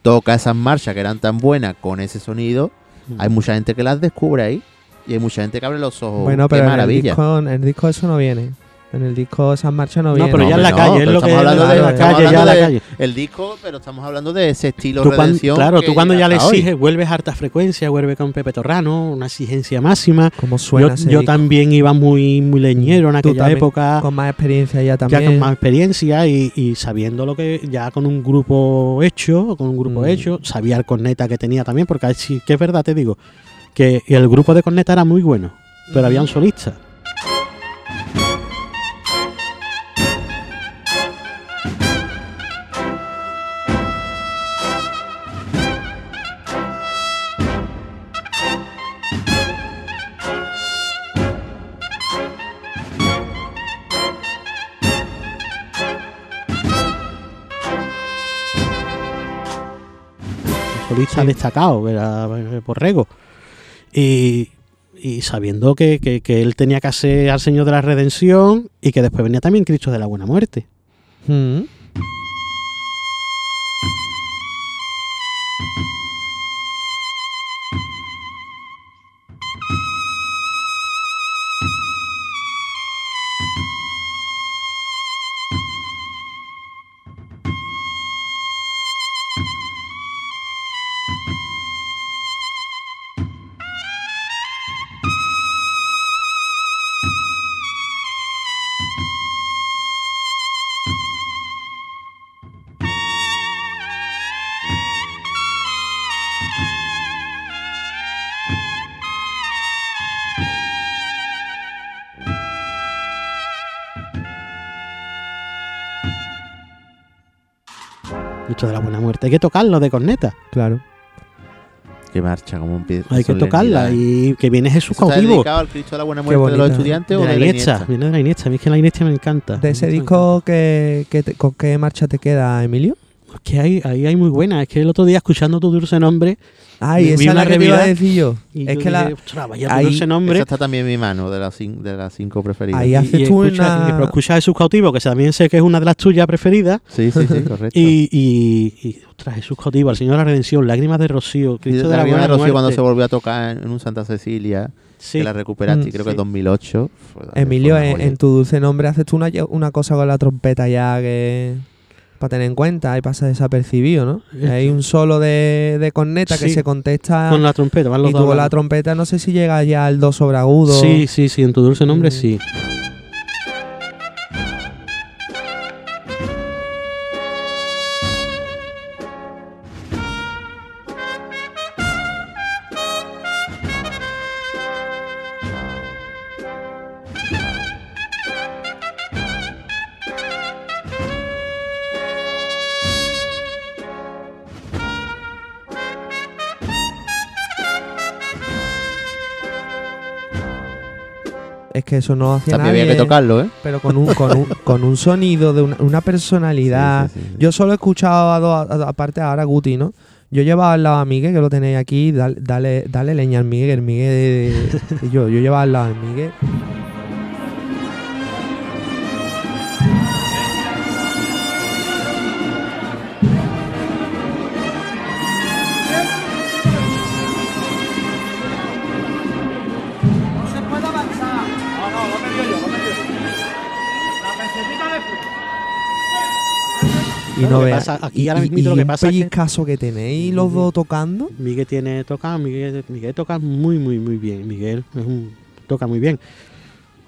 A: toca esas marchas que eran tan buenas con ese sonido. Hay mucha gente que las descubre ahí. Y hay mucha gente que abre los ojos.
B: bueno,
A: ¡Qué
B: pero en el,
A: maravilla!
B: disco, en el disco eso no viene. En el disco esas marchas no,
C: No,
B: vienen.
C: pero ya en la
A: no,
C: calle, es lo que
A: estamos hablando
B: de-
C: la calle, ya en la calle.
A: El disco, pero estamos hablando de ese estilo
C: cuan-
A: redención.
C: claro, tú cuando ya le exiges, vuelves a alta frecuencia, vuelve con Pepe Torrano, una exigencia máxima.
B: Como suena
C: Yo,
B: ese
C: yo
B: disco.
C: también iba muy, muy leñero en aquella
B: también,
C: época,
B: Con más experiencia ya
C: ya
B: también.
C: con más experiencia y, y sabiendo lo que, ya con un grupo hecho, con un grupo
B: Mm.
C: hecho, sabía el corneta que tenía también, porque sí que es verdad, te digo, que el grupo de corneta era muy bueno, pero había un solista. Un solista destacado, que era eh, Borrego. Y, y sabiendo que, que- que él tenía que hacer al Señor de la Redención y que después venía también Cristo de la Buena Muerte.
B: Mm.
C: Cristo de la Buena Muerte. Hay que tocarlo de corneta.
B: Claro.
A: Que marcha, como empieza.
C: Hay que tocarla y que viene Jesús
A: ¿Eso está
C: cautivo.
A: dedicado al Cristo de la Buena Muerte de los estudiantes
C: De
A: o
C: la
A: de la
C: Iniesta,
A: Iniesta?
C: viene de la Iniesta. A mí es que la Iniesta me encanta.
B: De ese
C: Me
B: disco, que, que te- ¿con qué marcha te queda, Emilio?
C: Encanta. Que hay, ahí hay muy buena. Es que el otro día escuchando tu dulce nombre.
B: Ay,
C: Vi
B: esa es
C: una
B: la que te iba a decir yo. Es
C: yo
B: que la,
C: dije, "Ostras, vaya tu
B: ahí-
C: dulce nombre.
A: Esa está también en mi mano, de las, cin- de las cinco preferidas.
B: Ahí
C: Y,
B: haces
C: y
B: tú
C: escucha,
B: una-
C: y- pero escucha Jesús cautivo, que también sé que es una de las tuyas preferidas.
A: Sí, sí, sí, correcto.
C: Y, y, y, ostras, Jesús cautivo, el Señor de la Redención, Lágrimas de Rocío, Cristo
A: de
C: la
A: Lágrima
C: Buena
A: de Rocío cuando se volvió a tocar en, en un Santa Cecilia,
C: Sí.
A: que la recuperaste,
B: Mm,
A: creo
C: sí.
A: que en 2008. fue-
B: Emilio, en tu dulce nombre haces tú una, una cosa con la trompeta ya que... Para tener en cuenta y pasa desapercibido, ¿no? Hay un solo de, de corneta que se contesta
C: Con la trompeta, van los
B: y tú con la trompeta no sé si llega ya al do sobre agudo.
C: Sí, sí, sí, en tu dulce nombre
B: Mm.
C: sí.
B: Es que eso no hacía
A: También
B: nadie.
A: había que tocarlo, ¿eh?
B: Pero con un, con un, con un sonido de una, una personalidad.
A: Sí, sí, sí, sí.
B: Yo solo he escuchado, a dos- aparte ahora Guti, ¿no? Yo llevaba al lado a Miguel, que lo tenéis aquí, dale, dale, dale leña al Miguel, el Miguel... yo, yo llevaba al lado al Miguel. Y no veas.
C: aquí ahora
B: y-
C: mismito lo que pasa es
B: pellizcazo que tenéis los dos tocando.
C: Miguel tiene toca, Miguel, Miguel toca muy, muy, muy bien. Miguel es un- toca muy bien.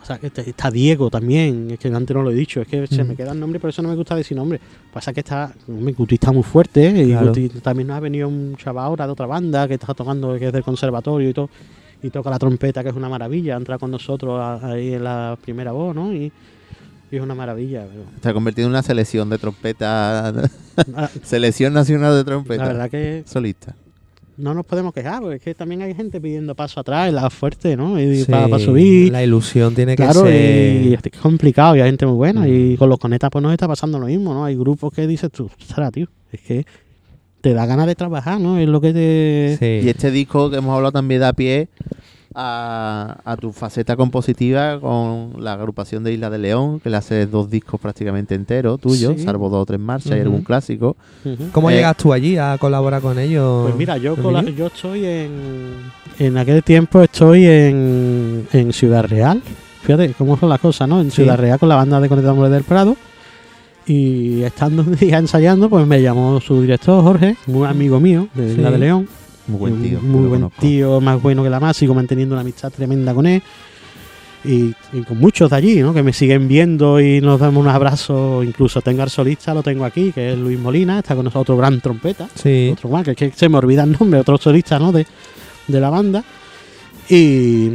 C: O sea, que este- está Diego también, es que antes no lo he dicho, es que se me queda el nombre, por eso no me gusta decir nombre. Pasa que está, hombre, Guti está muy fuerte, ¿eh? y. Guti también nos ha venido un chaval ahora de otra banda que está tocando, que es del conservatorio y todo, y toca la trompeta, que es una maravilla, entra con nosotros ahí en la primera voz, ¿no? Y es una maravilla. pero-
A: Se ha convertido en una selección de trompeta.
C: Ah,
A: selección nacional de trompeta.
C: la verdad que
A: Solista.
C: no nos podemos quejar, porque es que también hay gente pidiendo paso atrás, la fuerte, ¿no? Y
B: Sí,
C: para subir.
B: La ilusión tiene que
C: Claro,
B: ser.
C: y es complicado y hay gente muy buena.
B: Mm.
C: Y con los conetas pues nos está pasando lo mismo, ¿no? Hay grupos que dices tú, "Ostras, tío, es que te da ganas de trabajar, ¿no? Es lo que te...
B: Sí.
A: Y este disco que hemos hablado también da pie a, a tu faceta compositiva con la agrupación de Isla de León, que le haces dos discos prácticamente enteros tuyos,
C: Sí.
A: salvo dos o tres marchas y
B: Ujú.
A: algún clásico.
C: Ujú.
B: ¿Cómo
A: Eh,
B: llegas tú allí a colaborar con ellos?
C: Pues mira, yo, yo estoy en. En aquel tiempo estoy en, en Ciudad Real. Fíjate cómo son las cosas, ¿no? En
B: Sí.
C: Ciudad Real con la banda de Conectamos del Prado. Y estando un día ensayando, pues me llamó su director, Jorge, muy amigo mío de
B: Sí.
C: Isla de León.
A: Muy buen tío.
C: Muy buen
A: conozco.
C: tío, más bueno que la más, sigo manteniendo una amistad tremenda con él. Y, y con muchos de allí, ¿no? Que me siguen viendo y nos damos unos abrazos. Incluso tengo al solista, lo tengo aquí, que es Luis Molina, está con nosotros, gran trompeta.
B: Sí.
C: Otro más, que, es que se me olvida el nombre, otro solista, ¿no? De, de la banda. Y,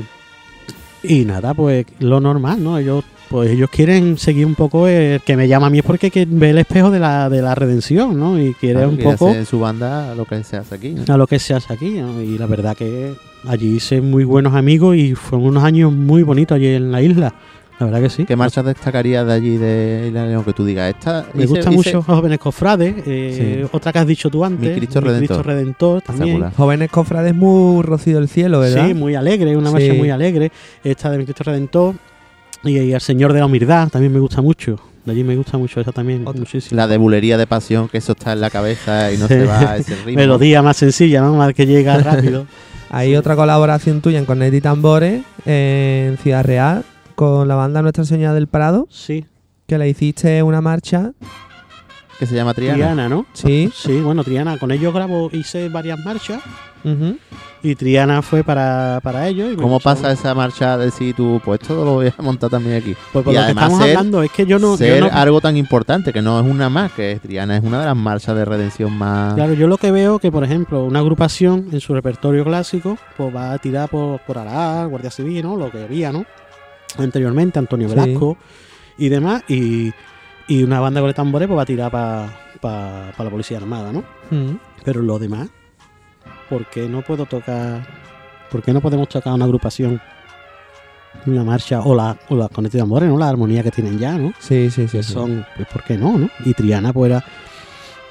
C: y nada, pues lo normal, ¿no? Ellos, pues ellos quieren seguir un poco el que me llama a mí es porque que ve el espejo de la, de la redención, ¿no? Y quiere
A: Claro,
C: un
A: quiere
C: poco
A: hacer en su banda lo que se hace aquí. ¿no?
C: a lo que se hace aquí. ¿no? Y la verdad que allí hice muy buenos amigos y fueron unos años muy bonitos allí en la isla. La verdad que sí.
A: ¿Qué marchas destacarías de allí de Isla León que tú digas? Esta
C: Me
A: hice-
C: gusta
A: hice-
C: mucho Jóvenes Cofrades. eh, Otra que has dicho tú antes.
A: Mi Cristo Redentor.
C: Redentor también.
B: Jóvenes cofrades muy rocido el cielo, ¿verdad?
C: Sí, muy alegre, una marcha muy alegre. Esta de Mi Cristo Redentor. Y, y El Señor de la Humildad también me gusta mucho. De allí me gusta mucho esa también.
B: Otra.
C: Muchísimo.
A: La de bulería de pasión, que eso está en la cabeza y no
C: Sí.
A: se va a ese ritmo.
C: Melodía más sencilla, ¿no? Más que llega rápido.
B: Hay otra colaboración tuya en Cornet y Tambores en Ciudad Real con la banda Nuestra Señora del Prado,
C: sí.
B: que le hiciste una marcha.
A: Que se llama Triana.
C: Triana, ¿no?
B: Sí.
C: Sí, bueno, Triana. Con ellos grabo, hice varias marchas. Y Triana fue para, para ellos. y
A: ¿Cómo pasa esa marcha de decir tú, pues esto lo voy a montar también aquí?
C: Pues por
A: y
C: lo que
A: además
C: estamos
A: ser-
C: hablando es que yo no. yo
A: Ser
C: no-
A: algo tan importante, que no es una más, que es Triana, es una de las marchas de redención más...
C: Claro, yo lo que veo que, por ejemplo, una agrupación en su repertorio clásico, pues va a tirar por, por Aralar, Guardia Civil, ¿no? Lo que había, ¿no? Anteriormente, Antonio
B: Sí.
C: Velasco y demás. Y, y una banda con el tambores, pues va a tirar para la Policía Armada, ¿no?
B: Mm.
C: Pero lo demás, ¿por qué no puedo tocar? ¿Por qué no podemos tocar una agrupación, una marcha o la, o la con este tambores, ¿no? La armonía que tienen ya, ¿no?
B: Sí, sí, sí.
C: que
B: sí.
C: son, pues, ¿por qué no, no? Y Triana, pues era,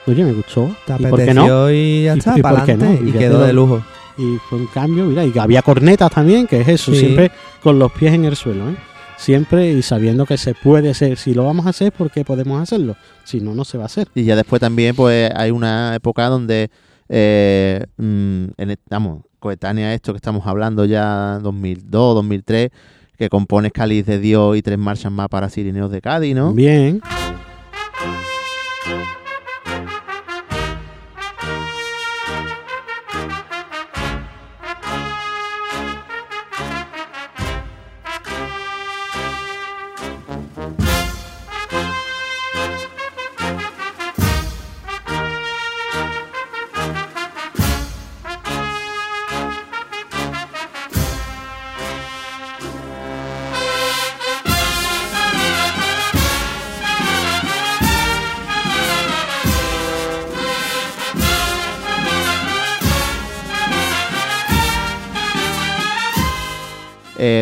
C: oye, me gustó.
B: Te
C: ¿Y por qué no?
B: y ya
C: ¿Y-
B: está,
C: y por
B: para
C: qué no?
B: adelante.
C: Y
B: Y
C: ya
B: quedó de lujo.
C: Y fue un cambio, mira, y había cornetas también, que es eso,
B: Sí.
C: siempre con los pies en el suelo, ¿eh? Siempre y sabiendo que se puede hacer. Si lo vamos a hacer, ¿por qué podemos hacerlo? Si no, no se va a hacer.
A: Y ya después también, pues hay una época donde, eh, mm, en, vamos, coetánea a esto que estamos hablando ya 2002, 2003, que compones Cáliz de Dios y tres marchas más para Sirineos de Cádiz, ¿no?
C: Bien.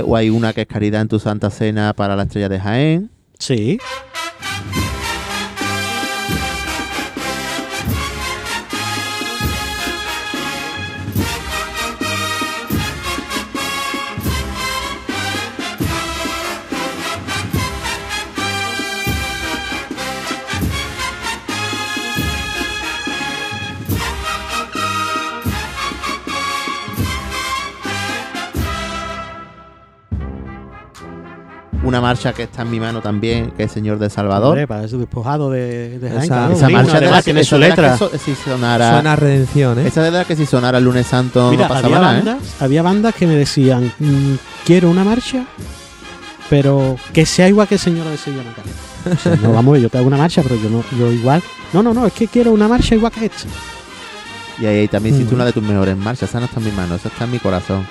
A: O hay una que es Caridad en tu Santa Cena para la Estrella de Jaén.
C: Sí.
A: Una marcha que está en mi mano también, que es Señor de Salvador.
C: Hombre, para ese despojado de, de Jaén,
B: Esa-
A: marcha de la que,
C: tiene su letra.
A: que so- si sonara,
B: Suena redención, ¿eh?
A: esa de la que si sonara el lunes santo
C: Mira,
A: no pasaba
C: había
A: nada, ¿eh?
C: bandas, había bandas que me decían, "Mm, quiero una marcha, pero que sea igual que Señora de Sevilla. O sea, no, vamos, yo te hago una marcha, pero yo no, yo igual. No, no, no, es que quiero una marcha igual que esta.
A: Y ahí también hiciste
B: Mm.
A: una de tus mejores marchas. Esa no está en mi mano, esa está en mi corazón.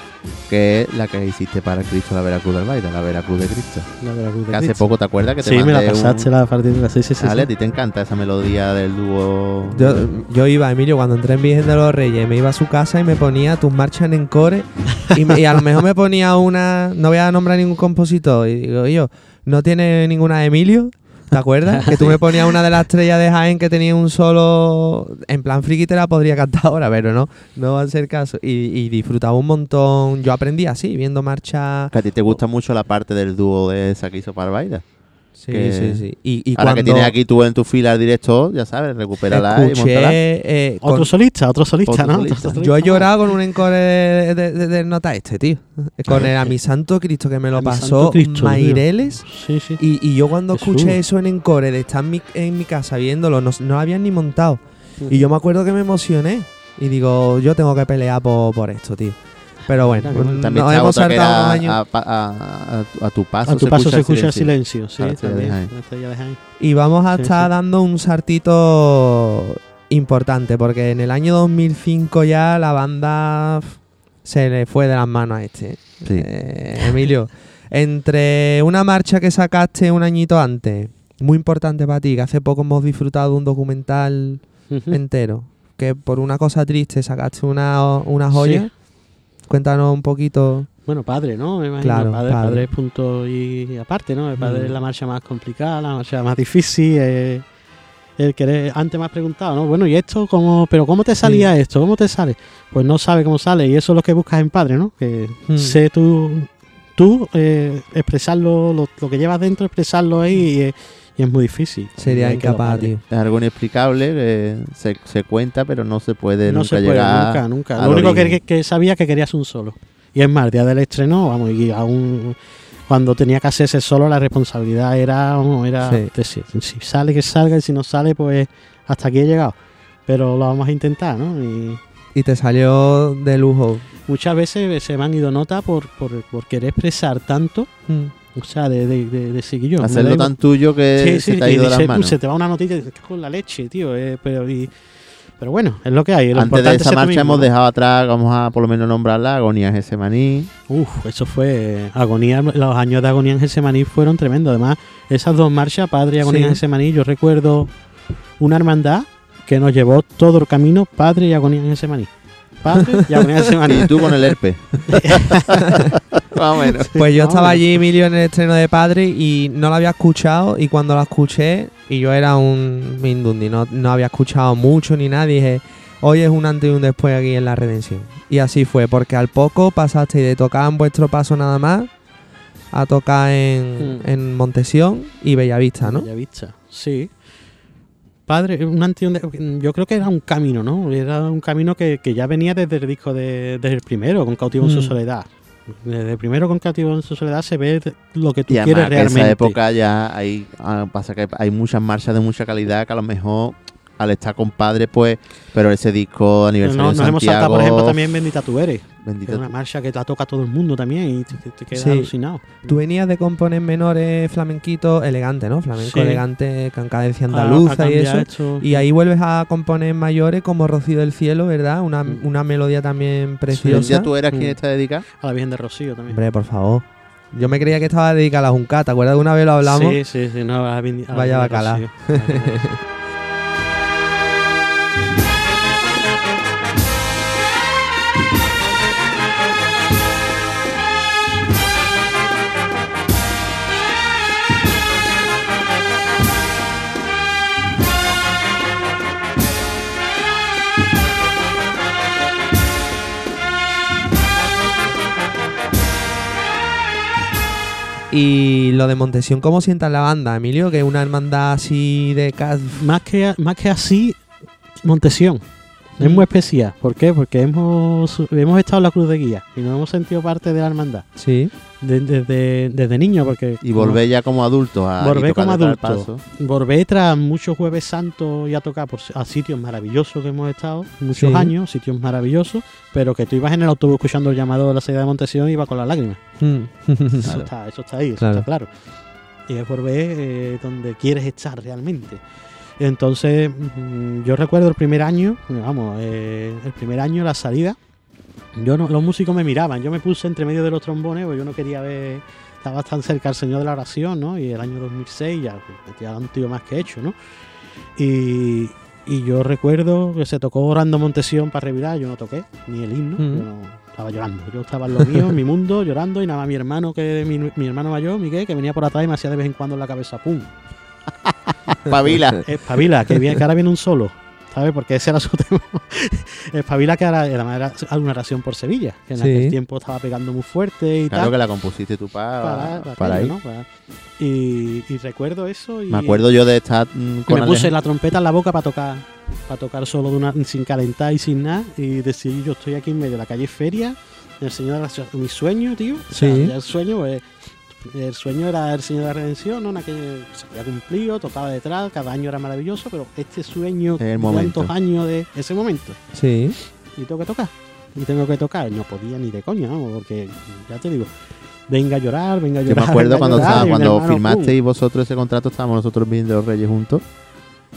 A: Que es la que hiciste para Cristo, la Veracruz del Baile, la Veracruz de Cristo.
C: La de la Cruz de
A: Que hace
C: Cristo.
A: poco, ¿te acuerdas? Que te
C: Sí, me la
A: mandé un-
C: pasaste la partitura, sí, sí,
A: a ti te encanta esa melodía del dúo.
B: Yo, yo iba, Emilio, cuando entré en Virgen de los Reyes, me iba a su casa y me ponía tus marchas en core y, me- y a lo mejor me ponía una, no voy a nombrar ningún compositor, y digo yo, ¿no tiene ninguna de Emilio? ¿Te acuerdas? Que tú me ponías una de las estrellas de Jaén que tenía un solo. En plan friki te la podría cantar ahora, pero no, no va a ser caso. Y, y disfrutaba un montón. Yo aprendí así, viendo marcha.
A: A ti te gusta mucho la parte del dúo de hizo Parvaida.
B: Sí,
A: que-
B: sí, sí. Y, y
A: Ahora
B: cuando
A: que tienes aquí tú en tu fila director, ya sabes, recupérala y
B: escuché,
A: montala.
B: eh,
C: Otro solista, otro solista,
A: Otro
C: ¿no?
A: solista.
C: Otro
B: yo he llorado con un encore de, de- nota este, tío. Con el A mi santo Cristo que me lo
C: A
B: pasó
C: Cristo.
B: Maireles.
C: Sí, sí.
B: Y, y yo cuando
C: Jesús.
B: escuché eso en encore, de estar en mi, en mi casa viéndolo, no, no lo habían ni montado. Y yo me acuerdo que me emocioné. Y digo, yo tengo que pelear por, por esto, tío. Pero bueno.
A: También
B: nos hemos saltado años.
A: a, a- a- a tu paso.
C: A tu paso se escucha el
A: silencio.
C: silencio, sí,
A: Ah,
C: también. De.
B: Y vamos a
C: Sí,
B: estar
C: sí.
B: dando un sartito importante, porque en el año 2005 ya la banda se le fue de las manos a este. Eh, Emilio, entre una marcha que sacaste un añito antes, muy importante para ti, que hace poco hemos disfrutado de un documental entero, que por una cosa triste sacaste una, una joya. Cuéntanos un poquito.
C: Bueno, padre, ¿no? Me imagino.
B: Claro,
C: padre,
B: padre.
C: punto y aparte, ¿no? El padre
B: Mm.
C: es la marcha más complicada, la marcha más difícil. eh, el que antes me has preguntado, ¿no? Bueno, ¿y esto cómo? ¿Pero cómo te salía esto? ¿Cómo te sale? Pues no sabe cómo sale y eso es lo que buscas en padre, ¿no? Que
B: Mm.
C: sé tú, tú eh, expresarlo, lo, lo que llevas dentro, expresarlo ahí y, eh, y es muy difícil.
B: Sería incapaz, tío.
A: Es algo inexplicable que se, se cuenta, pero no se puede
C: no
A: nunca
C: se puede,
A: llegar.
C: nunca, nunca.
A: al
C: Lo único que, que, que sabía que querías un solo. Y es más, el día del estreno, vamos, y aún cuando tenía que hacerse solo, la responsabilidad era, vamos, era
B: Sí.
C: si, sale, que salga, y si no sale, pues hasta aquí he llegado. Pero lo vamos a intentar, ¿no? Y
B: Y te salió de lujo.
C: muchas veces se me han ido notas por, por, por querer expresar tanto,
B: Mm.
C: O sea, de, de, de, de
A: Hacerlo tan tuyo que
C: Sí,
A: se
C: sí,
A: te ha
C: y
A: ido de
C: dice,
A: las manos.
C: se te va una notita y dices, con la leche, tío. eh, pero, y- pero bueno, es lo que hay. lo
A: Antes de esa marcha
C: mismo,
A: hemos
C: ¿no?
A: dejado atrás, vamos a por lo menos nombrarla, Agonía Gesemaní.
C: Uf, eso fue agonía. Los años de agonía en Getsemaní fueron tremendos. Además, esas dos marchas, Padre y Agonía
B: Sí.
C: en Getsemaní, yo recuerdo una hermandad que nos llevó todo el camino, Padre y Agonía en Getsemaní. Padre y Agonía en Getsemaní.
A: Y tú con el herpes. Más o menos.
B: Pues yo estaba allí, Emilio, en el estreno de Padre y no lo había escuchado. Y cuando lo escuché, y yo era un Mindundi, no, no había escuchado mucho ni nada, dije, hoy es un antes y un después aquí en la redención. Y así fue, porque al poco pasasteis de tocar en vuestro paso nada más a tocar en,
C: Mm.
B: en Montesión y Bellavista, ¿no?
C: Bellavista, sí. Padre, un antes un yo creo que era un camino, ¿no? Era un camino que, que ya venía desde el disco de, desde el primero, con Cautivo en su
B: Mm.
C: soledad. Desde el primero con Cautivo en su soledad se ve lo que tú
A: Y
C: quieres
A: que en
C: realmente.
A: esa época ya hay, ah, pasa que hay muchas marchas de mucha calidad que a lo mejor al estar con padre, pues, pero ese disco aniversario
C: No,
A: de
C: nos hemos saltado, por
A: Santiago,
C: ejemplo, también Bendita tú eres. que
A: bendito
C: es una marcha que la toca todo el mundo también y te, quedas
B: Sí.
C: alucinado.
B: Tú venías de componer menores flamenquitos elegante, ¿no? Flamenco
C: Sí.
B: elegante, con cadencia andaluza y eso.
C: esto.
B: Y ahí vuelves a componer mayores como Rocío del Cielo, ¿verdad? Una,
C: Mm.
B: una melodía también preciosa.
A: día tú eras quien
C: Mm.
A: está dedicado.
C: A la Virgen de Rocío también.
B: Hombre, por favor. Yo me creía que estaba dedicada a la Junca. ¿Te acuerdas de una vez lo hablamos?
C: Sí, sí, sí, no, a la
B: Vaya bacala. Y lo de Montesión, ¿cómo sientas la banda, Emilio? Que es una hermandad así de...
C: más, que, más que así, Montesión. Es
B: Mm.
C: muy especial. ¿Por qué? Porque hemos, hemos estado en la cruz de guía y nos hemos sentido parte de la hermandad.
B: Sí.
C: De- Desde, desde niño, porque...
A: Y volver ya como adulto a
C: Volver como adulto. Volver tras muchos jueves santos y a tocar por, a sitios maravillosos que hemos estado, muchos
B: Sí.
C: años, sitios maravillosos, pero que tú ibas en el autobús escuchando el llamado de la salida de Montesión y ibas con las lágrimas.
B: Mm.
C: Eso, está, eso está ahí, eso
B: Claro.
C: está claro. Y es por ver eh, donde quieres estar realmente. Entonces, mm, yo recuerdo el primer año, vamos, eh, el primer año, la salida, yo no, los músicos me miraban, yo me puse entre medio de los trombones, porque yo no quería ver, estaba tan cerca al Señor de la Oración, ¿no? Y el año 2006 ya, ya un tío más que hecho, ¿no? Y, y yo recuerdo que se tocó orando Montesión para revirar, yo no toqué, ni el himno, yo no- estaba llorando. Yo estaba en lo mío, en mi mundo, llorando, y nada más mi hermano, que mi, mi hermano mayor, Miguel, que venía por atrás y me hacía de vez en cuando en la cabeza, ¡pum!
A: Pavila.
C: Espabila, que, viene, que ahora viene un solo. ¿Sabes? Porque ese era su tema. Espabila, que ahora era, era una oración por Sevilla. Que en
B: Sí.
C: aquel tiempo estaba pegando muy fuerte y
A: Claro
C: tal.
A: que la compusiste tú para,
C: para, para
A: ahí.
C: ¿no? Para- y, y recuerdo eso. Y
A: Me acuerdo yo de estar mm, con
C: me puse la trompeta en la boca para tocar para tocar solo de una, sin calentar y sin nada y decir yo estoy aquí en medio de la calle Feria el Señor de la mi sueño tío o sea,
B: Sí.
C: el sueño pues, el sueño era el Señor de la Redención ¿no? En aquel- se había cumplido tocaba detrás cada año era maravilloso pero este sueño
A: el
C: tantos años de ese momento
B: Sí.
C: y tengo que tocar y tengo que tocar no podía ni de coña vamos, porque ya te digo venga a llorar venga a
A: Yo
C: llorar
A: me acuerdo cuando,
C: llorar,
A: estaba- cuando
C: hermano,
A: firmasteis vosotros ese contrato, estábamos nosotros viendo los Reyes juntos.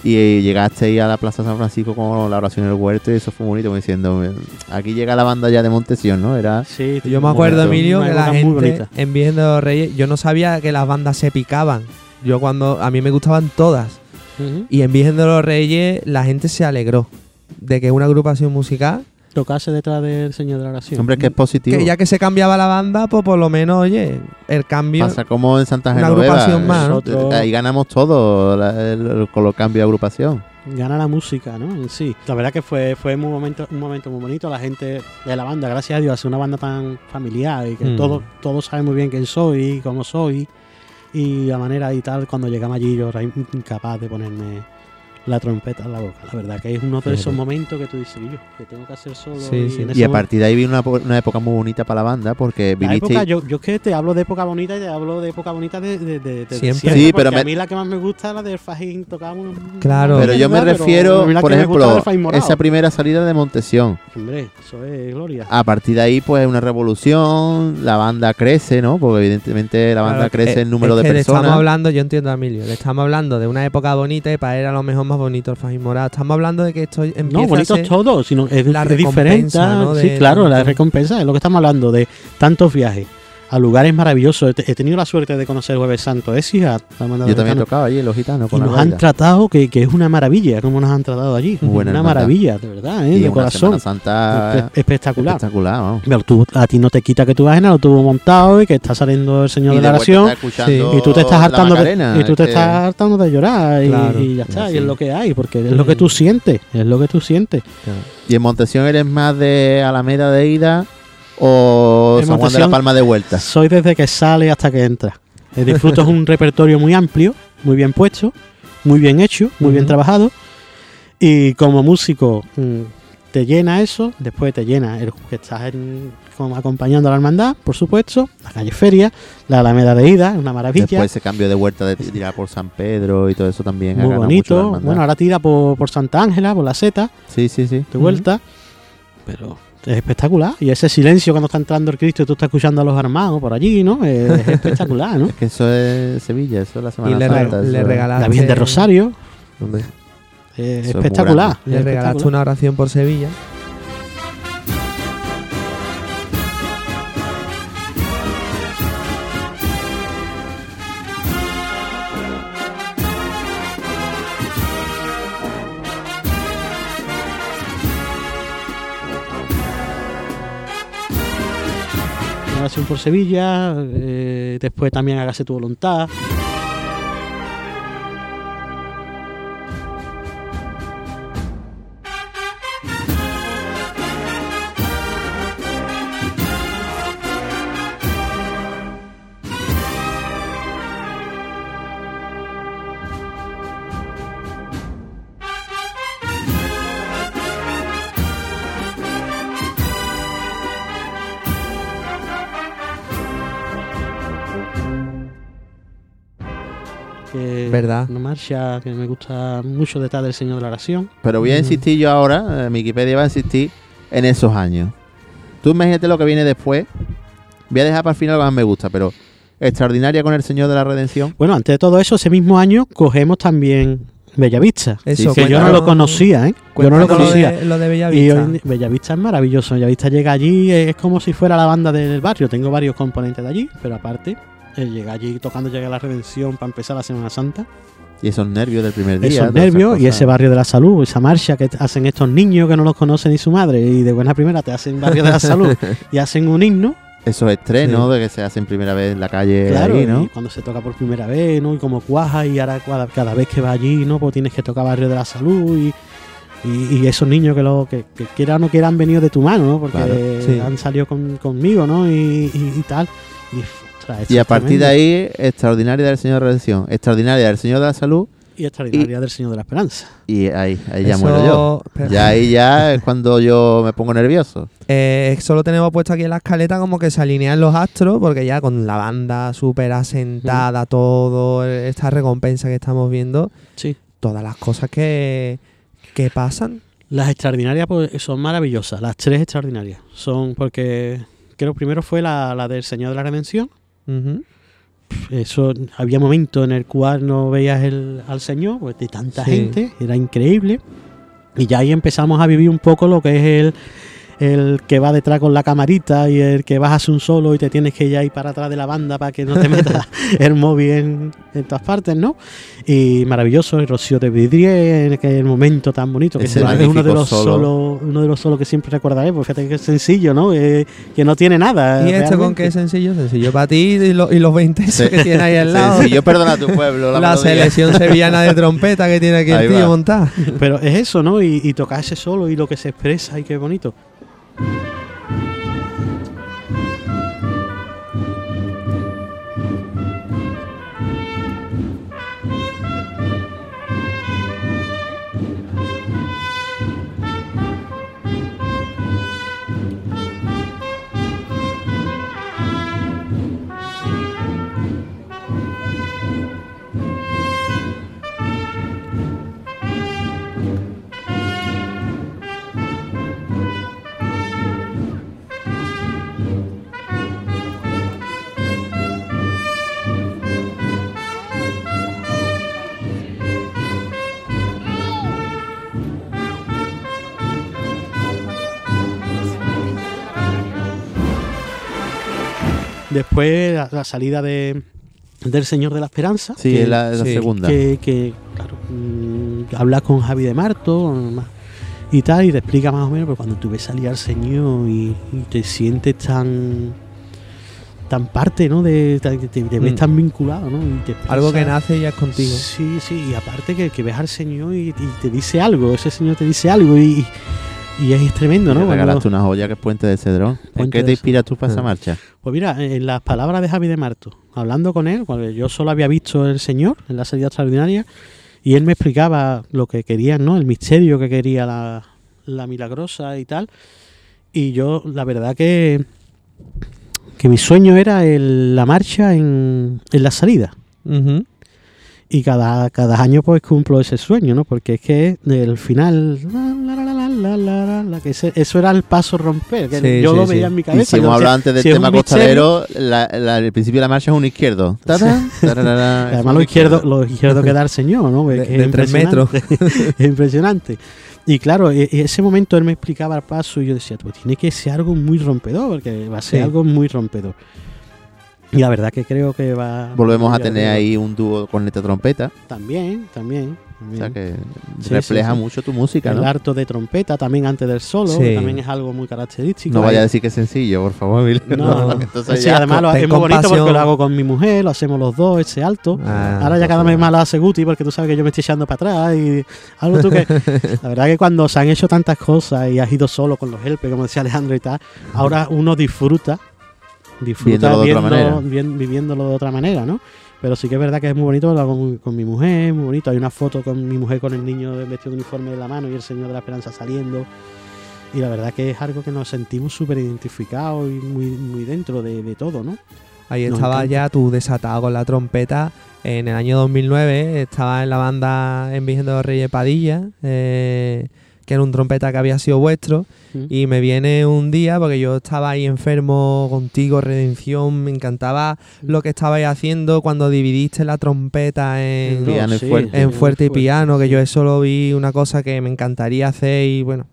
A: Y eh, llegasteis a la Plaza San Francisco con la oración en el huerto y eso fue bonito, como diciendo, eh, aquí llega la banda ya de Montesión, ¿no? Era
C: Sí,
B: Yo me acuerdo,
C: momento,
B: Emilio,
C: una
B: que la gente en Virgen de los Reyes, yo no sabía que las bandas se picaban. Yo cuando, a mí me gustaban todas. Y en Virgen de los Reyes la gente se alegró de que una agrupación musical,
C: tocarse detrás del Señor de la Oración.
A: Hombre, que es positivo.
B: que ya que se cambiaba la banda, pues por lo menos, oye, el cambio...
A: Pasa como en Santa
B: Una
A: Genoveva.
B: agrupación más, ¿no?
C: Nosotros-
A: Ahí ganamos todo la- el- el- con los cambios de agrupación.
C: Gana la música, ¿no? En sí. La verdad que fue, fue un, momento, un momento muy bonito. La gente de la banda, gracias a Dios, hace una banda tan familiar y que
B: Mm.
C: todos, todos saben muy bien quién soy, cómo soy y la manera y tal. Cuando llegamos allí yo era incapaz de ponerme la trompeta en la boca. La verdad que es uno de esos momentos que tú dices, "Y yo, que tengo que hacer solo.
B: Sí,
C: y
B: sí.
A: a partir de ahí vino una, una época muy bonita para la banda porque
C: La
A: viniste.
C: época, yo, yo es que te hablo de época bonita y te hablo de época bonita de, de, de- de
B: Siempre.
A: Sí, pero me-
C: a mí la que más me gusta es la del Fajín, tocábamos un-
B: Claro.
A: pero yo me refiero, por
C: es
A: ejemplo, esa primera salida de Montesión.
C: Hombre, eso es gloria.
A: A partir de ahí, pues una revolución, la banda crece, ¿no? Porque evidentemente la banda
B: Claro,
A: crece
B: eh,
A: en número
B: es
A: de
B: que le
A: personas.
B: estamos hablando, yo entiendo a Emilio, le estamos hablando de una época bonita y para él a lo mejor más bonito el Fajín Morado. Estamos hablando de que esto empieza
C: No, bonito
B: a
C: es
B: ser-
C: todo, sino es,
B: la
C: es diferente.
B: ¿no?
C: sí,
B: de-
C: claro, la recompensa es lo que estamos hablando de tantos viajes a lugares maravillosos. He, te- he tenido la suerte de conocer Jueves Santo, es hija. de
A: Yo también tocado allí Los Gitanos
C: Y
A: la
C: nos han tratado que, que es una maravilla, como nos han tratado allí.
A: Buena
C: una maravilla, de verdad, ¿eh?
A: Y
C: de
A: una
C: corazón.
A: Santa
C: espectacular.
A: espectacular, vamos.
C: Pero tú, a ti no te quita que tú vas en el autobús montado y que está saliendo el Señor
A: Y
C: de la oración. Y tú te estás hartando de, y tú te
A: es que-
C: estás hartando de llorar y,
B: Claro.
C: y ya está, y es lo que hay, porque es lo que tú sientes, es lo que tú sientes.
A: ¿Y en Montesión eres más de Alameda de ida o
C: En
A: San Juan de la Palma de vuelta?
C: Soy desde que sale hasta que entra. El disfruto es un repertorio muy amplio, muy bien puesto, muy bien hecho, muy bien trabajado. Y como músico mm, te llena eso, después te llena el que estás en- como acompañando a la hermandad, por supuesto, la calle Feria, la Alameda de Ida, una maravilla.
A: Después ese cambio de vuelta de tirar por San Pedro y todo eso también.
C: muy
A: mucho
C: bonito. Bueno, ahora tira por, por Santa Ángela, por la Seta,
A: Sí, sí, sí.
C: de vuelta. Pero es espectacular. Y ese silencio cuando está entrando el Cristo y tú estás escuchando a los armados por allí, ¿no? Es, es espectacular, ¿no?
A: Es que eso es Sevilla, eso es la
B: Y
A: Semana
B: le,
A: Santa.
B: re- le regalaste,
C: La Virgen de Rosario,
A: Hombre,
C: es espectacular.
B: Le regalaste
C: espectacular.
B: una oración por Sevilla.
C: Oración por Sevilla, eh, después también hágase tu voluntad.
B: Verdad.
C: Una marcha que me gusta mucho detrás del Señor de la Oración.
A: Pero voy a
B: Ujú.
A: insistir yo ahora, eh, Wikipedia va a insistir en esos años. Tú imagínate lo que viene después. Voy a dejar para el final lo que más me gusta, pero extraordinaria con el Señor de la Redención.
C: Bueno, antes de todo eso, ese mismo año cogemos también Bellavista.
B: Eso,
C: que yo no lo conocía, ¿eh? Yo no lo conocía.
B: de- Lo de
C: Y
B: Bellavista.
C: hoy, Bellavista es maravilloso. Bellavista llega allí, es como si fuera la banda del barrio. Tengo varios componentes de allí, pero aparte, eh, llega allí tocando Llega la Redención para empezar la Semana Santa.
A: Y esos nervios del primer día.
C: Esos nervios y ese barrio de la salud, esa marcha que hacen estos niños que no los conoce ni su madre y de buena primera te hacen barrio de la salud y hacen un himno
A: Esos estrenos
B: Sí.
A: de que se hacen primera vez en la calle
C: Claro,
A: ahí,
C: y
A: ¿no?
C: cuando se toca por primera vez, ¿no? Y como cuaja, y ahora cada, cada vez que va allí, ¿no? Pues tienes que tocar Barrio de la Salud y, y, y esos niños que, lo, que, que quieran o no quieran han venido de tu mano, ¿no? Porque
A: Claro,
B: sí.
C: han salido con- conmigo, ¿no? Y, y- y tal. Y,
A: Y a partir de ahí, extraordinaria del Señor de la Redención, extraordinaria del Señor de la Salud,
C: Y extraordinaria del Señor de la Esperanza.
A: y ahí, ahí ya
B: Eso-
A: muero yo.
B: pero-
A: Ya ahí ya es cuando yo me pongo nervioso.
B: Eh, solo tenemos puesto aquí en la escaleta como que se alinean los astros, porque ya con la banda súper asentada, todo, eh, esta recompensa que estamos viendo,
C: Sí.
B: todas las cosas que, que pasan.
C: Las extraordinarias pues, son maravillosas, las tres extraordinarias. Son porque creo primero fue la, la del Señor de la Redención. Eso había momentos en el cual no veías el, al Señor, pues de tanta
B: Sí.
C: gente, era increíble. Y ya ahí empezamos a vivir un poco lo que es el, el que va detrás con la camarita y el que hacer un solo y te tienes que ir para atrás de la banda para que no te meta el móvil en, en todas partes, ¿no? Y maravilloso, el Rocío de Vidrier, que es el momento tan bonito, que es uno de los
A: solo.
C: solos, uno de los solos que siempre recordaré, porque fíjate que es sencillo, ¿no? Eh, que no tiene nada.
B: ¿Y esto con
C: realmente.
B: qué es sencillo? Sencillo para ti y, lo- y los 20
A: Sí.
B: que tiene ahí al lado.
A: Yo perdona a tu pueblo. La,
B: la selección sevillana de trompeta que tiene aquí
A: Ahí
B: el tío
A: va.
B: montado.
C: Pero es eso, ¿no? Y, y tocar ese solo y lo que se expresa y qué bonito. Thank you. Después la, la salida de, del Señor de la Esperanza.
A: Sí,
C: que,
A: es la, es la
B: sí,
A: segunda.
C: que, que, claro, mm, hablas con Javi de Marto ma- y tal, y te explica más o menos, pero cuando tú ves salir al Señor y, y te sientes tan tan parte, ¿no? De, te, te- te ves
B: Mm.
C: tan vinculado, ¿no? Y te
B: Algo que nace ya es contigo.
C: Sí, sí, y aparte que, que ves al Señor y, y te dice algo, ese Señor te dice algo y, y es tremendo, ¿no?
A: Me
C: Cuando-
A: regalaste una joya que es Puente de Cedrón. ¿En
C: Puente
A: qué
C: de
A: te inspiras tú para esa marcha?
C: Pues mira, en las palabras de Javi de Marto, hablando con él, cuando yo solo había visto el Señor en la salida extraordinaria, y él me explicaba lo que quería, ¿no? El misterio que quería la, la milagrosa y tal. Y yo, la verdad que, que mi sueño era el- la marcha en, en la salida. Y cada, cada año pues cumplo ese sueño, ¿no? Porque es que el final... la, la, la, la, la, la, la, la, que ese- eso era el paso romper, que
B: Sí,
C: yo
B: sí,
C: lo
B: sí.
C: veía en mi
A: Y
C: cabeza.
A: si hemos hablado antes del
C: si
A: tema costalero, el principio de la marcha es un izquierdo. Tarán, tararara, es
C: Además, lo izquierdo, lo izquierdo que da el señor, ¿no?
B: De- de tres metros.
C: impresionante. es impresionante. Y claro, e- e- ese momento él me explicaba el paso y yo decía, pues tiene que ser algo muy rompedor, porque va a ser algo muy rompedor. Y la verdad que creo que va.
A: Volvemos a tener ahí un dúo con neta trompeta.
C: También, también.
A: O
C: también.
A: sea que
C: Sí,
A: refleja
C: sí, sí.
A: mucho tu música,
C: el
A: ¿no?
C: harto de trompeta también antes del solo, que también es algo muy característico.
A: No vaya a decir que es sencillo, por favor, Emilio.
C: No,
A: Entonces
C: sí,
A: ya-
C: además lo, es muy bonito porque
B: compasión.
C: lo hago con mi mujer, lo hacemos los dos, ese alto.
B: Ah,
C: Ahora ya cada vez más lo hace Guti porque tú sabes que yo me estoy echando para atrás y algo tú que... la verdad que cuando se han hecho tantas cosas y has ido solo con los helpes, como decía Alejandro y tal, ahora uno disfruta, disfruta
A: Viéndolo de otra
C: viendo- bien- viviéndolo de otra manera, ¿no? Pero sí que es verdad que es muy bonito, lo hago con, con mi mujer, muy bonito. Hay una foto con mi mujer con el niño vestido de uniforme en la mano y el Señor de la Esperanza saliendo. Y la verdad que es algo que nos sentimos súper identificados y muy, muy dentro de, de todo, ¿no?
B: Ahí estaba ya tú desatado con la trompeta. En el año 2009 estaba en la banda en Virgen de los Reyes Padilla, eh, que era un trompeta que había sido vuestro.
C: Mm.
B: Y me viene un día, porque yo estaba ahí enfermo contigo, Redención, me encantaba lo que estabais haciendo cuando dividiste la trompeta en,
A: piano fuerte.
B: en fuerte y
C: fuerte,
B: piano, que yo eso lo vi una cosa que me encantaría hacer y bueno,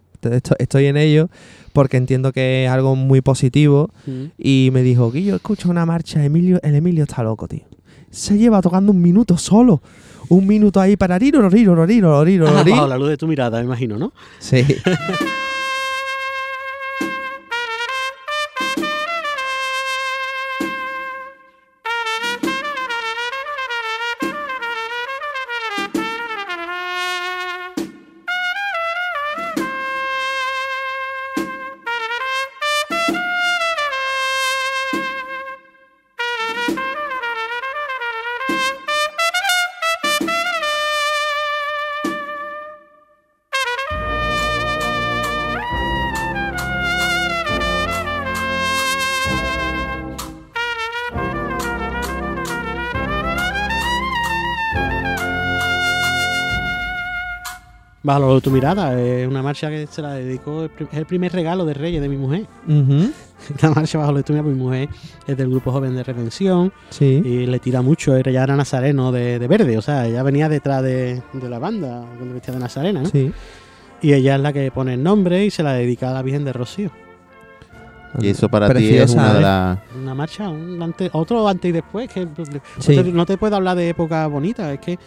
B: estoy en ello porque entiendo que es algo muy positivo.
C: Mm.
B: Y me dijo, Guillo, escucha una marcha, Emilio, el Emilio está loco, tío. Se lleva tocando un minuto solo. Un minuto ahí para riro, riro, riro, riro,
C: Ah,
B: riro.
C: la luz de tu mirada, me imagino, ¿no?
B: Sí.
C: Bajo tu mirada, es una marcha que se la dedicó, es el primer regalo de Reyes de mi mujer. La marcha bajo tu mirada, mi mujer es del grupo joven de Redención
B: Sí.
C: y le tira mucho, era ya era nazareno de, de verde, o sea, ella venía detrás de, de la banda, cuando vestía de nazarena, ¿no?
B: Sí.
C: Y ella es la que pone el nombre y se la dedica a la Virgen de Rocío.
A: Y eso para ti es una de
B: ¿eh?
A: las...
C: Una marcha, un ante- otro antes y después, que no
B: Sí.
C: te- no te puedo hablar de época bonita, es que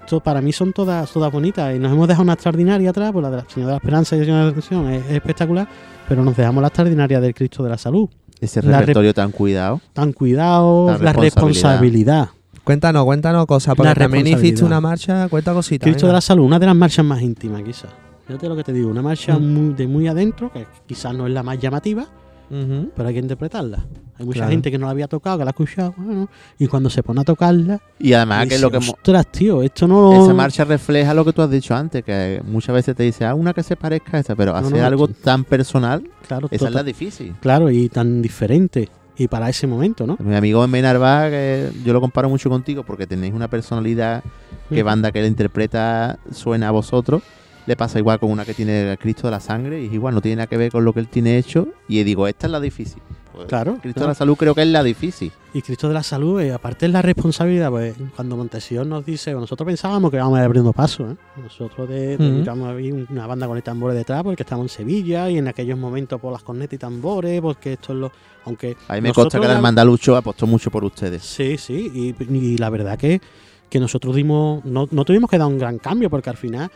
C: esto para mí son todas, todas bonitas y nos hemos dejado una extraordinaria atrás, pues la de la Señora de la Esperanza y la Señora de la Redención es, es espectacular, pero nos dejamos la extraordinaria del Cristo de la Salud.
A: Ese
C: La
A: repertorio tan cuidado.
C: Tan cuidado,
A: La
C: la,
A: responsabilidad.
C: responsabilidad.
B: Cuéntanos, cuéntanos cosas, porque
C: La
B: también hiciste una marcha, cuenta cositas.
C: Cristo de la Salud, una de las marchas más íntimas quizás. Fíjate lo que te digo, una marcha
B: Mm.
C: muy, de muy adentro, que quizás no es la más llamativa,
B: Ujú.
C: pero hay que interpretarla. Hay mucha
B: Claro.
C: gente que no la había tocado, que la ha escuchado, bueno, y cuando se pone a tocarla,
A: Y además que
C: dice,
A: lo que...
C: ostras, tío, esto no...
A: Esa marcha refleja lo que tú has dicho antes, que muchas veces te dice, ah, una que se parezca a esa, pero
C: No,
A: hacer
C: no,
A: algo tan personal,
C: claro,
A: esa es
C: tota-
A: la difícil.
C: claro, y tan diferente, y para ese momento, ¿no?
A: Mi amigo en que yo lo comparo mucho contigo porque tenéis una personalidad que banda que le interpreta suena a vosotros. Le pasa igual con una que tiene el Cristo de la Sangre y es igual, no tiene nada que ver con lo que él tiene hecho. Y digo, esta es la difícil. Pues,
C: Claro,
A: Cristo
C: claro.
A: de la Salud creo que es la difícil.
C: Y Cristo de la Salud, eh, aparte es la responsabilidad, pues cuando Montesión nos dice, nosotros pensábamos que íbamos a ir abriendo paso, ¿eh? Nosotros de, a abrir una banda con el tambores detrás porque estamos en Sevilla y en aquellos momentos por las cornetas y tambores, porque esto es lo... Aunque
A: A mí me consta que la hermandad luchó, apostó mucho por ustedes.
C: Sí, sí, y, y la verdad que, que nosotros dimos, no, no tuvimos que dar un gran cambio porque al final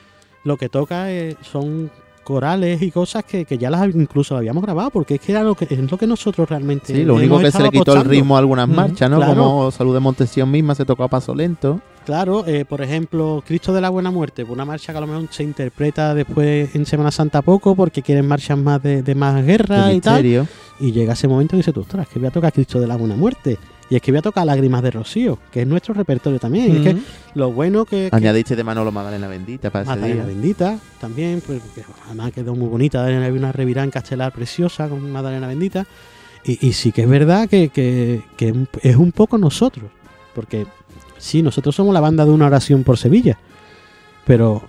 C: lo que toca es- son corales y cosas que, que ya las incluso habíamos grabado porque es que era lo que es lo que nosotros realmente
A: Sí, lo único que se le quitó el ritmo a algunas marchas, ¿no?
C: claro.
A: Como Salud de Montesión misma se tocó a paso lento.
C: Claro, eh, por ejemplo, Cristo de la Buena Muerte, una marcha que a lo mejor se interpreta después en Semana Santa poco porque quieren marchas más de, de más guerra y tal. Y llega ese momento y dices tú, ostras, que voy a tocar Cristo de la Buena Muerte. Y es que voy a tocar Lágrimas de Rocío, que es nuestro repertorio también. Y es que lo bueno que, que
A: Añadiste de Manolo Magdalena Bendita para ese
C: Magdalena
A: día.
C: Bendita también, pues, que además quedó muy bonita. Hay una revirada en Castelar preciosa con Magdalena Bendita. Y, y sí que es verdad que, que- que es un poco nosotros. Porque sí, nosotros somos la banda de una oración por Sevilla. Pero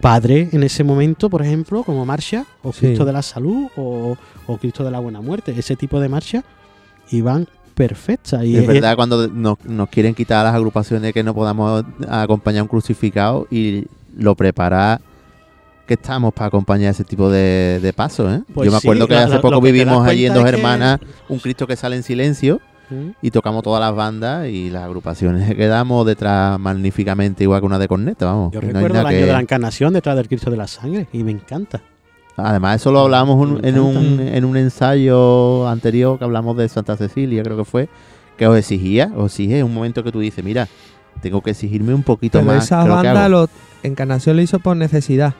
C: Padre en ese momento, por ejemplo, como marcha, o
B: Sí.
C: Cristo de la Salud, o, o Cristo de la Buena Muerte, ese tipo de marcha, iban perfectas. Y
A: es verdad cuando nos, nos quieren quitar a las agrupaciones que no podamos acompañar a un crucificado y lo prepara que estamos para acompañar ese tipo de, de pasos, ¿eh?
C: Pues
A: Yo me
C: sí,
A: acuerdo que hace poco vivimos allí en Dos
C: que-
A: Hermanas un Cristo que sale en silencio
C: ¿Mm?
A: y tocamos todas las bandas y las agrupaciones quedamos detrás magníficamente igual que una de corneta, vamos.
C: Yo recuerdo el año
A: que-
C: de la Encarnación detrás del Cristo de la Sangre y me encanta.
A: Además, eso lo hablamos un- en, un,
C: encanta.
A: en un ensayo anterior que hablamos de Santa Cecilia, creo que fue, que os exigía, os exige un momento que tú dices, mira, tengo que exigirme un poquito
B: Pero
A: más.
B: esa banda,
A: hago".
B: lo, Encarnación lo hizo por necesidad.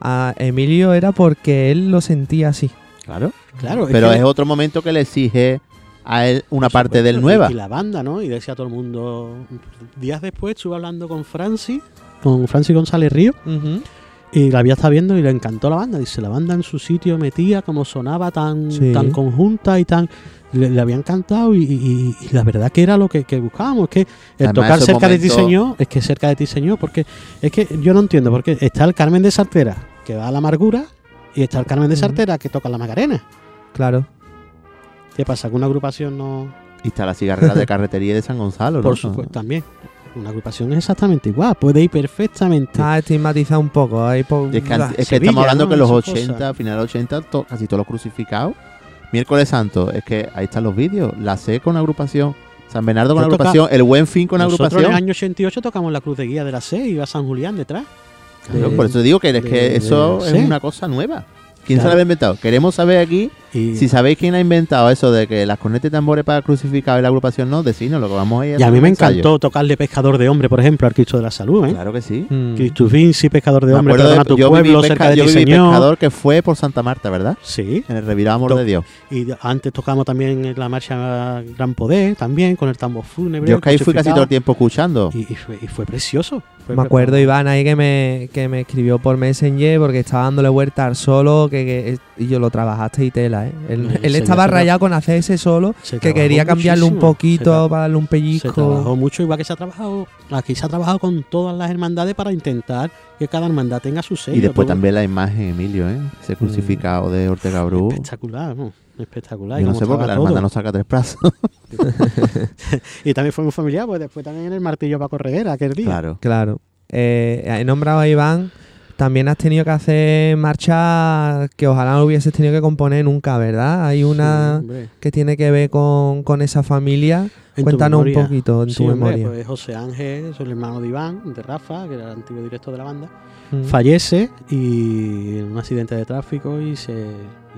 B: A Emilio era porque él lo sentía así.
A: Claro.
C: Claro,
A: Pero
C: que-
A: es otro momento que le exige a él una parte
C: supuesto,
A: del nueva.
C: Y, la banda, ¿no? Y decía todo el mundo. Días después estuve hablando con Francis, con Francis González Río, y la había estado viendo y le encantó la banda. Dice, la banda en su sitio metía, como sonaba tan,
B: Sí.
C: tan conjunta y tan. Le, le había encantado y, y- y la verdad que era lo que, que buscábamos. Es que el
A: Además,
C: tocar cerca de Señor, es que cerca de ti, Señor, porque es que yo no entiendo, porque está el Carmen de Sartera, que va a la amargura, y está el Carmen de. Sartera, que toca la Macarena.
B: Claro.
C: ¿Qué pasa? ¿Que una agrupación no.?
A: Y está la cigarrera de carretería de San Gonzalo, ¿no?
C: Por supuesto, también. Una agrupación es exactamente igual, puede ir perfectamente.
B: Está estigmatizado un poco. Ahí por-
A: Es que, es estamos hablando
C: ¿no?
A: que en los
C: Esas
A: 80,
C: cosas.
A: a finales de los 80, to- casi todos los crucificados. Miércoles Santo, es que ahí están los vídeos. La C con agrupación, San Bernardo con
C: Yo toca-
A: agrupación, el Buen Fin con
C: Nosotros en el
A: agrupación.
C: año 88 tocamos la Cruz de Guía de la C y iba San Julián detrás.
A: Claro,
C: de-
A: por eso digo que, es
C: de-
A: que
C: de-
A: eso es una cosa nueva. ¿Quién se la había inventado? Queremos saber aquí
C: Y,
A: si sabéis quién ha inventado eso de que las cornetas y tambores para crucificados y la agrupación no, decirnos lo que vamos a ir
C: y a mí me
A: ensayo.
C: encantó tocarle Pescador de Hombre, por ejemplo, al Cristo de la Salud. ¿eh?
A: Claro que sí.
B: Mm.
C: Cristo Vinci, Pescador de
A: Me
C: Hombre,
A: acuerdo
C: perdona
A: de-
C: tu
A: yo viví
C: pueblo,
A: pesca-
C: cerca de
A: yo viví
C: Señor.
A: pescador que fue por Santa Marta, ¿verdad?
C: Sí.
A: En el Revirado Amor
C: To-
A: de Dios.
C: Y antes tocamos también en la marcha Gran Poder, también, con el tambor fúnebre.
A: Yo es que ahí fui casi todo el tiempo escuchando.
C: Y, y fue, y fue precioso. Fue
B: Me acuerdo Iván ahí que me, que me escribió por Messenger porque estaba dándole vuelta al solo que, que- y yo lo trabajaste y tela, ¿eh? Él,
C: Eh,
B: él estaba rayado con hacer ese solo, que quería cambiarle un poquito para darle un
C: Se trabajó
B: pellizco.
C: mucho, igual que se ha trabajado, aquí se ha trabajado con todas las hermandades para intentar que cada hermandad tenga su sello.
A: Y después
C: todo
A: también la imagen, Emilio, ¿eh? Ese crucificado de Ortega Bru.
C: Espectacular, ¿no? espectacular.
A: Yo no sé por qué la hermandad no saca tres plazos.
C: Y también fue muy familiar, pues después también el martillo para Correguera aquel día.
A: claro.
B: Claro. Eh, he nombrado a Iván. También has tenido que hacer marchas que ojalá no hubieses tenido que componer nunca, ¿verdad? Hay una
C: Sí,
B: que tiene que ver con, con esa familia.
C: En
B: Cuéntanos un poquito en
C: Sí,
B: tu
C: hombre,
B: memoria.
C: Pues José Ángel, es el hermano de Iván, de Rafa, que era el antiguo director de la banda,
B: Mm.
C: fallece y en un accidente de tráfico y se,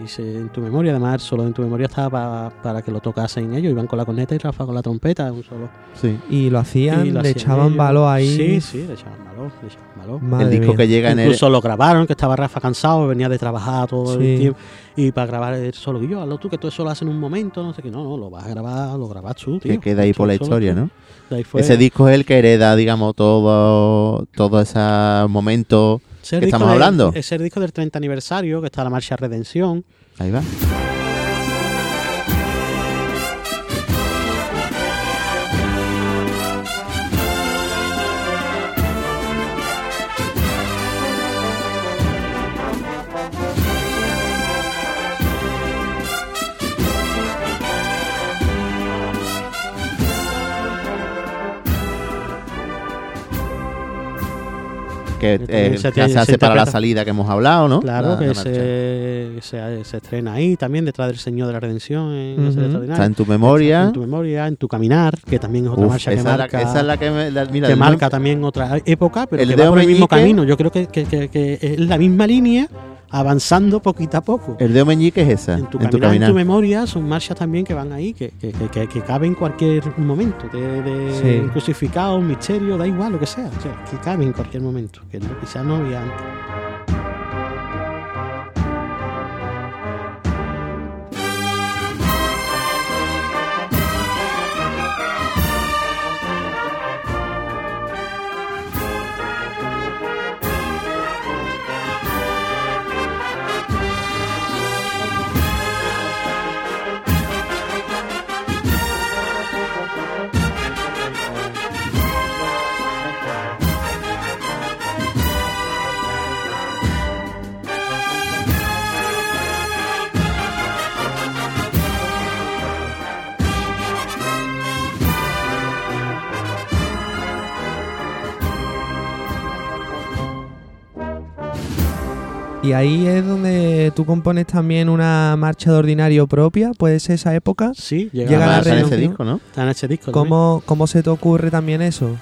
C: y se en tu memoria, además solo en tu memoria estaba pa- para que lo tocasen ellos, Iván con la corneta y Rafa con la trompeta, un solo.
A: Sí.
B: Y lo hacían,
C: Y lo
B: le
C: hacían
B: echaban
C: ellos.
B: valor ahí.
C: Sí, sí, le echaban valor, le echaban valor.
B: Madre
A: el disco
B: mía.
A: que llega en el.
C: Incluso lo grabaron, que estaba Rafa cansado, venía de trabajar todo
B: Sí.
C: el tiempo. Y para grabar el solo, y yo, hazlo tú, que tú eso lo haces en un momento, no sé qué. No, no, lo vas a grabar, lo grabas tú, tío.
A: Que queda ahí por la historia,
C: tú.
A: ¿no? Ese disco es el que hereda, digamos, todo, todo ese momento.
C: Disco
A: estamos
C: del-
A: hablando.
C: Es el disco del 30 aniversario, que está la marcha Redención.
A: Ahí va. Que eh,
C: se
A: se
C: se
A: hace para la salida que hemos hablado, ¿no?
C: Claro,
A: La-
C: que
A: la
C: se, se, se estrena ahí también, detrás del Señor de la Redención. En la
B: Ujú.
C: extraordinaria.
A: Está en tu memoria.
C: En tu memoria, en tu caminar, que también es otra
A: Uf,
C: marcha que
A: esa, es la,
C: marca.
A: esa es la que me. la- mira,
C: que marca también otra época, pero
A: el
C: que va por el mismo camino. Yo creo que, que- que- que es la misma línea, avanzando poquito a poco.
A: El de Omeñique es esa.
C: en tu,
A: en tu
C: caminar, en
A: caminar.
C: tu memoria, son marchas también que van ahí, que, que, que, que, caben en cualquier momento, de, de
B: Sí.
C: crucificado, un misterio, da igual lo que sea, o sea, que caben en cualquier momento, que quizás no había antes.
B: Y ahí es donde tú compones también una marcha de ordinario propia, puede ser esa época.
C: Sí, llega,
B: Llega
C: a
B: la
A: en ese
B: redención.
A: disco, ¿no?
C: está en ese disco. también.
B: ¿Cómo, ¿Cómo se te ocurre también eso?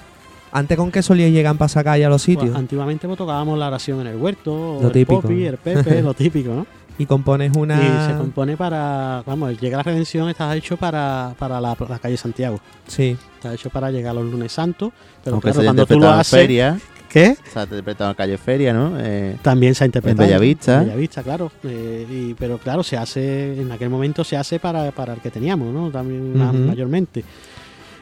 B: Antes con qué solías llegar para sacar ya a los
C: Pues,
B: sitios.
C: antiguamente pues, tocábamos la oración en el huerto,
B: Lo
C: el
B: típico.
C: popi, el pepe, lo típico, ¿no?
B: y compones una...
C: Y se compone para, vamos, llega la redención, está hecho para, para la, la calle Santiago.
B: Sí,
C: Está hecho para llegar a los lunes santos, pero
A: Aunque
C: claro, cuando tú lo haces,
A: feria.
C: ¿Qué?
A: Se ha interpretado en calle Feria, ¿no? Eh,
C: También se ha interpretado.
A: En Bellavista.
C: En Bellavista, claro. Eh, y- pero claro, se hace, en aquel momento se hace para, para el que teníamos, ¿no? También
B: Ujú.
C: mayormente.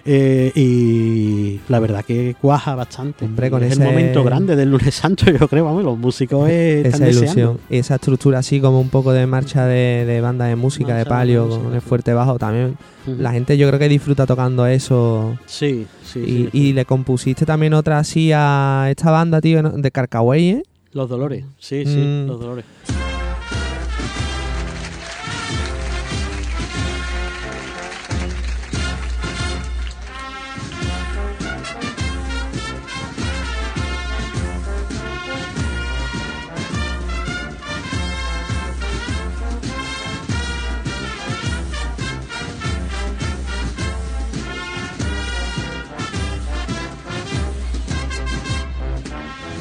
C: Eh, y la verdad que cuaja bastante.
B: Hombre, con
C: es
B: ese-
C: el momento grande del lunes santo, yo creo, vamos, los músicos están
B: esa
C: deseando.
B: ilusión. Y esa estructura así como un poco de marcha de, de banda de música,
C: Marcha
B: de
C: de
B: palio,
C: música,
B: con el fuerte bajo también. La gente yo creo que disfruta tocando eso.
C: Sí, sí,
B: y,
C: sí.
B: y le compusiste también otra así a esta banda, tío, de Carcahuey, ¿eh?
C: Los dolores, sí, sí,
B: Mm.
C: los dolores.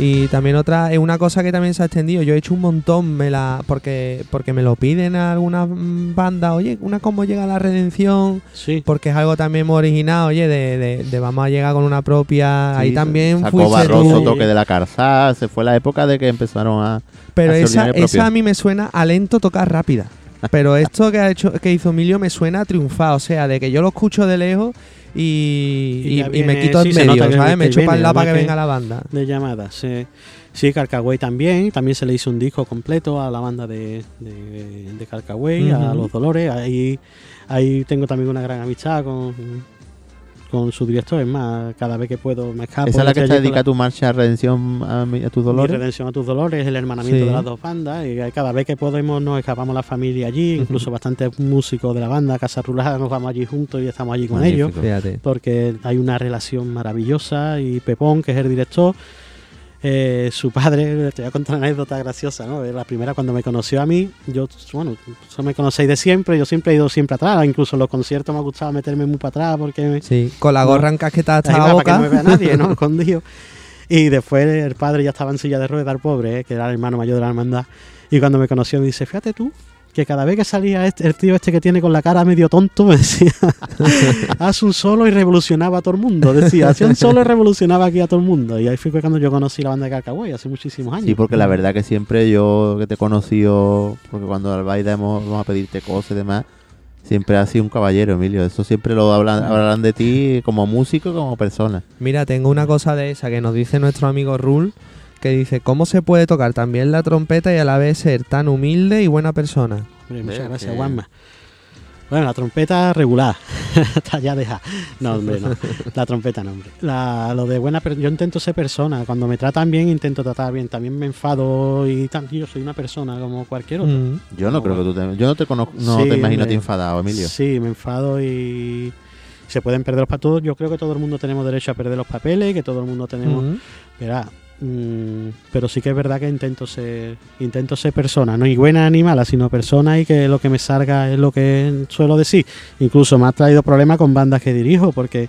B: Y también otra, es una cosa que también se ha extendido. Yo he hecho un montón, me la, porque, porque me lo piden a algunas bandas, oye, una cómo llega la redención,
C: Sí,
B: porque es algo también muy original, oye, de, de, de vamos a llegar con una propia. Ahí también
A: Sacó
B: fuiste
A: Barroso, toque de la Carzá. Se fue la época de que empezaron a.
B: Pero esa, esa a mí me suena a lento tocar rápida. Pero esto que ha hecho, que hizo Emilio me suena a triunfar, o sea, de que yo lo escucho de lejos y,
C: Y
B: y,
C: ya
B: y me quito
C: sí,
B: medio,
C: que-
B: ¿sabes? Me echo para lado para que venga la banda.
C: de llamadas. sí. Sí, Carcagüey también. También se le hizo un disco completo a la banda de, de, de Carcagüey, a. Los Dolores. Ahí, ahí tengo también una gran amistad con, con su director. Es más, cada vez que puedo me escapo.
A: Esa es la que
C: con
A: dedicada a tu marcha a redención a, mi- a tus
C: mi
A: dolores.
C: redención a tus dolores, el hermanamiento
B: Sí.
C: de las dos bandas. Y cada vez que podemos nos escapamos la familia allí, incluso bastantes músicos de la banda, Casa Rulada, nos vamos allí juntos y estamos allí con
A: Magnífico.
C: ellos.
B: Fíjate.
C: Porque hay una relación maravillosa y Pepón, que es el director, eh, su padre, te voy a contar una anécdota graciosa, ¿no? La primera cuando me conoció a mí, yo, bueno, eso me conocéis de siempre, yo siempre he ido siempre atrás, incluso en los conciertos me ha gustado meterme muy para atrás porque me,
B: Sí, con la gorra encasquetada hasta la boca.
C: para que no me vea nadie, ¿no? Escondido. Y después el padre ya estaba en silla de ruedas, el pobre, ¿eh? que era el hermano mayor de la hermandad. Y cuando me conoció me dice, fíjate tú, que cada vez que salía este- el tío este que tiene con la cara medio tonto, me decía, haz un solo y revolucionaba a todo el mundo. Decía, hacía un solo y revolucionaba aquí a todo el mundo. Y ahí fue cuando yo conocí la banda de Carcagüey, hace muchísimos años.
A: Sí, porque la verdad que siempre yo que te he conocido, porque cuando al baile hemos- vamos a pedirte cosas y demás, siempre has sido un caballero, Emilio. Eso siempre lo hablan, hablarán de ti como músico y como persona.
B: Mira, tengo una cosa de esa que nos dice nuestro amigo Rul, que dice, ¿cómo se puede tocar también la trompeta y a la vez ser tan humilde y buena persona?
C: Hombre, muchas gracias, Juanma. Bueno, la trompeta regular. Está ya deja. No, hombre, no. La trompeta no, hombre. La- lo de buena Yo intento ser persona. Cuando me tratan bien, intento tratar bien. También me enfado y tal. Yo soy una persona como cualquier otro.
B: Mm.
A: Yo no creo que tú te, yo no te conozco, no
C: Sí,
A: te imagino ti enfadado, Emilio.
C: Sí, me enfado y se pueden perder los papeles. Yo creo que todo el mundo tenemos derecho a perder los papeles, que todo el mundo tenemos
B: Mm.
C: Verá, mm, pero sí que es verdad que intento ser intento ser persona, no y buena ni mala, sino persona y que lo que me salga es lo que suelo decir. Incluso me ha traído problemas con bandas que dirijo, porque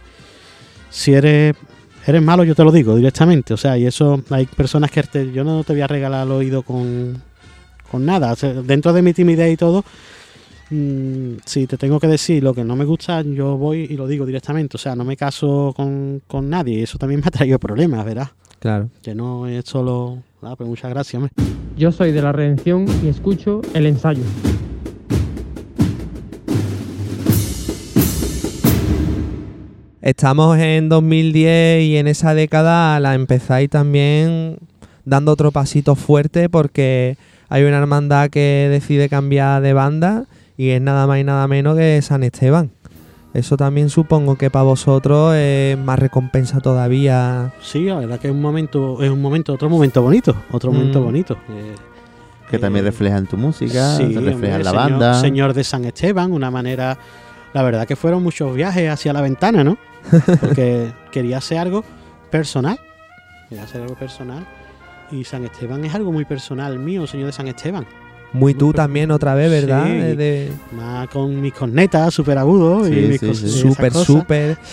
C: si eres eres malo, yo te lo digo directamente. O sea, y eso hay personas que te- yo no te voy a regalar el oído con, con nada. Dentro de mi timidez y todo, mm, si te tengo que decir lo que no me gusta, yo voy y lo digo directamente. O sea, no me caso con, con nadie. Eso también me ha traído problemas, ¿verdad?
B: Claro.
C: Que no es solo. Ah, pues muchas gracias, hombre.
I: Yo soy de la redención y escucho el ensayo.
B: Estamos en 2010 y en esa década la empezáis también dando otro pasito fuerte porque hay una hermandad que decide cambiar de banda y es nada más y nada menos que San Esteban. Eso también supongo que para vosotros es más recompensa todavía.
C: Sí, la verdad que es un momento, es un momento, otro momento bonito, otro
B: Mm.
C: momento bonito. Eh,
A: Que también
C: eh,
A: refleja en tu música,
C: sí,
A: refleja en la
C: señor-
A: banda.
C: Señor de San Esteban, una manera. La verdad que fueron muchos viajes hacia la ventana, ¿no? Porque quería hacer algo personal. Quería hacer algo personal. Y San Esteban es algo muy personal mío, señor de San Esteban.
B: Muy tú también otra vez, ¿verdad?
C: Sí.
B: Eh, de-
C: Más con mis cornetas súper agudos
A: Sí,
C: y mis
A: sí,
B: Súper, súper.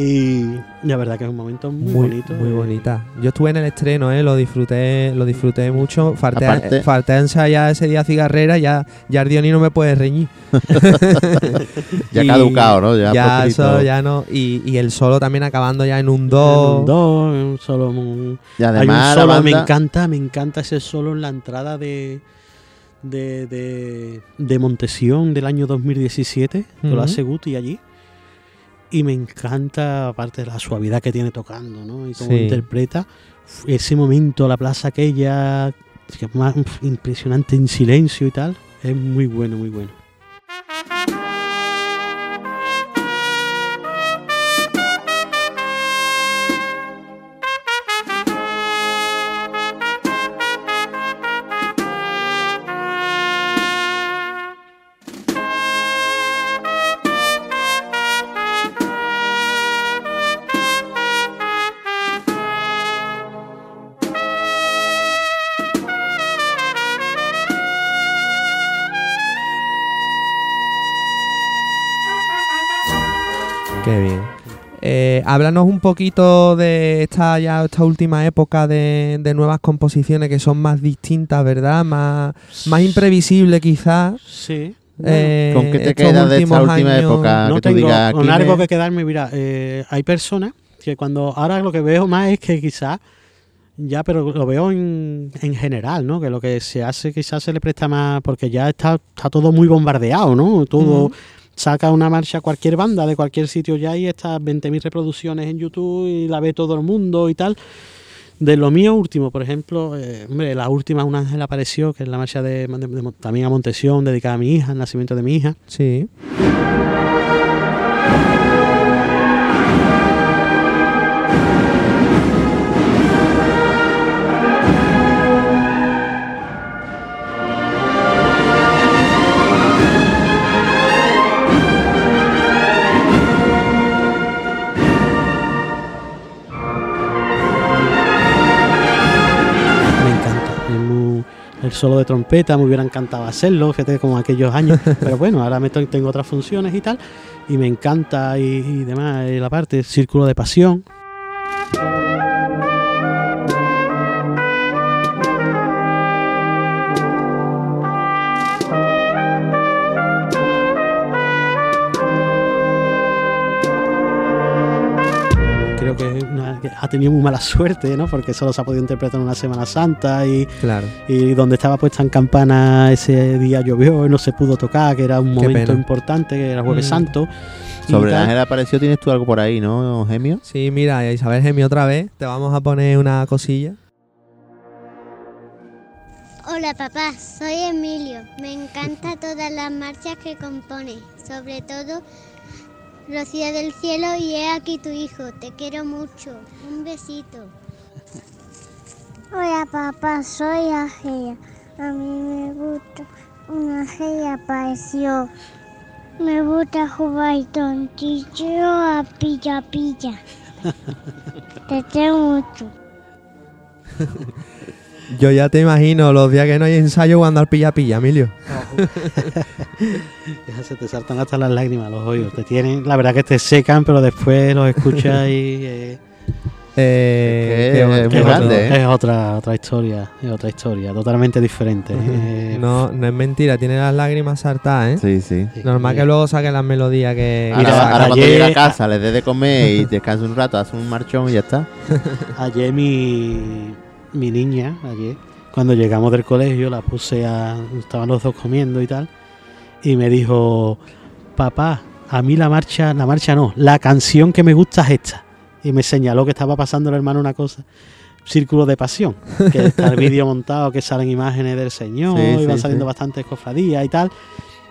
C: Y la verdad que es un momento muy,
B: Muy,
C: bonito.
B: muy
C: eh,
B: bonita. Yo estuve en el estreno, ¿eh? lo disfruté, lo disfruté mucho. Falté, a-
A: Aparte-
B: falté a ensayar ese día cigarrera, ya, ya Ardioni no me puede reñir.
A: Ya
B: Y
A: caducado, ¿no? Ya,
B: Ya, eso ya no. Y, y el solo también acabando ya en un
C: en
B: do.
C: un do, en un solo. un-
A: Y
C: Hay un
A: además
C: me encanta, me encanta ese solo en la entrada de de, de, de Montesión del año 2017, que lo hace Guti allí. Y me encanta, aparte de la suavidad que tiene tocando, ¿no? Y cómo
B: Sí.
C: interpreta ese momento, la plaza aquella, que es más impresionante en silencio y tal. Es muy bueno, muy bueno.
B: Eh, háblanos un poquito de esta ya esta última época de, de nuevas composiciones que son más distintas, ¿verdad? Más, más imprevisibles quizás.
C: Sí.
B: Eh,
A: ¿Con qué te
B: estos
A: quedas de esta
B: últimos
A: última
B: años-
A: época?
C: no
A: que tú
C: tengo
A: digas,
C: con algo
A: me-
C: que quedarme. Mira, eh, hay personas que cuando ahora lo que veo más es que quizás ya, pero lo veo en, en general, ¿no? Que lo que se hace quizás se le presta más porque ya está, está todo muy bombardeado, ¿no? Todo. Saca una marcha cualquier banda de cualquier sitio ya y está 20.000 reproducciones en YouTube y la ve todo el mundo y tal. De lo mío último, por ejemplo, eh, hombre, la última Un ángel apareció, que es la marcha de, de- también a dedicada a mi hija, el nacimiento de mi hija.
B: Sí.
C: El solo de trompeta me hubiera encantado hacerlo, fíjate, como aquellos años. Pero bueno, ahora me tengo otras funciones y tal. Y me encanta y, y demás. eh, la parte, Círculo de Pasión. Ha tenido muy mala suerte, ¿no? Porque solo se ha podido interpretar en una Semana Santa y,
B: Claro.
C: y donde estaba puesta en campana ese día llovió y no se pudo tocar, que era un
B: Qué
C: momento
B: pena.
C: importante, que era Jueves
B: Mm.
C: Santo.
A: Sobre
C: tal.
A: ángel apareció, tienes tú algo por ahí, ¿no, Gemio?
B: Sí, mira, Isabel Gemi otra vez. Te vamos a poner una cosilla.
H: Hola papá, soy Emilio. Me encanta todas las marchas que compone, sobre todo Rocío del Cielo y He aquí tu hijo. Te quiero mucho. Un besito. Hola papá, soy Agea. A mí me gusta una Agea apareció. Me gusta jugar tontillo a pilla pilla. Te quiero mucho.
B: Yo ya te imagino los días que no hay ensayo jugando al pilla-pilla, Emilio.
C: Ya se te saltan hasta las lágrimas los oídos. Te tienen, la verdad que te secan, pero después los escuchas y eh,
B: Eh,
A: Es que es
C: es,
A: grande,
C: otro-
A: ¿eh?
C: es otra otra historia, es otra historia, totalmente diferente. eh.
B: No, no es mentira, tiene las lágrimas saltadas, ¿eh?
A: Sí, sí.
C: Sí.
B: Normal que luego saque las melodías que...
A: Ahora,
C: Mira,
A: ahora cuando
C: ayer-
A: llega a casa, les dé de comer y descansa un rato, hace un marchón y ya está.
C: Ayer mi, mi niña, ayer, cuando llegamos del colegio, la puse a. Estaban los dos comiendo y tal. Y me dijo, papá, a mí la marcha, la marcha no, la canción que me gusta es esta. Y me señaló que estaba pasando el hermano una cosa. Círculo de pasión, que está el vídeo montado, que salen imágenes del Señor,
A: Sí,
C: y van
A: sí,
C: saliendo
A: sí.
C: bastantes cofradías y tal.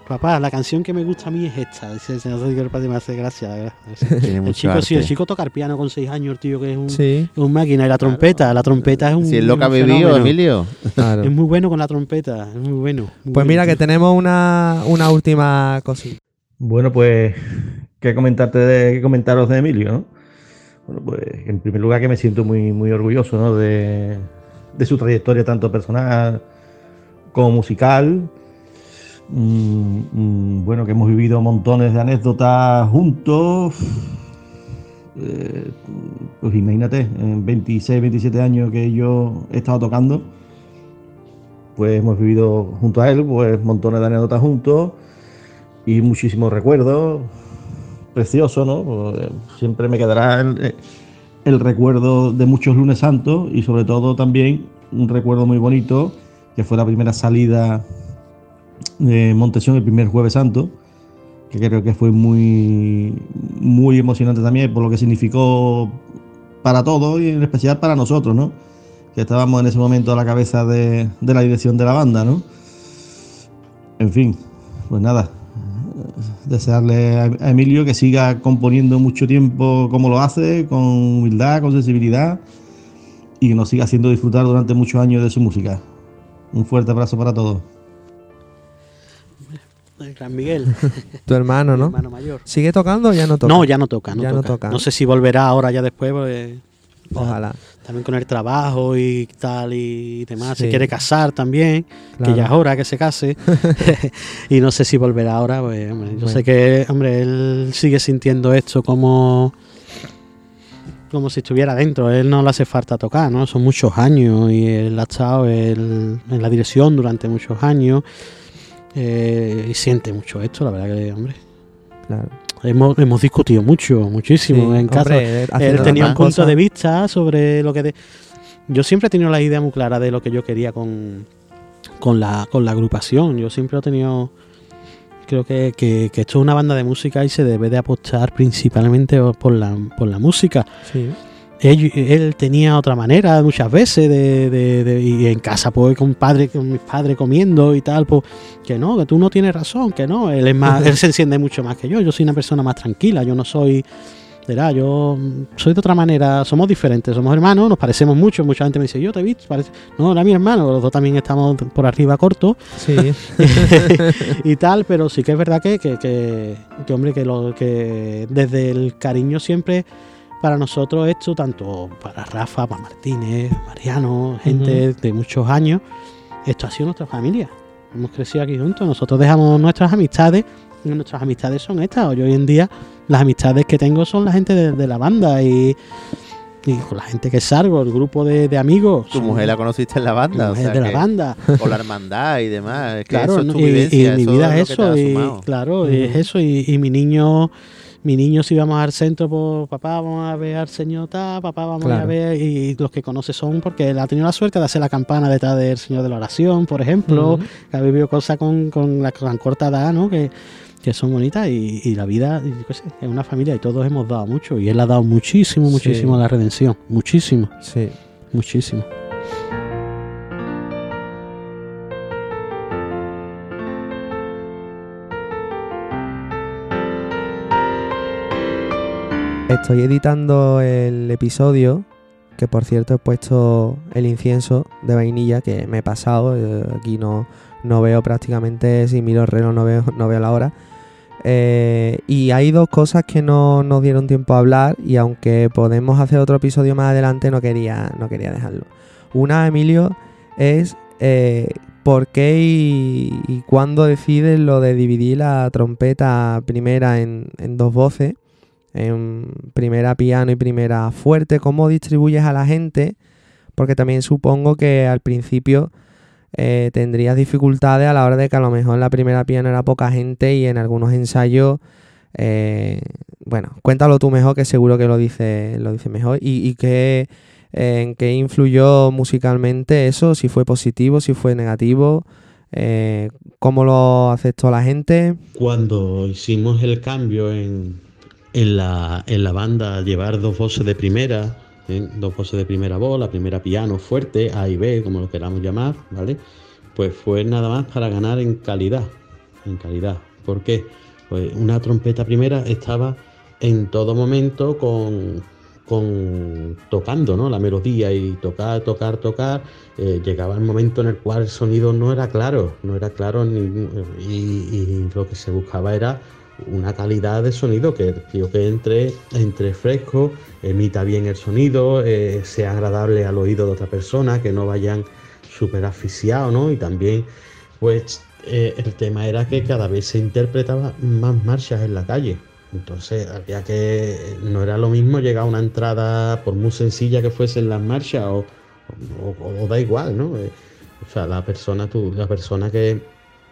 C: Papá, la canción que me gusta a mí es esta. Dice el señor que el padre me hace gracia, la verdad.
A: Tiene
C: El
A: mucho
C: chico, sí, el chico toca el piano con seis años, el tío, que es un,
B: Sí,
C: es un máquina. Y la trompeta, la trompeta es un.
A: Si es lo que ha vivido. Emilio.
B: claro.
C: Es muy bueno con la trompeta, es muy bueno. muy
B: Pues
C: bueno,
B: mira que tenemos una, una última cosita.
J: Bueno, pues, ¿qué comentarte de, qué comentaros de Emilio, no? Bueno, pues, en primer lugar que me siento muy, muy orgulloso, ¿no? De, de su trayectoria tanto personal como musical. Mm, mm, bueno, que hemos vivido montones de anécdotas juntos. Eh, pues imagínate, en 26, 27 años que yo he estado tocando, pues hemos vivido junto a él, pues montones de anécdotas juntos y muchísimos recuerdos. Precioso, ¿no? Siempre me quedará el, el recuerdo de muchos lunes santos y sobre todo también un recuerdo muy bonito que fue la primera salida de Montesión el primer jueves santo que creo que fue muy muy emocionante también por lo que significó para todos y en especial para nosotros, ¿no? Que estábamos en ese momento a la cabeza de, la dirección de la banda, ¿no? En fin, pues nada, desearle a Emilio que siga componiendo mucho tiempo como lo hace, con humildad, con sensibilidad y que nos siga haciendo disfrutar durante muchos años de su música. Un fuerte abrazo para todos.
C: El gran Miguel,
B: Tu hermano,
C: mi
B: ¿no?
C: hermano mayor.
B: ¿Sigue tocando o ya no toca?
C: No, ya no toca, no
B: Ya no
C: toca. No sé si volverá ahora ya después, porque
B: Ojalá.
C: también con el trabajo y tal y demás.
B: Sí.
C: Se quiere casar también,
B: Claro.
C: que ya es hora que se case. y no sé si volverá ahora, pues hombre, yo
B: Bueno.
C: sé que, hombre, él sigue sintiendo esto como como si estuviera dentro, él no le hace falta tocar, ¿no? Son muchos años y él ha estado en la dirección durante muchos años eh, y siente mucho esto, la verdad que, hombre,
B: Claro.
C: hemos, hemos discutido mucho, muchísimo
B: Sí,
C: en casa.
B: hombre,
C: Él tenía un punto
B: cosas.
C: de vista sobre lo que... de- Yo siempre he tenido la idea muy clara de lo que yo quería con, con, la, con la agrupación. Yo siempre he tenido... Creo que, que- que esto es una banda de música y se debe de apostar principalmente por la, por la música.
B: Sí.
K: Él, él tenía otra manera muchas veces de, de- de- y en casa pues con padre con mis padres comiendo y tal pues que no que tú no tienes razón que no él es más él se enciende mucho más que yo yo soy una persona más tranquila yo no soy verá yo soy de otra manera somos diferentes somos hermanos nos parecemos mucho mucha gente me dice yo te he visto parece no era mi hermano los dos también estamos por arriba cortos
B: Sí.
K: y tal, pero sí que es verdad que, que, que- que, hombre, que, lo, que desde el cariño siempre para nosotros esto, tanto para Rafa, para Martínez, Mariano, gente de muchos años, esto ha sido nuestra familia. Hemos crecido aquí juntos, nosotros dejamos nuestras amistades, y nuestras amistades son estas. Hoy, hoy en día las amistades que tengo son la gente de, de la banda y, y con la gente que salgo, el grupo de, de amigos.
A: Tu
K: son-
A: mujer la conociste en la banda.
K: Mi
A: o
K: mujer
A: sea
K: de la banda.
A: O la hermandad y demás. Es que
K: claro,
A: eso es
K: ¿no?
A: tu
K: y,
A: vivencia.
K: y mi vida
A: es
K: eso, y claro, y es eso, y, y mi niño, mi niño si vamos al centro, pues papá, vamos a ver al señor tal, papá, vamos a ver, y los que conoce son porque él ha tenido la suerte de hacer la campana detrás del Señor de la Oración, por ejemplo, que ha vivido cosas con, con la con corta edad, ¿no? Que, que son bonitas y, y la vida, qué sé, es una familia y todos hemos dado mucho y él ha dado muchísimo, muchísimo
B: Sí.
K: a la redención, muchísimo,
B: Sí.
K: muchísimo.
B: Estoy editando el episodio, que por cierto he puesto el incienso de vainilla, que me he pasado, eh, aquí no, no veo prácticamente, si miro el reloj no veo, no veo la hora. Eh, y hay dos cosas que no nos dieron tiempo a hablar y aunque podemos hacer otro episodio más adelante no quería, no quería dejarlo. Una, Emilio, es eh, por qué y, y cuándo decides lo de dividir la trompeta primera en, en dos voces en primera piano y primera fuerte, cómo distribuyes a la gente, porque también supongo que al principio eh, tendrías dificultades a la hora de que a lo mejor en la primera piano era poca gente y en algunos ensayos, eh, bueno, cuéntalo tú mejor que seguro que lo dice, lo dice mejor y, qué, eh, en qué influyó musicalmente eso, si fue positivo, si fue negativo, cómo lo aceptó la gente.
C: Cuando hicimos el cambio en, en, la, en la banda, llevar dos voces de primera, ¿eh? dos voces de primera voz, la primera piano fuerte, A y B, como lo queramos llamar, ¿vale? Pues fue nada más para ganar en calidad, en calidad. ¿Por qué? Pues una trompeta primera estaba en todo momento con, con tocando ¿no? la melodía y tocar, tocar, tocar. eh, llegaba el momento en el cual el sonido no era claro, no era claro ni- y, y lo que se buscaba era una calidad de sonido que tío que entre, entre fresco, emita bien el sonido, eh, sea agradable al oído de otra persona, que no vayan súper asfixiados, ¿no? Y también, pues, eh, el tema era que cada vez se interpretaba más marchas en la calle. Entonces había que, no era lo mismo llegar a una entrada, por muy sencilla que fuesen las marchas, o da igual, ¿no? Eh, o sea, la persona, tú, la persona que,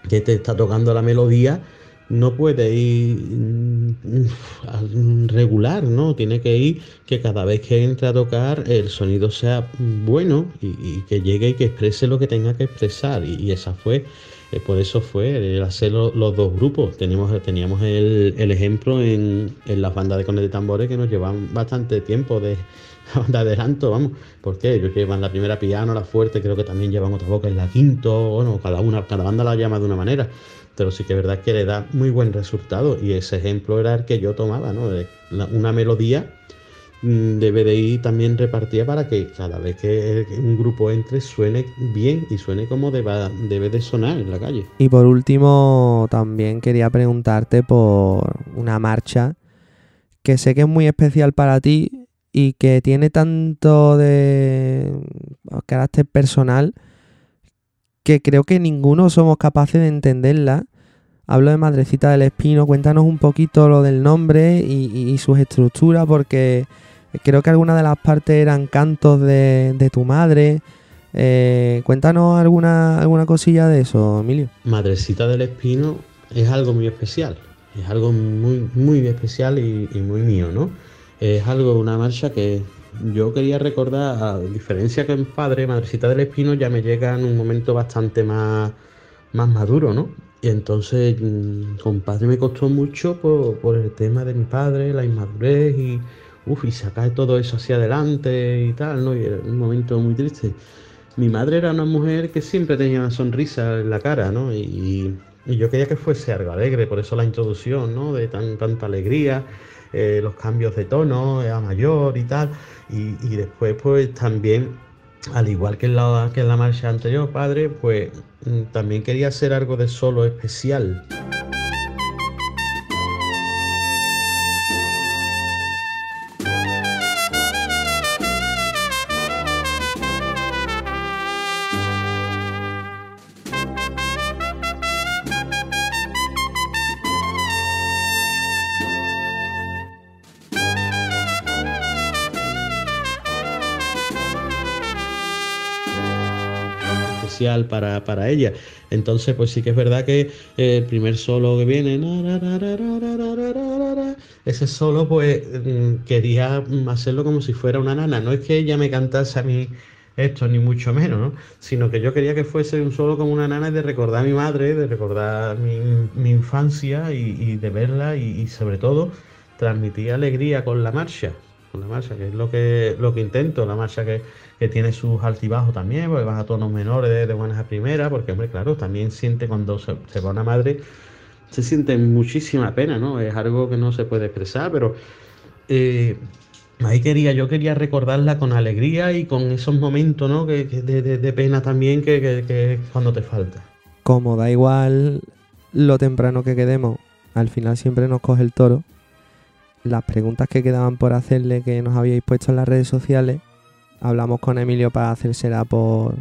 C: que te está tocando la melodía no puede ir mm, al regular, ¿no? Tiene que ir que cada vez que entre a tocar el sonido sea bueno y, y que llegue y que exprese lo que tenga que expresar. Y, esa fue, eh, por eso fue el hacer lo- los dos grupos. Teníamos, teníamos el, el ejemplo en, en las bandas de cones de tambores que nos llevan bastante tiempo de, de adelanto, vamos. porque Ellos llevan la primera piano, la fuerte, creo que también llevan otra boca en la quinto, bueno, cada una, cada banda la llama de una manera pero sí que es verdad que le da muy buen resultado y ese ejemplo era el que yo tomaba, ¿no? Una melodía mm, de ir también repartida para que cada vez que un grupo entre suene bien y suene como deba- debe de sonar en la calle.
B: Y por último, también quería preguntarte por una marcha que sé que es muy especial para ti y que tiene tanto de carácter personal que creo que ninguno somos capaces de entenderla. Hablo de Madrecita del Espino, cuéntanos un poquito lo del nombre y, y- y sus estructuras, porque creo que algunas de las partes eran cantos de, tu madre. Eh, cuéntanos alguna, alguna cosilla de eso, Emilio.
C: Madrecita del Espino es algo muy especial, es algo muy, muy especial y, y muy mío, ¿no? Es algo, una marcha que yo quería recordar, a diferencia que en Padre, Madrecita del Espino ya me llega en un momento bastante más, más maduro, ¿no? Y entonces mm, con Padre me costó mucho por, por el tema de mi padre, la inmadurez y uf, y sacar todo eso hacia adelante y tal, ¿no? Y era un momento muy triste. Mi madre era una mujer que siempre tenía una sonrisa en la cara, ¿no? Y, y yo quería que fuese algo alegre, por eso la introducción, ¿no? De tan, tanta alegría, eh, los cambios de tono eh, a mayor y tal. Y, y después, pues también, al igual que en, la, que en la marcha anterior, padre, pues mm, también quería hacer algo de solo especial. para, para ella. Entonces, pues sí que es verdad que el primer solo que viene, ese solo, pues quería hacerlo como si fuera una nana. No es que ella me cantase a mí esto, ni mucho menos, ¿no? sino que yo quería que fuese un solo como una nana de recordar a mi madre, de recordar mi, mi infancia y, de verla y, y, sobre todo transmitir alegría con la marcha, con la marcha, que es lo que, lo que intento, la marcha que que tiene sus altibajos también, porque vas a tonos menores de, buenas a primeras, porque hombre, claro, también siente cuando se, se va una madre, se siente muchísima pena, ¿no? Es algo que no se puede expresar, pero eh, ahí quería, yo quería recordarla con alegría y con esos momentos, ¿no? Que, de, de, pena también que, que, que es cuando te falta.
B: Como da igual lo temprano que quedemos, al final siempre nos coge el toro las preguntas que quedaban por hacerle que nos habíais puesto en las redes sociales, hablamos con Emilio para hacérsela por,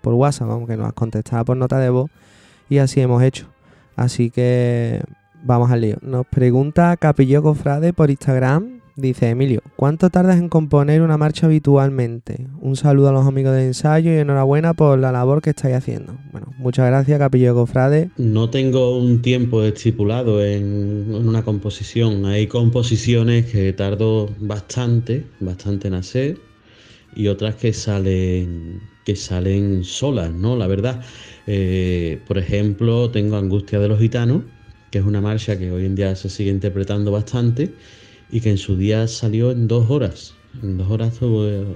B: por WhatsApp, vamos, que nos contestaba por nota de voz y así hemos hecho. Así que vamos al lío. Nos pregunta Capillo Cofrade por Instagram. Dice Emilio, ¿cuánto tardas en componer una marcha habitualmente? Un saludo a los amigos de ensayo y enhorabuena por la labor que estáis haciendo. Bueno, muchas gracias Capillo Cofrade.
C: No tengo un tiempo estipulado en, en una composición. Hay composiciones que tardo bastante, bastante en hacer y otras que salen que salen solas, ¿no? La verdad. Eh, por ejemplo, tengo Angustia de los Gitanos, que es una marcha que hoy en día se sigue interpretando bastante y que en su día salió en dos horas. En dos horas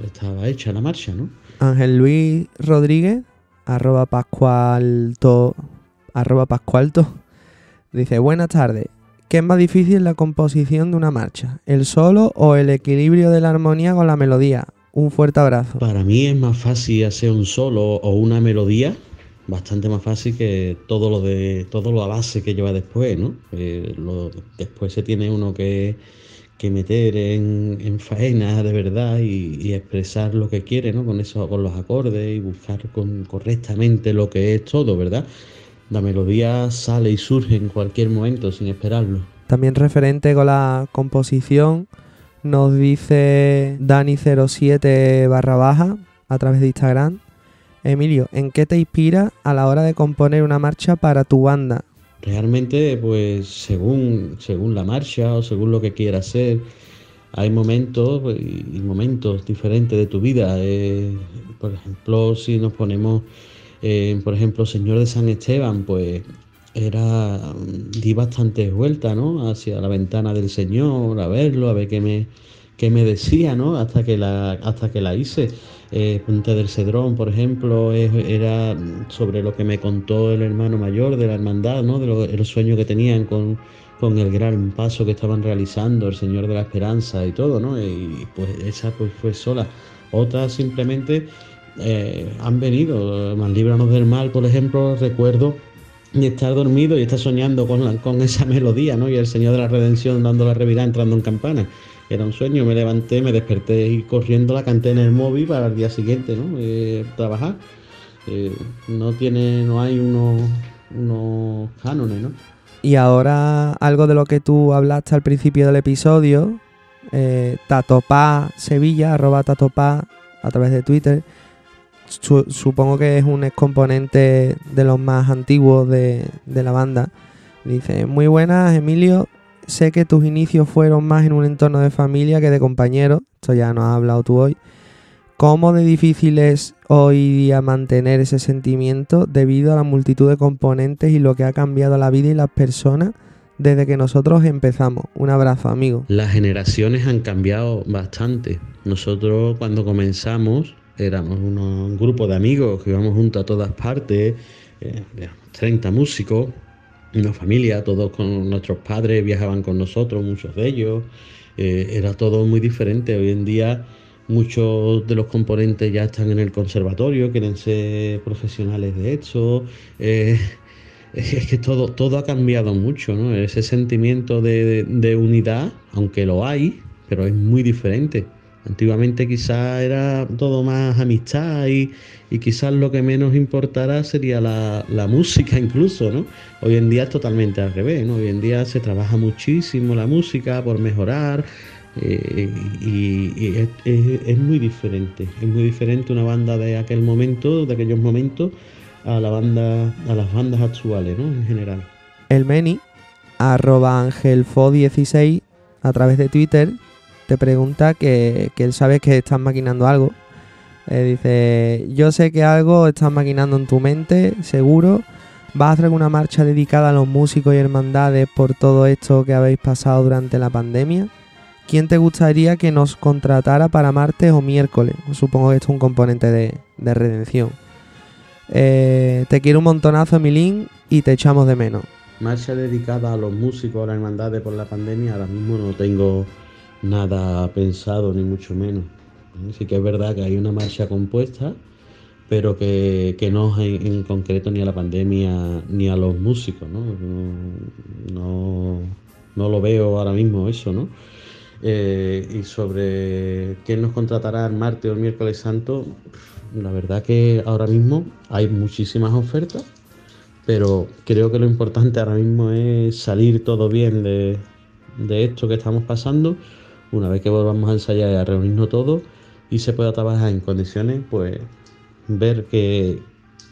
C: estaba hecha la marcha, ¿no?
B: Ángel Luis Rodríguez, arroba pascualto, arroba pascualto, dice, buenas tardes. ¿Qué es más difícil la composición de una marcha? ¿El solo o el equilibrio de la armonía con la melodía? Un fuerte abrazo.
C: Para mí es más fácil hacer un solo o una melodía, bastante más fácil que todo lo de todo lo a base que lleva después, ¿no? Eh, lo, después se tiene uno que que meter en, en faena de verdad y, y, expresar lo que quiere, ¿no? Con eso, con los acordes y buscar con, correctamente lo que es todo, ¿verdad? La melodía sale y surge en cualquier momento sin esperarlo.
B: También referente con la composición, nos dice Dani07 barra baja a través de Instagram. Emilio, ¿en qué te inspira a la hora de componer una marcha para tu banda?
C: Realmente, pues según, según la marcha o según lo que quieras hacer, hay momentos pues, y momentos diferentes de tu vida. Eh, por ejemplo, si nos ponemos, por ejemplo, Señor de San Esteban, pues era, di bastantes vueltas, ¿no? Hacia la ventana del Señor, a verlo, a ver qué me, qué me decía, ¿no? Hasta que la, hasta que la hice. Eh, Puente del Cedrón, por ejemplo, era sobre lo que me contó el hermano mayor de la hermandad, ¿no? de lo, el sueño que tenían con, con, el gran paso que estaban realizando, el Señor de la Esperanza y todo, ¿no? Y pues esa pues fue sola. Otras simplemente eh, han venido, más líbranos del mal, por ejemplo, recuerdo y estar dormido y estar soñando con, con esa melodía, ¿no? Y el Señor de la Redención dando la revirada entrando en campana era un sueño, me levanté, me desperté y corriendo la canté en el móvil para el día siguiente, ¿no? Eh, trabajar. Eh, no tiene, no hay unos, unos cánones, ¿no?
B: Y ahora algo de lo que tú hablaste al principio del episodio, eh, Tatopá Sevilla, arroba Tatopá a través de Twitter, su, supongo que es un excomponente de los más antiguos de, de la banda. Dice, muy buenas Emilio, sé que tus inicios fueron más en un entorno de familia que de compañeros, esto ya nos has hablado tú hoy. ¿Cómo de difícil es hoy día mantener ese sentimiento debido a la multitud de componentes y lo que ha cambiado la vida y las personas desde que nosotros empezamos. Un abrazo, amigo.
C: Las generaciones han cambiado bastante. Nosotros cuando comenzamos éramos un grupo de amigos que íbamos juntos a todas partes, eh, éramos 30 músicos, una familia, todos con nuestros padres viajaban con nosotros, muchos de ellos. Eh, era todo muy diferente. Hoy en día muchos de los componentes ya están en el conservatorio, quieren ser profesionales de esto. Eh, es que todo, todo ha cambiado mucho, ¿no? Ese sentimiento de, de unidad, aunque lo hay, pero es muy diferente. Antiguamente quizás era todo más amistad y, y quizás lo que menos importará sería la, la música incluso, ¿no? Hoy en día es totalmente al revés, ¿no? Hoy en día se trabaja muchísimo la música por mejorar eh, y, es muy diferente. Es muy diferente una banda de aquel momento, de aquellos momentos, a la banda, a las bandas actuales, ¿no? En general.
B: El Meni, arroba angelfo16, a través de Twitter, te pregunta que, que él sabe que estás maquinando algo. Eh, dice, yo sé que algo estás maquinando en tu mente, seguro. ¿Vas a hacer alguna marcha dedicada a los músicos y hermandades por todo esto que habéis pasado durante la pandemia? ¿Quién te gustaría que nos contratara para martes o miércoles? Supongo que esto es un componente de, de redención. Eh, te quiero un montonazo, Emilín, y te echamos de menos.
C: Marcha dedicada a los músicos, a las hermandades por la pandemia, ahora mismo no tengo nada pensado, ni mucho menos. Sí que es verdad que hay una marcha compuesta, pero que, que no en, en concreto ni a la pandemia ni a los músicos, ¿no? No, no, no lo veo ahora mismo eso, ¿no? Eh, y sobre quién nos contratará el martes o el miércoles santo, la verdad que ahora mismo hay muchísimas ofertas, pero creo que lo importante ahora mismo es salir todo bien de, de esto que estamos pasando. Una vez que volvamos a ensayar y a reunirnos todos y se pueda trabajar en condiciones, pues ver qué,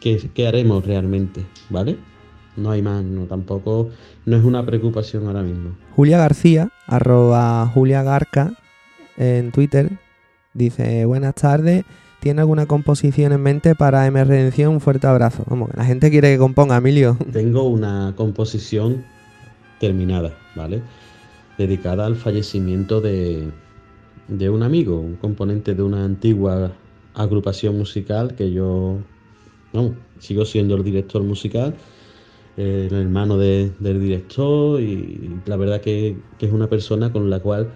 C: qué, qué haremos realmente, ¿vale? No hay más, no tampoco, no es una preocupación ahora mismo.
B: Julia García, arroba Julia Garca en Twitter, dice, buenas tardes, ¿tiene alguna composición en mente para M Redención? Un fuerte abrazo. Vamos, que la gente quiere que componga, Emilio.
C: Tengo una composición terminada, ¿vale? Dedicada al fallecimiento de, de un amigo, un componente de una antigua agrupación musical que yo, sigo siendo el director musical, eh, el hermano de- del director y la verdad que, que es una persona con la cual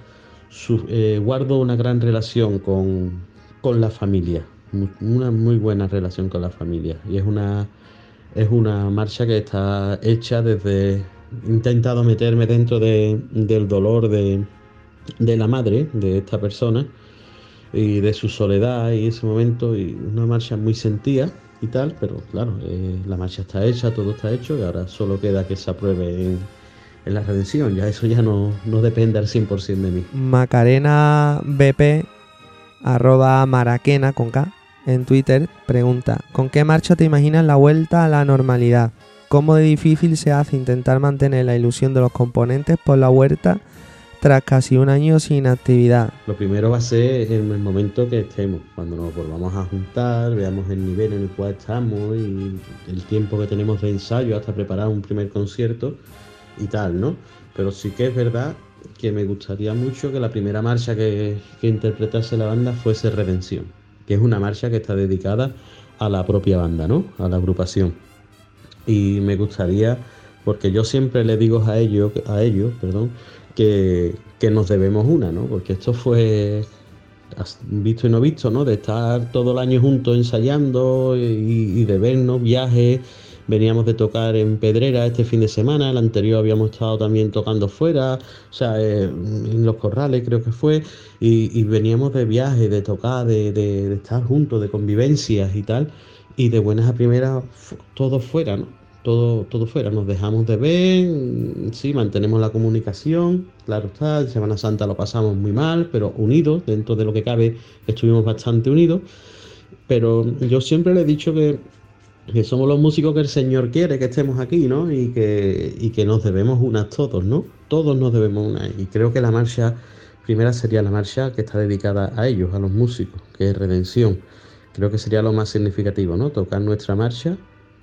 C: eh, guardo una gran relación con, con la familia, una muy buena relación con la familia y es una es una marcha que está hecha desde. Intentado meterme dentro de- del dolor de, de la madre de esta persona y de su soledad y ese momento. Y una marcha muy sentida y tal, pero claro, eh, la marcha está hecha, todo está hecho y ahora solo queda que se apruebe en, en la redención. Ya eso ya no, no depende al 100% de mí.
B: Macarena BP, arroba Maraquena con K, en Twitter, pregunta, ¿con qué marcha te imaginas la vuelta a la normalidad? ¿Cómo de difícil se hace intentar mantener la ilusión de los componentes por la huerta tras casi un año sin actividad?
C: Lo primero va a ser en el momento que estemos, cuando nos volvamos a juntar, veamos el nivel en el cual estamos y el tiempo que tenemos de ensayo hasta preparar un primer concierto y tal, ¿no? Pero sí que es verdad que me gustaría mucho que la primera marcha que, que interpretase la banda fuese Redención, que es una marcha que está dedicada a la propia banda, ¿no? A la agrupación. Y me gustaría, porque yo siempre le digo a ellos, a ellos, perdón, que, que nos debemos una, ¿no? Porque esto fue visto y no visto, ¿no? De estar todo el año juntos ensayando y, de vernos, viajes. Veníamos de tocar en Pedrera este fin de semana, el anterior habíamos estado también tocando fuera, o sea, eh, en los corrales creo que fue, y, y veníamos de viajes, de tocar, de, de- de estar juntos, de convivencias y tal, y de buenas a primeras todo fuera, ¿no? Todo, todo fuera, nos dejamos de ver, sí, mantenemos la comunicación, claro está, Semana Santa lo pasamos muy mal, pero unidos, dentro de lo que cabe, estuvimos bastante unidos, pero yo siempre le he dicho que, que somos los músicos que el Señor quiere que estemos aquí, ¿no? Y que, y que nos debemos unas todos, ¿no? Todos nos debemos una, y creo que la marcha primera sería la marcha que está dedicada a ellos, a los músicos, que es Redención. Creo que sería lo más significativo, ¿no? Tocar nuestra marcha,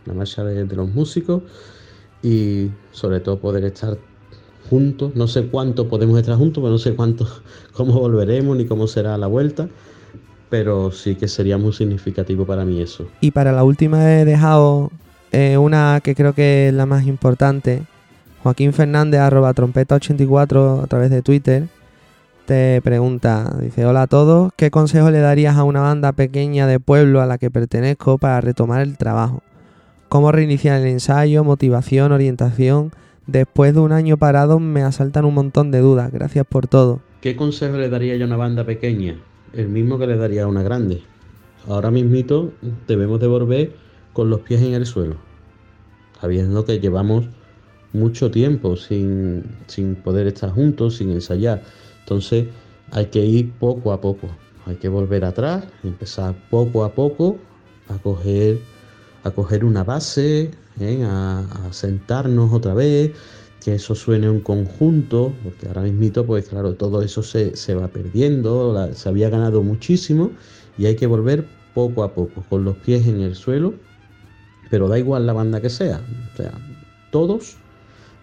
C: la marcha de, los músicos y sobre todo poder estar juntos. No sé cuánto podemos estar juntos, pero no sé cuánto, cómo volveremos ni cómo será la vuelta. Pero sí que sería muy significativo para mí eso.
B: Y para la última he dejado eh, una que creo que es la más importante. Joaquín Fernández, arroba trompeta84 a través de Twitter, te pregunta, dice, hola a todos, ¿qué consejo le darías a una banda pequeña de pueblo a la que pertenezco para retomar el trabajo? ¿Cómo reiniciar el ensayo, motivación, orientación? Después de un año parado me asaltan un montón de dudas, gracias por todo.
C: ¿Qué consejo le daría yo a una banda pequeña? El mismo que le daría a una grande. Ahora mismito debemos de volver con los pies en el suelo, sabiendo que llevamos mucho tiempo sin, sin poder estar juntos, sin ensayar. Entonces hay que ir poco a poco, hay que volver atrás, empezar poco a poco a coger, a coger una base, ¿eh? a, sentarnos otra vez, que eso suene un conjunto, porque ahora mismo, pues claro, todo eso se, se va perdiendo, se había ganado muchísimo y hay que volver poco a poco, con los pies en el suelo, pero da igual la banda que sea, o sea, todos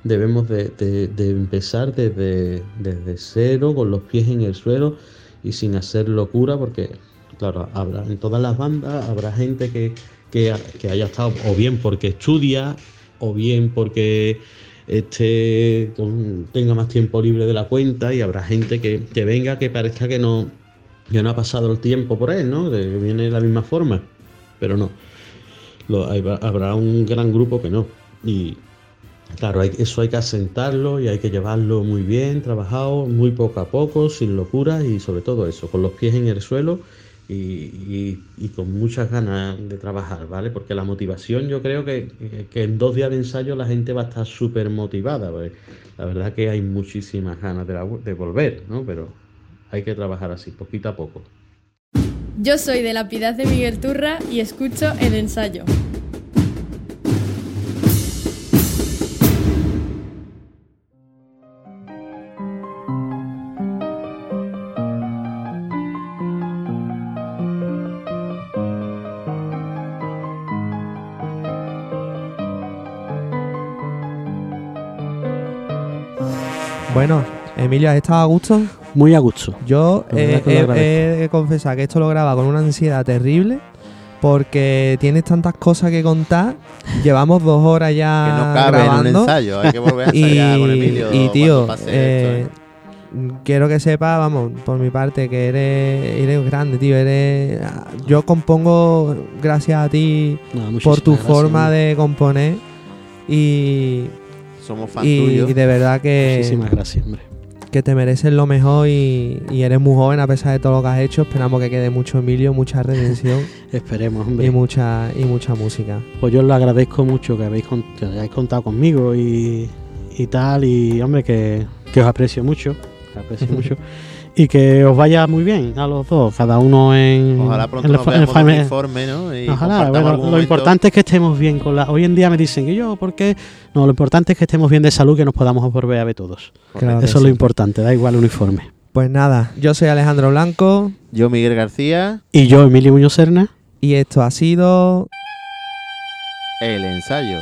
C: debemos de, empezar desde, desde cero, con los pies en el suelo y sin hacer locura, porque claro, habrá, en todas las bandas habrá gente que, que, haya estado o bien porque estudia, o bien porque este, con- tenga más tiempo libre de la cuenta, y habrá gente que, que venga que parezca que no, que no ha pasado el tiempo por él, ¿no? Que viene de la misma forma, pero no. Habrá un gran grupo que no. Y, Claro, eso hay que asentarlo y hay que llevarlo muy bien, trabajado, muy poco a poco, sin locuras y sobre todo eso, con los pies en el suelo y, con muchas ganas de trabajar, ¿vale? Porque la motivación yo creo que, en dos días de ensayo la gente va a estar súper motivada, porque la verdad que hay muchísimas ganas de volver, ¿no? Pero hay que trabajar así, poquito a poco.
L: Yo soy de la Piedad de Miguel Turra y escucho el ensayo.
B: Bueno, Emilio, ¿has estado a gusto?
M: Muy a gusto.
B: Yo eh,
M: que lo
B: he- he de confesar que esto lo graba con una ansiedad terrible porque tienes tantas cosas que contar. Llevamos dos horas ya
A: Que no cabe en un
B: grabando.
A: ensayo, hay que volver a ensayar con Emilio
B: Y tío,
A: pase
B: eh,
A: esto,
B: quiero que sepa, vamos, por mi parte, que eres, eres grande, tío. Eres, yo compongo gracias a ti
M: No,
B: por tu
M: gracias,
B: forma de componer y
A: Somos fans
B: y,
A: tuyos.
B: y de verdad que
M: Muchísimas gracias, hombre.
B: que te mereces lo mejor y, y eres muy joven a pesar de todo lo que has hecho. Esperamos que quede mucho Emilio, mucha redención
M: Esperemos, hombre.
B: y mucha y mucha música.
M: Pues yo os lo agradezco mucho que habéis con- que hayáis contado conmigo y, y tal. Y hombre, que, que os aprecio mucho. que aprecio mucho. Y que os vaya muy bien a los dos, cada uno en.
A: Ojalá pronto
M: en la
A: nos
M: en
A: veamos en un informe, ¿no? Y
M: Ojalá, bueno, lo
A: momento.
M: importante es que estemos bien con la. Hoy en día me dicen que yo, ¿por qué? No, lo importante es que estemos bien de salud, que nos podamos volver a ver todos.
B: Claro
M: Eso es lo importante, da igual el uniforme.
B: Pues nada, yo soy Alejandro Blanco
A: Yo, Miguel García,
M: Y yo, Emilio Muñoz Serna.
B: y esto ha sido
A: el ensayo.